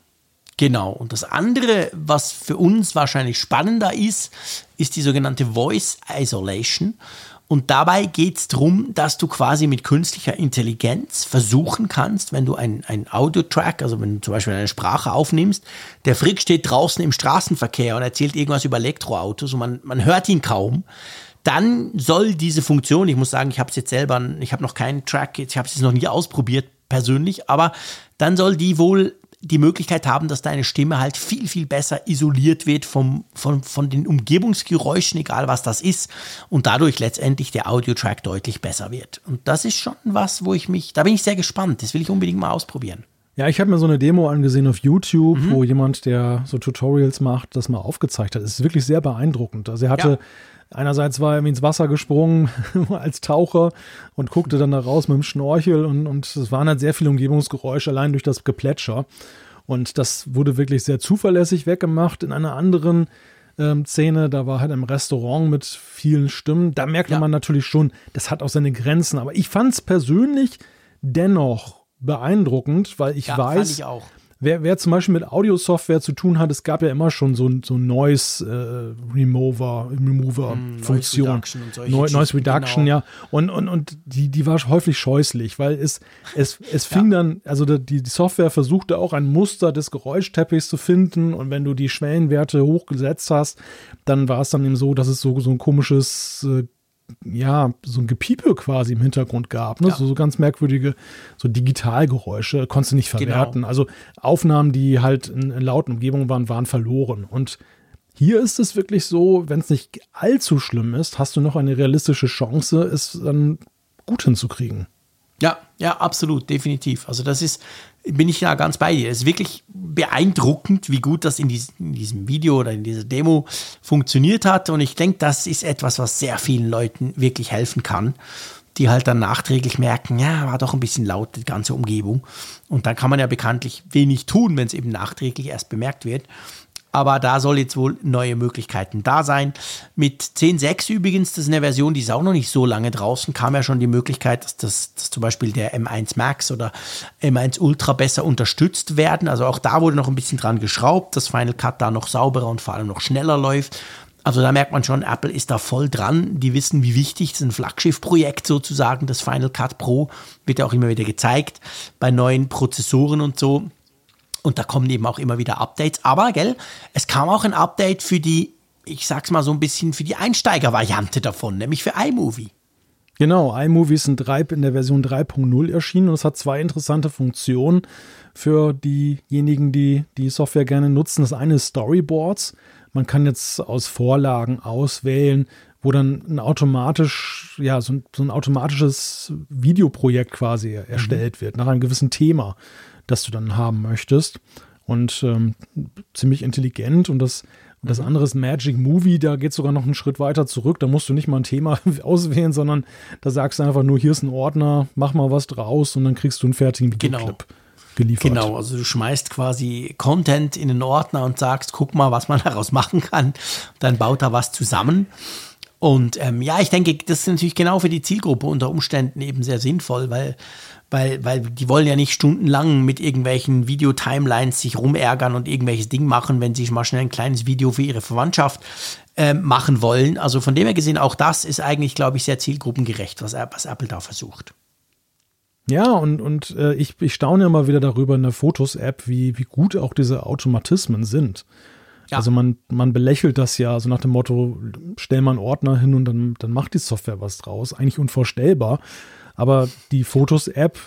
Genau. Und das andere, was für uns wahrscheinlich spannender ist, ist die sogenannte Voice Isolation. Und dabei geht es darum, dass du quasi mit künstlicher Intelligenz versuchen kannst, wenn du ein, ein Audio-Track, also wenn du zum Beispiel eine Sprache aufnimmst, der Frick steht draußen im Straßenverkehr und erzählt irgendwas über Elektroautos und man, man hört ihn kaum, dann soll diese Funktion, ich muss sagen, ich habe es jetzt selber, ich habe noch keinen Track, ich habe es noch nie ausprobiert persönlich, aber dann soll die wohl die Möglichkeit haben, dass deine Stimme halt viel, viel besser isoliert wird vom, von, von den Umgebungsgeräuschen, egal was das ist, und dadurch letztendlich der Audiotrack deutlich besser wird. Und das ist schon was, wo ich mich, da bin ich sehr gespannt. Das will ich unbedingt mal ausprobieren. Ja, ich habe mir so eine Demo angesehen auf YouTube, mhm. wo jemand, der so Tutorials macht, das mal aufgezeigt hat. Es ist wirklich sehr beeindruckend. Also er hatte ja. Einerseits war er ins Wasser gesprungen als Taucher und guckte dann da raus mit dem Schnorchel und, und es waren halt sehr viele Umgebungsgeräusche allein durch das Geplätscher. Und das wurde wirklich sehr zuverlässig weggemacht. In einer anderen ähm, Szene, da war halt im Restaurant mit vielen Stimmen. Da merkte ja. man natürlich schon, das hat auch seine Grenzen. Aber ich fand es persönlich dennoch beeindruckend, weil ich ja, weiß, ich auch. Wer, wer zum Beispiel mit Audio-Software zu tun hat, es gab ja immer schon so, so Noise äh, Remover, Remover mm. Noise Reduction, no, Noise Reduction genau. ja. Und, und, und die, die war häufig scheußlich, weil es, es, es fing ja. dann, also die, die Software versuchte auch ein Muster des Geräuschteppichs zu finden und wenn du die Schwellenwerte hochgesetzt hast, dann war es dann eben so, dass es so, so ein komisches äh, ja, so ein Gepiepe quasi im Hintergrund gab. Ne? Ja. So, so ganz merkwürdige, so Digitalgeräusche, konntest du nicht genau. verwerten. Genau. Also Aufnahmen, die halt in, in lauten Umgebungen waren, waren verloren. Und hier ist es wirklich so, wenn es nicht allzu schlimm ist, hast du noch eine realistische Chance, es dann gut hinzukriegen. Ja, ja, absolut, definitiv. Also das ist, bin ich ja ganz bei dir. Es ist wirklich beeindruckend, wie gut das in, dies, in diesem Video oder in dieser Demo funktioniert hat. Und ich denke, das ist etwas, was sehr vielen Leuten wirklich helfen kann, die halt dann nachträglich merken, ja, war doch ein bisschen laut, die ganze Umgebung. Und dann kann man ja bekanntlich wenig tun, wenn es eben nachträglich erst bemerkt wird. Aber da soll jetzt wohl neue Möglichkeiten da sein. Mit 10.6 übrigens, das ist eine Version, die ist auch noch nicht so lange draußen, kam ja schon die Möglichkeit, dass, das, dass zum Beispiel der M1 Max oder M1 Ultra besser unterstützt werden. Also auch da wurde noch ein bisschen dran geschraubt, dass Final Cut da noch sauberer und vor allem noch schneller läuft. Also da merkt man schon, Apple ist da voll dran. Die wissen, wie wichtig das ist ein Flaggschiff-Projekt sozusagen. Das Final Cut Pro wird ja auch immer wieder gezeigt bei neuen Prozessoren und so. Und da kommen eben auch immer wieder Updates. Aber, gell, es kam auch ein Update für die, ich sag's mal so ein bisschen, für die Einsteiger-Variante davon, nämlich für iMovie. Genau, iMovie ist in, 3, in der Version 3.0 erschienen und es hat zwei interessante Funktionen für diejenigen, die die Software gerne nutzen. Das eine ist Storyboards. Man kann jetzt aus Vorlagen auswählen, wo dann ein automatisch, ja, so ein, so ein automatisches Videoprojekt quasi erstellt mhm. wird, nach einem gewissen Thema, das du dann haben möchtest. Und ähm, ziemlich intelligent und das und das mhm. andere ist Magic Movie, da geht es sogar noch einen Schritt weiter zurück. Da musst du nicht mal ein Thema auswählen, sondern da sagst du einfach nur, hier ist ein Ordner, mach mal was draus und dann kriegst du einen fertigen Videoclip. Genau geliefert. Genau, also du schmeißt quasi Content in den Ordner und sagst, guck mal, was man daraus machen kann. Dann baut er was zusammen. Und ähm, ja, ich denke, das ist natürlich genau für die Zielgruppe unter Umständen eben sehr sinnvoll, weil, weil, weil die wollen ja nicht stundenlang mit irgendwelchen Videotimelines sich rumärgern und irgendwelches Ding machen, wenn sie mal schnell ein kleines Video für ihre Verwandtschaft äh, machen wollen. Also von dem her gesehen, auch das ist eigentlich, glaube ich, sehr zielgruppengerecht, was, was Apple da versucht. Ja, und, und äh, ich, ich staune immer wieder darüber in der Fotos-App, wie, wie gut auch diese Automatismen sind. Ja. Also man, man belächelt das ja, so nach dem Motto, stell mal einen Ordner hin und dann, dann macht die Software was draus. Eigentlich unvorstellbar. Aber die Fotos-App,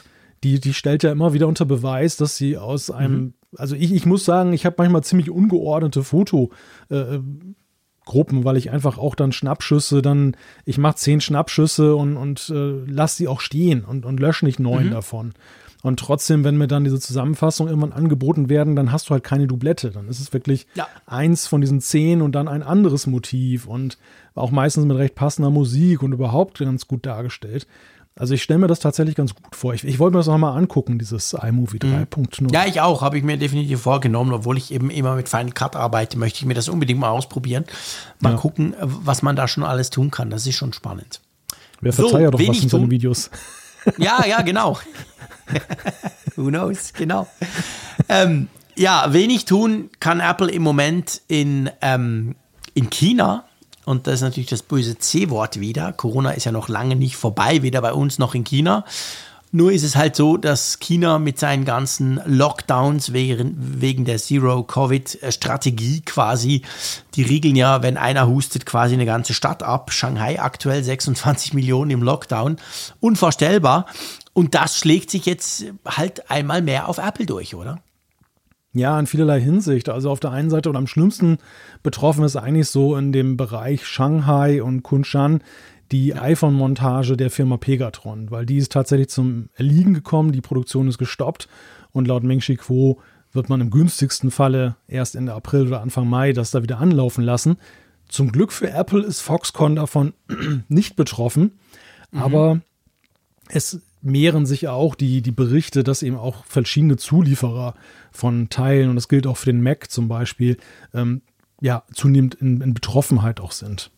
die, die stellt ja immer wieder unter Beweis, dass sie aus einem, mhm. also ich, ich muss sagen, ich habe manchmal ziemlich ungeordnete Foto, äh, Gruppen, weil ich einfach auch dann Schnappschüsse, dann, ich mache zehn Schnappschüsse und, und äh, lass die auch stehen und, und lösche nicht neun mhm. davon. Und trotzdem, wenn mir dann diese Zusammenfassungen irgendwann angeboten werden, dann hast du halt keine Doublette. Dann ist es wirklich ja. eins von diesen zehn und dann ein anderes Motiv und auch meistens mit recht passender Musik und überhaupt ganz gut dargestellt. Also ich stelle mir das tatsächlich ganz gut vor. Ich, ich wollte mir das auch mal angucken, dieses iMovie 3.0. Mhm. Ja, ich auch, habe ich mir definitiv vorgenommen, obwohl ich eben immer mit Final Cut arbeite, möchte ich mir das unbedingt mal ausprobieren. Mal ja. gucken, was man da schon alles tun kann. Das ist schon spannend. Wer verzeiht so, ja doch was in seinen Videos. Ja, ja, genau. Who knows, genau. ähm, ja, wenig tun kann Apple im Moment in, ähm, in China. Und das ist natürlich das böse C-Wort wieder. Corona ist ja noch lange nicht vorbei, weder bei uns noch in China. Nur ist es halt so, dass China mit seinen ganzen Lockdowns wegen, wegen der Zero-Covid-Strategie quasi, die riegeln ja, wenn einer hustet, quasi eine ganze Stadt ab. Shanghai aktuell 26 Millionen im Lockdown. Unvorstellbar. Und das schlägt sich jetzt halt einmal mehr auf Apple durch, oder? Ja, in vielerlei Hinsicht. Also auf der einen Seite und am schlimmsten betroffen ist eigentlich so in dem Bereich Shanghai und Kunshan die iPhone-Montage der Firma Pegatron, weil die ist tatsächlich zum Erliegen gekommen, die Produktion ist gestoppt und laut Meng Chi Kuo wird man im günstigsten Falle erst Ende April oder Anfang Mai das da wieder anlaufen lassen. Zum Glück für Apple ist Foxconn davon nicht betroffen, mhm. aber es mehren sich auch die, die Berichte, dass eben auch verschiedene Zulieferer von Teilen, und das gilt auch für den Mac zum Beispiel, ähm, ja, zunehmend in, in Betroffenheit auch sind.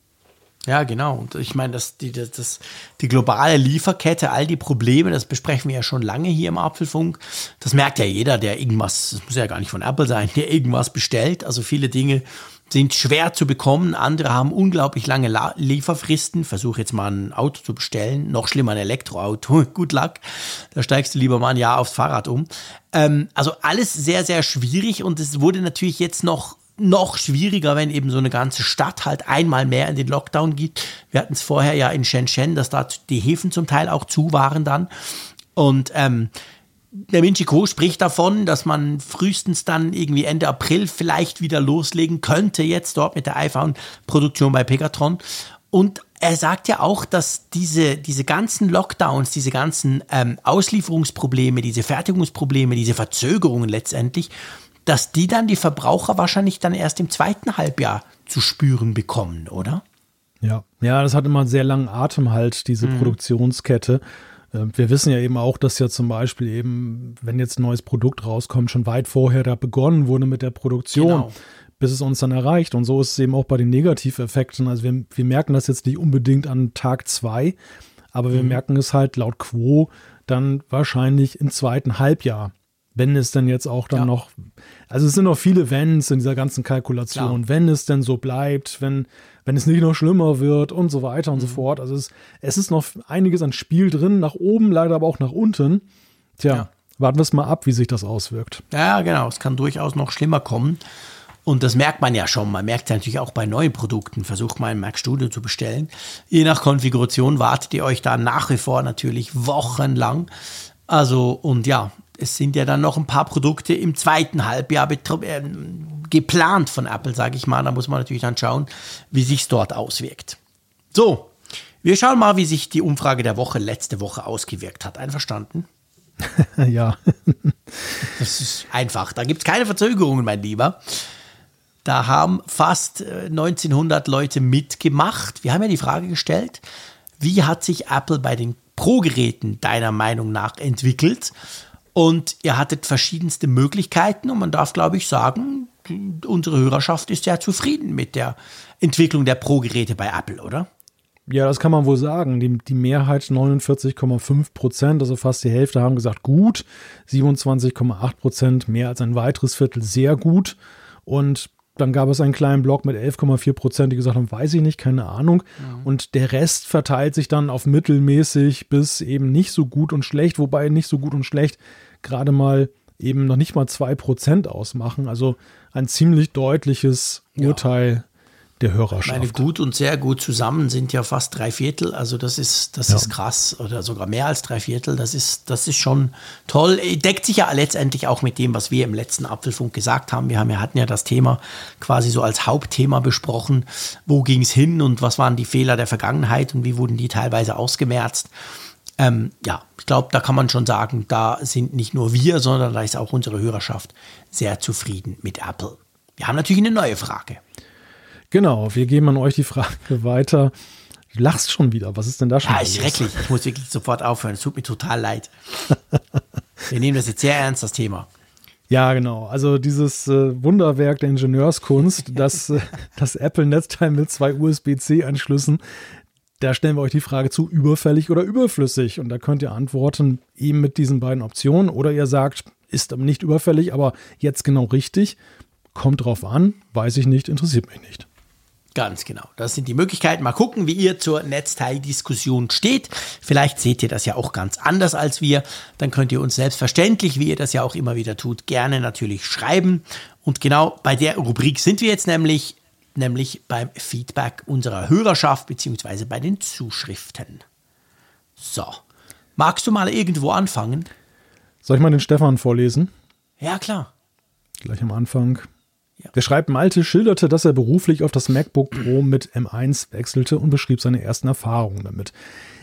Ja, genau. Und ich meine, dass die, das, das, die globale Lieferkette, all die Probleme, das besprechen wir ja schon lange hier im Apfelfunk. Das merkt ja jeder, der irgendwas, das muss ja gar nicht von Apple sein, der irgendwas bestellt. Also viele Dinge sind schwer zu bekommen. Andere haben unglaublich lange La Lieferfristen. Versuche jetzt mal ein Auto zu bestellen. Noch schlimmer ein Elektroauto. Good luck. Da steigst du lieber mal ein Jahr aufs Fahrrad um. Ähm, also alles sehr, sehr schwierig und es wurde natürlich jetzt noch noch schwieriger, wenn eben so eine ganze Stadt halt einmal mehr in den Lockdown geht. Wir hatten es vorher ja in Shenzhen, dass da die Häfen zum Teil auch zu waren dann. Und ähm, der Minchiko spricht davon, dass man frühestens dann irgendwie Ende April vielleicht wieder loslegen könnte, jetzt dort mit der iPhone-Produktion bei Pegatron. Und er sagt ja auch, dass diese, diese ganzen Lockdowns, diese ganzen ähm, Auslieferungsprobleme, diese Fertigungsprobleme, diese Verzögerungen letztendlich, dass die dann die Verbraucher wahrscheinlich dann erst im zweiten Halbjahr zu spüren bekommen, oder? Ja, ja, das hat immer einen sehr langen Atem halt, diese mhm. Produktionskette. Ähm, wir wissen ja eben auch, dass ja zum Beispiel eben, wenn jetzt ein neues Produkt rauskommt, schon weit vorher da begonnen wurde mit der Produktion. Genau. bis es uns dann erreicht. Und so ist es eben auch bei den Negativeffekten. Also wir, wir merken das jetzt nicht unbedingt an Tag zwei, aber wir mhm. merken es halt laut Quo dann wahrscheinlich im zweiten Halbjahr. Wenn es denn jetzt auch dann ja. noch, also es sind noch viele Wenns in dieser ganzen Kalkulation, ja. wenn es denn so bleibt, wenn, wenn es nicht noch schlimmer wird und so weiter und mhm. so fort. Also es, es ist noch einiges an Spiel drin, nach oben, leider aber auch nach unten. Tja, ja. warten wir es mal ab, wie sich das auswirkt. Ja, genau, es kann durchaus noch schlimmer kommen. Und das merkt man ja schon. Man merkt es natürlich auch bei neuen Produkten. Versucht mal ein Mac Studio zu bestellen. Je nach Konfiguration wartet ihr euch da nach wie vor natürlich wochenlang. Also, und ja, es sind ja dann noch ein paar Produkte im zweiten Halbjahr äh, geplant von Apple, sage ich mal. Da muss man natürlich dann schauen, wie sich dort auswirkt. So, wir schauen mal, wie sich die Umfrage der Woche letzte Woche ausgewirkt hat. Einverstanden? ja. das ist einfach. Da gibt es keine Verzögerungen, mein Lieber. Da haben fast 1900 äh, Leute mitgemacht. Wir haben ja die Frage gestellt, wie hat sich Apple bei den Pro-Geräten deiner Meinung nach entwickelt? Und ihr hattet verschiedenste Möglichkeiten und man darf, glaube ich, sagen, unsere Hörerschaft ist ja zufrieden mit der Entwicklung der Pro-Geräte bei Apple, oder? Ja, das kann man wohl sagen. Die, die Mehrheit 49,5 Prozent, also fast die Hälfte, haben gesagt gut. 27,8 Prozent, mehr als ein weiteres Viertel, sehr gut. Und dann gab es einen kleinen Block mit 11,4 Prozent, die gesagt haben, weiß ich nicht, keine Ahnung. Ja. Und der Rest verteilt sich dann auf mittelmäßig bis eben nicht so gut und schlecht, wobei nicht so gut und schlecht gerade mal eben noch nicht mal 2 Prozent ausmachen. Also ein ziemlich deutliches Urteil der Hörerschaft. Meine gut und sehr gut zusammen sind ja fast drei Viertel. Also das ist, das ja. ist krass. Oder sogar mehr als drei Viertel. Das ist, das ist schon toll. Deckt sich ja letztendlich auch mit dem, was wir im letzten Apfelfunk gesagt haben. Wir haben, wir hatten ja das Thema quasi so als Hauptthema besprochen. Wo ging es hin und was waren die Fehler der Vergangenheit und wie wurden die teilweise ausgemerzt? Ähm, ja, ich glaube, da kann man schon sagen, da sind nicht nur wir, sondern da ist auch unsere Hörerschaft sehr zufrieden mit Apple. Wir haben natürlich eine neue Frage. Genau, wir geben an euch die Frage weiter. Du lachst schon wieder. Was ist denn da schon? Ja, ist schrecklich. Ich muss wirklich sofort aufhören. Es tut mir total leid. wir nehmen das jetzt sehr ernst, das Thema. Ja, genau. Also dieses äh, Wunderwerk der Ingenieurskunst, das, äh, das Apple-Netzteil mit zwei USB-C-Anschlüssen, da stellen wir euch die Frage zu, überfällig oder überflüssig. Und da könnt ihr antworten eben mit diesen beiden Optionen. Oder ihr sagt, ist nicht überfällig, aber jetzt genau richtig. Kommt drauf an, weiß ich nicht, interessiert mich nicht. Ganz genau. Das sind die Möglichkeiten. Mal gucken, wie ihr zur Netzteildiskussion steht. Vielleicht seht ihr das ja auch ganz anders als wir. Dann könnt ihr uns selbstverständlich, wie ihr das ja auch immer wieder tut, gerne natürlich schreiben. Und genau bei der Rubrik sind wir jetzt nämlich, nämlich beim Feedback unserer Hörerschaft beziehungsweise bei den Zuschriften. So. Magst du mal irgendwo anfangen? Soll ich mal den Stefan vorlesen? Ja, klar. Gleich am Anfang. Der schreibt, Malte schilderte, dass er beruflich auf das MacBook Pro mit M1 wechselte und beschrieb seine ersten Erfahrungen damit.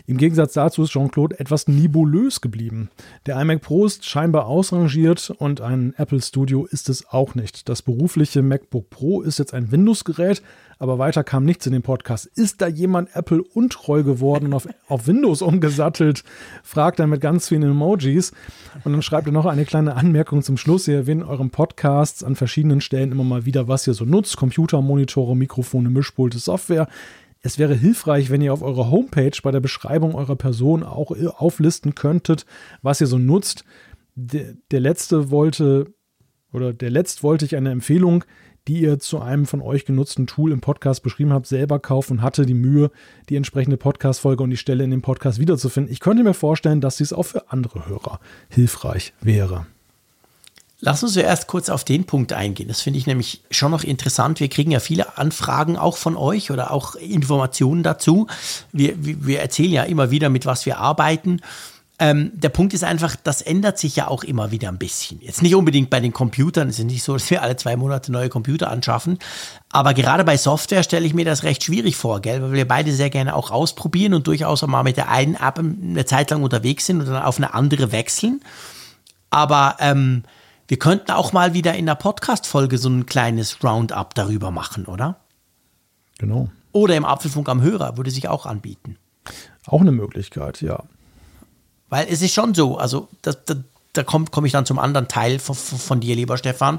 Im Gegensatz dazu ist Jean-Claude etwas nebulös geblieben. Der iMac Pro ist scheinbar ausrangiert und ein Apple Studio ist es auch nicht. Das berufliche MacBook Pro ist jetzt ein Windows-Gerät, aber weiter kam nichts in dem Podcast. Ist da jemand Apple untreu geworden und auf, auf Windows umgesattelt? Fragt er mit ganz vielen Emojis. Und dann schreibt er noch eine kleine Anmerkung zum Schluss. Ihr erwähnt in eurem Podcasts an verschiedenen Stellen immer mal wieder, was ihr so nutzt. Computer, Monitore, Mikrofone, Mischpulte, Software. Es wäre hilfreich, wenn ihr auf eurer Homepage bei der Beschreibung eurer Person auch auflisten könntet, was ihr so nutzt. Der, der letzte wollte oder der letzt wollte ich eine Empfehlung die ihr zu einem von euch genutzten Tool im Podcast beschrieben habt, selber kaufen und hatte die Mühe, die entsprechende Podcast-Folge und die Stelle in dem Podcast wiederzufinden. Ich könnte mir vorstellen, dass dies auch für andere Hörer hilfreich wäre. Lass uns zuerst kurz auf den Punkt eingehen. Das finde ich nämlich schon noch interessant. Wir kriegen ja viele Anfragen auch von euch oder auch Informationen dazu. Wir, wir erzählen ja immer wieder, mit was wir arbeiten. Ähm, der Punkt ist einfach, das ändert sich ja auch immer wieder ein bisschen. Jetzt nicht unbedingt bei den Computern, es ist nicht so, dass wir alle zwei Monate neue Computer anschaffen, aber gerade bei Software stelle ich mir das recht schwierig vor, gell? weil wir beide sehr gerne auch ausprobieren und durchaus auch mal mit der einen App eine Zeit lang unterwegs sind und dann auf eine andere wechseln. Aber ähm, wir könnten auch mal wieder in der Podcast-Folge so ein kleines Roundup darüber machen, oder? Genau. Oder im Apfelfunk am Hörer würde sich auch anbieten. Auch eine Möglichkeit, ja. Weil es ist schon so, also das, das, da komme komm ich dann zum anderen Teil von, von dir, lieber Stefan.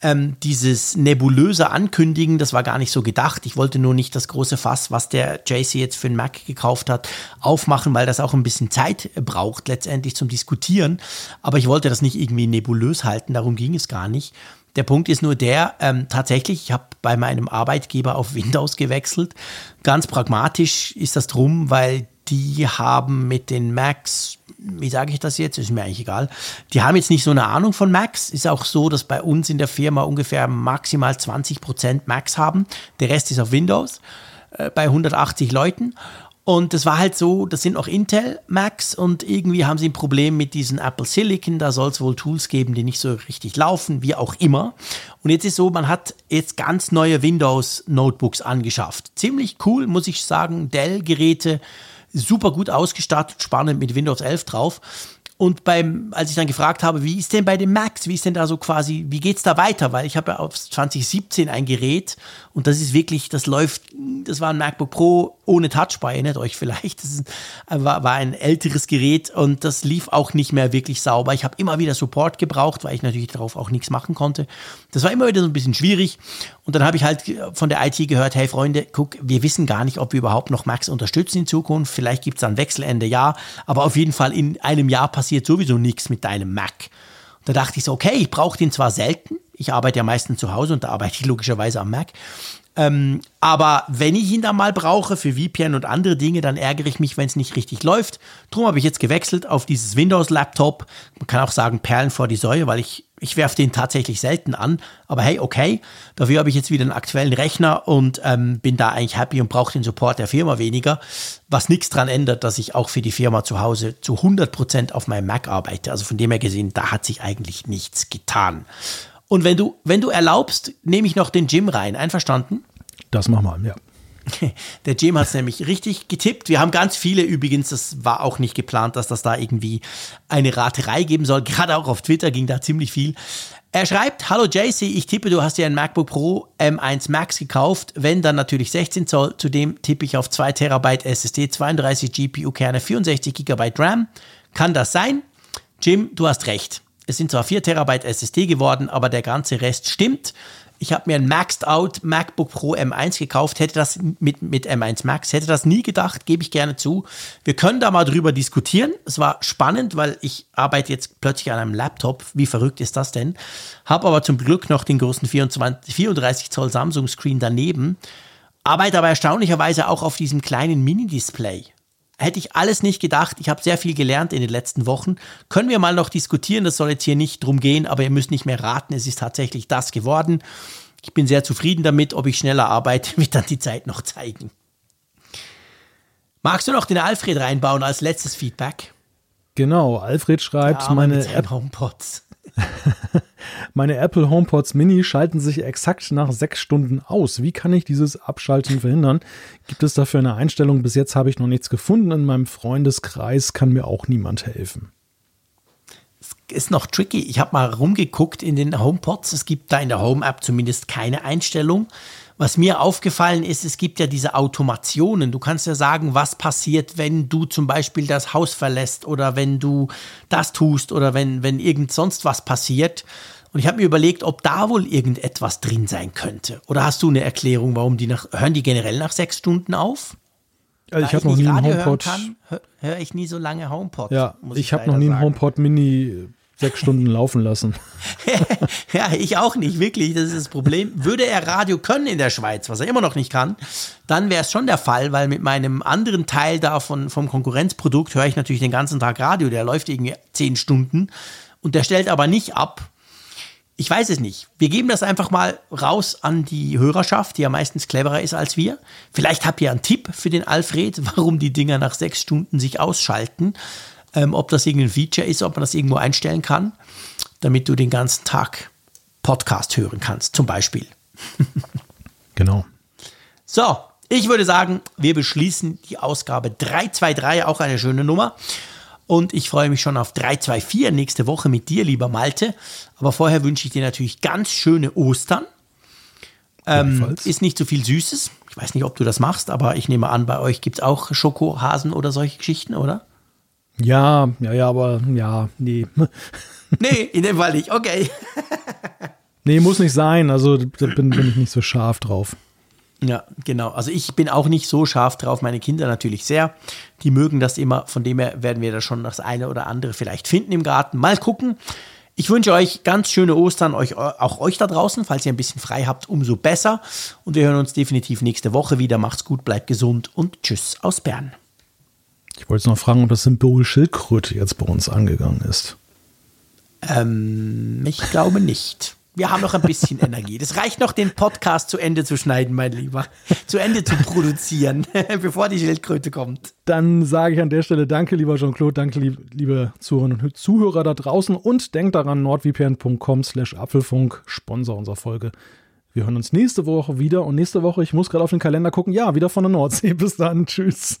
Ähm, dieses nebulöse Ankündigen, das war gar nicht so gedacht. Ich wollte nur nicht das große Fass, was der JC jetzt für den Mac gekauft hat, aufmachen, weil das auch ein bisschen Zeit braucht, letztendlich zum Diskutieren. Aber ich wollte das nicht irgendwie nebulös halten, darum ging es gar nicht. Der Punkt ist nur der, ähm, tatsächlich, ich habe bei meinem Arbeitgeber auf Windows gewechselt. Ganz pragmatisch ist das drum, weil die haben mit den Macs wie sage ich das jetzt? Ist mir eigentlich egal. Die haben jetzt nicht so eine Ahnung von Macs. Ist auch so, dass bei uns in der Firma ungefähr maximal 20% Macs haben. Der Rest ist auf Windows äh, bei 180 Leuten. Und das war halt so, das sind auch Intel Macs und irgendwie haben sie ein Problem mit diesen Apple Silicon. Da soll es wohl Tools geben, die nicht so richtig laufen, wie auch immer. Und jetzt ist so, man hat jetzt ganz neue Windows Notebooks angeschafft. Ziemlich cool, muss ich sagen. Dell-Geräte super gut ausgestattet, spannend mit Windows 11 drauf. Und beim, als ich dann gefragt habe, wie ist denn bei den Macs, wie ist denn da so quasi, wie geht's da weiter? Weil ich habe ja auf 2017 ein Gerät und das ist wirklich, das läuft, das war ein MacBook Pro ohne Touchbar, erinnert euch vielleicht. Das ist, war, war ein älteres Gerät und das lief auch nicht mehr wirklich sauber. Ich habe immer wieder Support gebraucht, weil ich natürlich darauf auch nichts machen konnte. Das war immer wieder so ein bisschen schwierig. Und dann habe ich halt von der IT gehört, hey Freunde, guck, wir wissen gar nicht, ob wir überhaupt noch Macs unterstützen in Zukunft. Vielleicht gibt's dann Wechselende, ja. Aber auf jeden Fall in einem Jahr passiert sowieso nichts mit deinem Mac. Da dachte ich so, okay, ich brauche den zwar selten, ich arbeite ja meistens zu Hause und da arbeite ich logischerweise am Mac. Ähm, aber wenn ich ihn dann mal brauche für VPN und andere Dinge, dann ärgere ich mich, wenn es nicht richtig läuft. Drum habe ich jetzt gewechselt auf dieses Windows-Laptop. Man kann auch sagen Perlen vor die Säue, weil ich, ich werfe den tatsächlich selten an. Aber hey, okay, dafür habe ich jetzt wieder einen aktuellen Rechner und ähm, bin da eigentlich happy und brauche den Support der Firma weniger. Was nichts daran ändert, dass ich auch für die Firma zu Hause zu 100 Prozent auf meinem Mac arbeite. Also von dem her gesehen, da hat sich eigentlich nichts getan. Und wenn du, wenn du erlaubst, nehme ich noch den Jim rein. Einverstanden? Das machen wir, ja. Der Jim hat es nämlich richtig getippt. Wir haben ganz viele übrigens, das war auch nicht geplant, dass das da irgendwie eine Raterei geben soll. Gerade auch auf Twitter ging da ziemlich viel. Er schreibt, hallo JC, ich tippe, du hast dir ein MacBook Pro M1 Max gekauft. Wenn, dann natürlich 16 Zoll. Zudem tippe ich auf 2 Terabyte SSD, 32 GPU-Kerne, 64 GB RAM. Kann das sein? Jim, du hast recht. Es sind zwar 4 Terabyte SSD geworden, aber der ganze Rest stimmt. Ich habe mir ein Maxed Out MacBook Pro M1 gekauft, hätte das mit, mit M1 Max, hätte das nie gedacht, gebe ich gerne zu. Wir können da mal drüber diskutieren. Es war spannend, weil ich arbeite jetzt plötzlich an einem Laptop. Wie verrückt ist das denn? Habe aber zum Glück noch den großen 24, 34 Zoll Samsung Screen daneben. Arbeite aber erstaunlicherweise auch auf diesem kleinen Mini-Display. Hätte ich alles nicht gedacht. Ich habe sehr viel gelernt in den letzten Wochen. Können wir mal noch diskutieren. Das soll jetzt hier nicht drum gehen, aber ihr müsst nicht mehr raten. Es ist tatsächlich das geworden. Ich bin sehr zufrieden damit. Ob ich schneller arbeite, wird dann die Zeit noch zeigen. Magst du noch den Alfred reinbauen als letztes Feedback? Genau, Alfred schreibt, ja, meine App. HomePods. Meine Apple HomePods Mini schalten sich exakt nach sechs Stunden aus. Wie kann ich dieses Abschalten verhindern? Gibt es dafür eine Einstellung? Bis jetzt habe ich noch nichts gefunden. In meinem Freundeskreis kann mir auch niemand helfen. Es ist noch tricky. Ich habe mal rumgeguckt in den HomePods. Es gibt da in der Home-App zumindest keine Einstellung. Was mir aufgefallen ist, es gibt ja diese Automationen. Du kannst ja sagen, was passiert, wenn du zum Beispiel das Haus verlässt oder wenn du das tust oder wenn, wenn irgend sonst was passiert. Und ich habe mir überlegt, ob da wohl irgendetwas drin sein könnte. Oder hast du eine Erklärung, warum die nach, hören die generell nach sechs Stunden auf? Also ich habe noch nie einen HomePod. Höre hör ich nie so lange HomePod. Ja, ich, ich habe noch nie einen HomePod Mini sechs Stunden laufen lassen. ja, ich auch nicht, wirklich. Das ist das Problem. Würde er Radio können in der Schweiz, was er immer noch nicht kann, dann wäre es schon der Fall, weil mit meinem anderen Teil da von, vom Konkurrenzprodukt höre ich natürlich den ganzen Tag Radio. Der läuft irgendwie zehn Stunden und der stellt aber nicht ab. Ich weiß es nicht. Wir geben das einfach mal raus an die Hörerschaft, die ja meistens cleverer ist als wir. Vielleicht habt ihr einen Tipp für den Alfred, warum die Dinger nach sechs Stunden sich ausschalten ähm, ob das irgendein Feature ist, ob man das irgendwo einstellen kann, damit du den ganzen Tag Podcast hören kannst, zum Beispiel. genau. So, ich würde sagen, wir beschließen die Ausgabe 323, auch eine schöne Nummer. Und ich freue mich schon auf 324 nächste Woche mit dir, lieber Malte. Aber vorher wünsche ich dir natürlich ganz schöne Ostern. Ähm, ist nicht so viel Süßes. Ich weiß nicht, ob du das machst, aber ich nehme an, bei euch gibt es auch Schokohasen oder solche Geschichten, oder? Ja, ja, ja, aber ja, nee. nee, in dem Fall nicht, okay. nee, muss nicht sein. Also da bin, bin ich nicht so scharf drauf. Ja, genau. Also ich bin auch nicht so scharf drauf, meine Kinder natürlich sehr. Die mögen das immer, von dem her werden wir da schon das eine oder andere vielleicht finden im Garten. Mal gucken. Ich wünsche euch ganz schöne Ostern, euch, auch euch da draußen. Falls ihr ein bisschen frei habt, umso besser. Und wir hören uns definitiv nächste Woche wieder. Macht's gut, bleibt gesund und tschüss aus Bern. Ich wollte noch fragen, ob das Symbol Schildkröte jetzt bei uns angegangen ist. Ähm, ich glaube nicht. Wir haben noch ein bisschen Energie. Das reicht noch, den Podcast zu Ende zu schneiden, mein Lieber. Zu Ende zu produzieren, bevor die Schildkröte kommt. Dann sage ich an der Stelle Danke, lieber Jean-Claude, danke, liebe Zuhörerinnen und Zuhörer da draußen und denkt daran, nordvpn.com slash Apfelfunk, Sponsor unserer Folge. Wir hören uns nächste Woche wieder und nächste Woche, ich muss gerade auf den Kalender gucken, ja, wieder von der Nordsee. Bis dann, tschüss.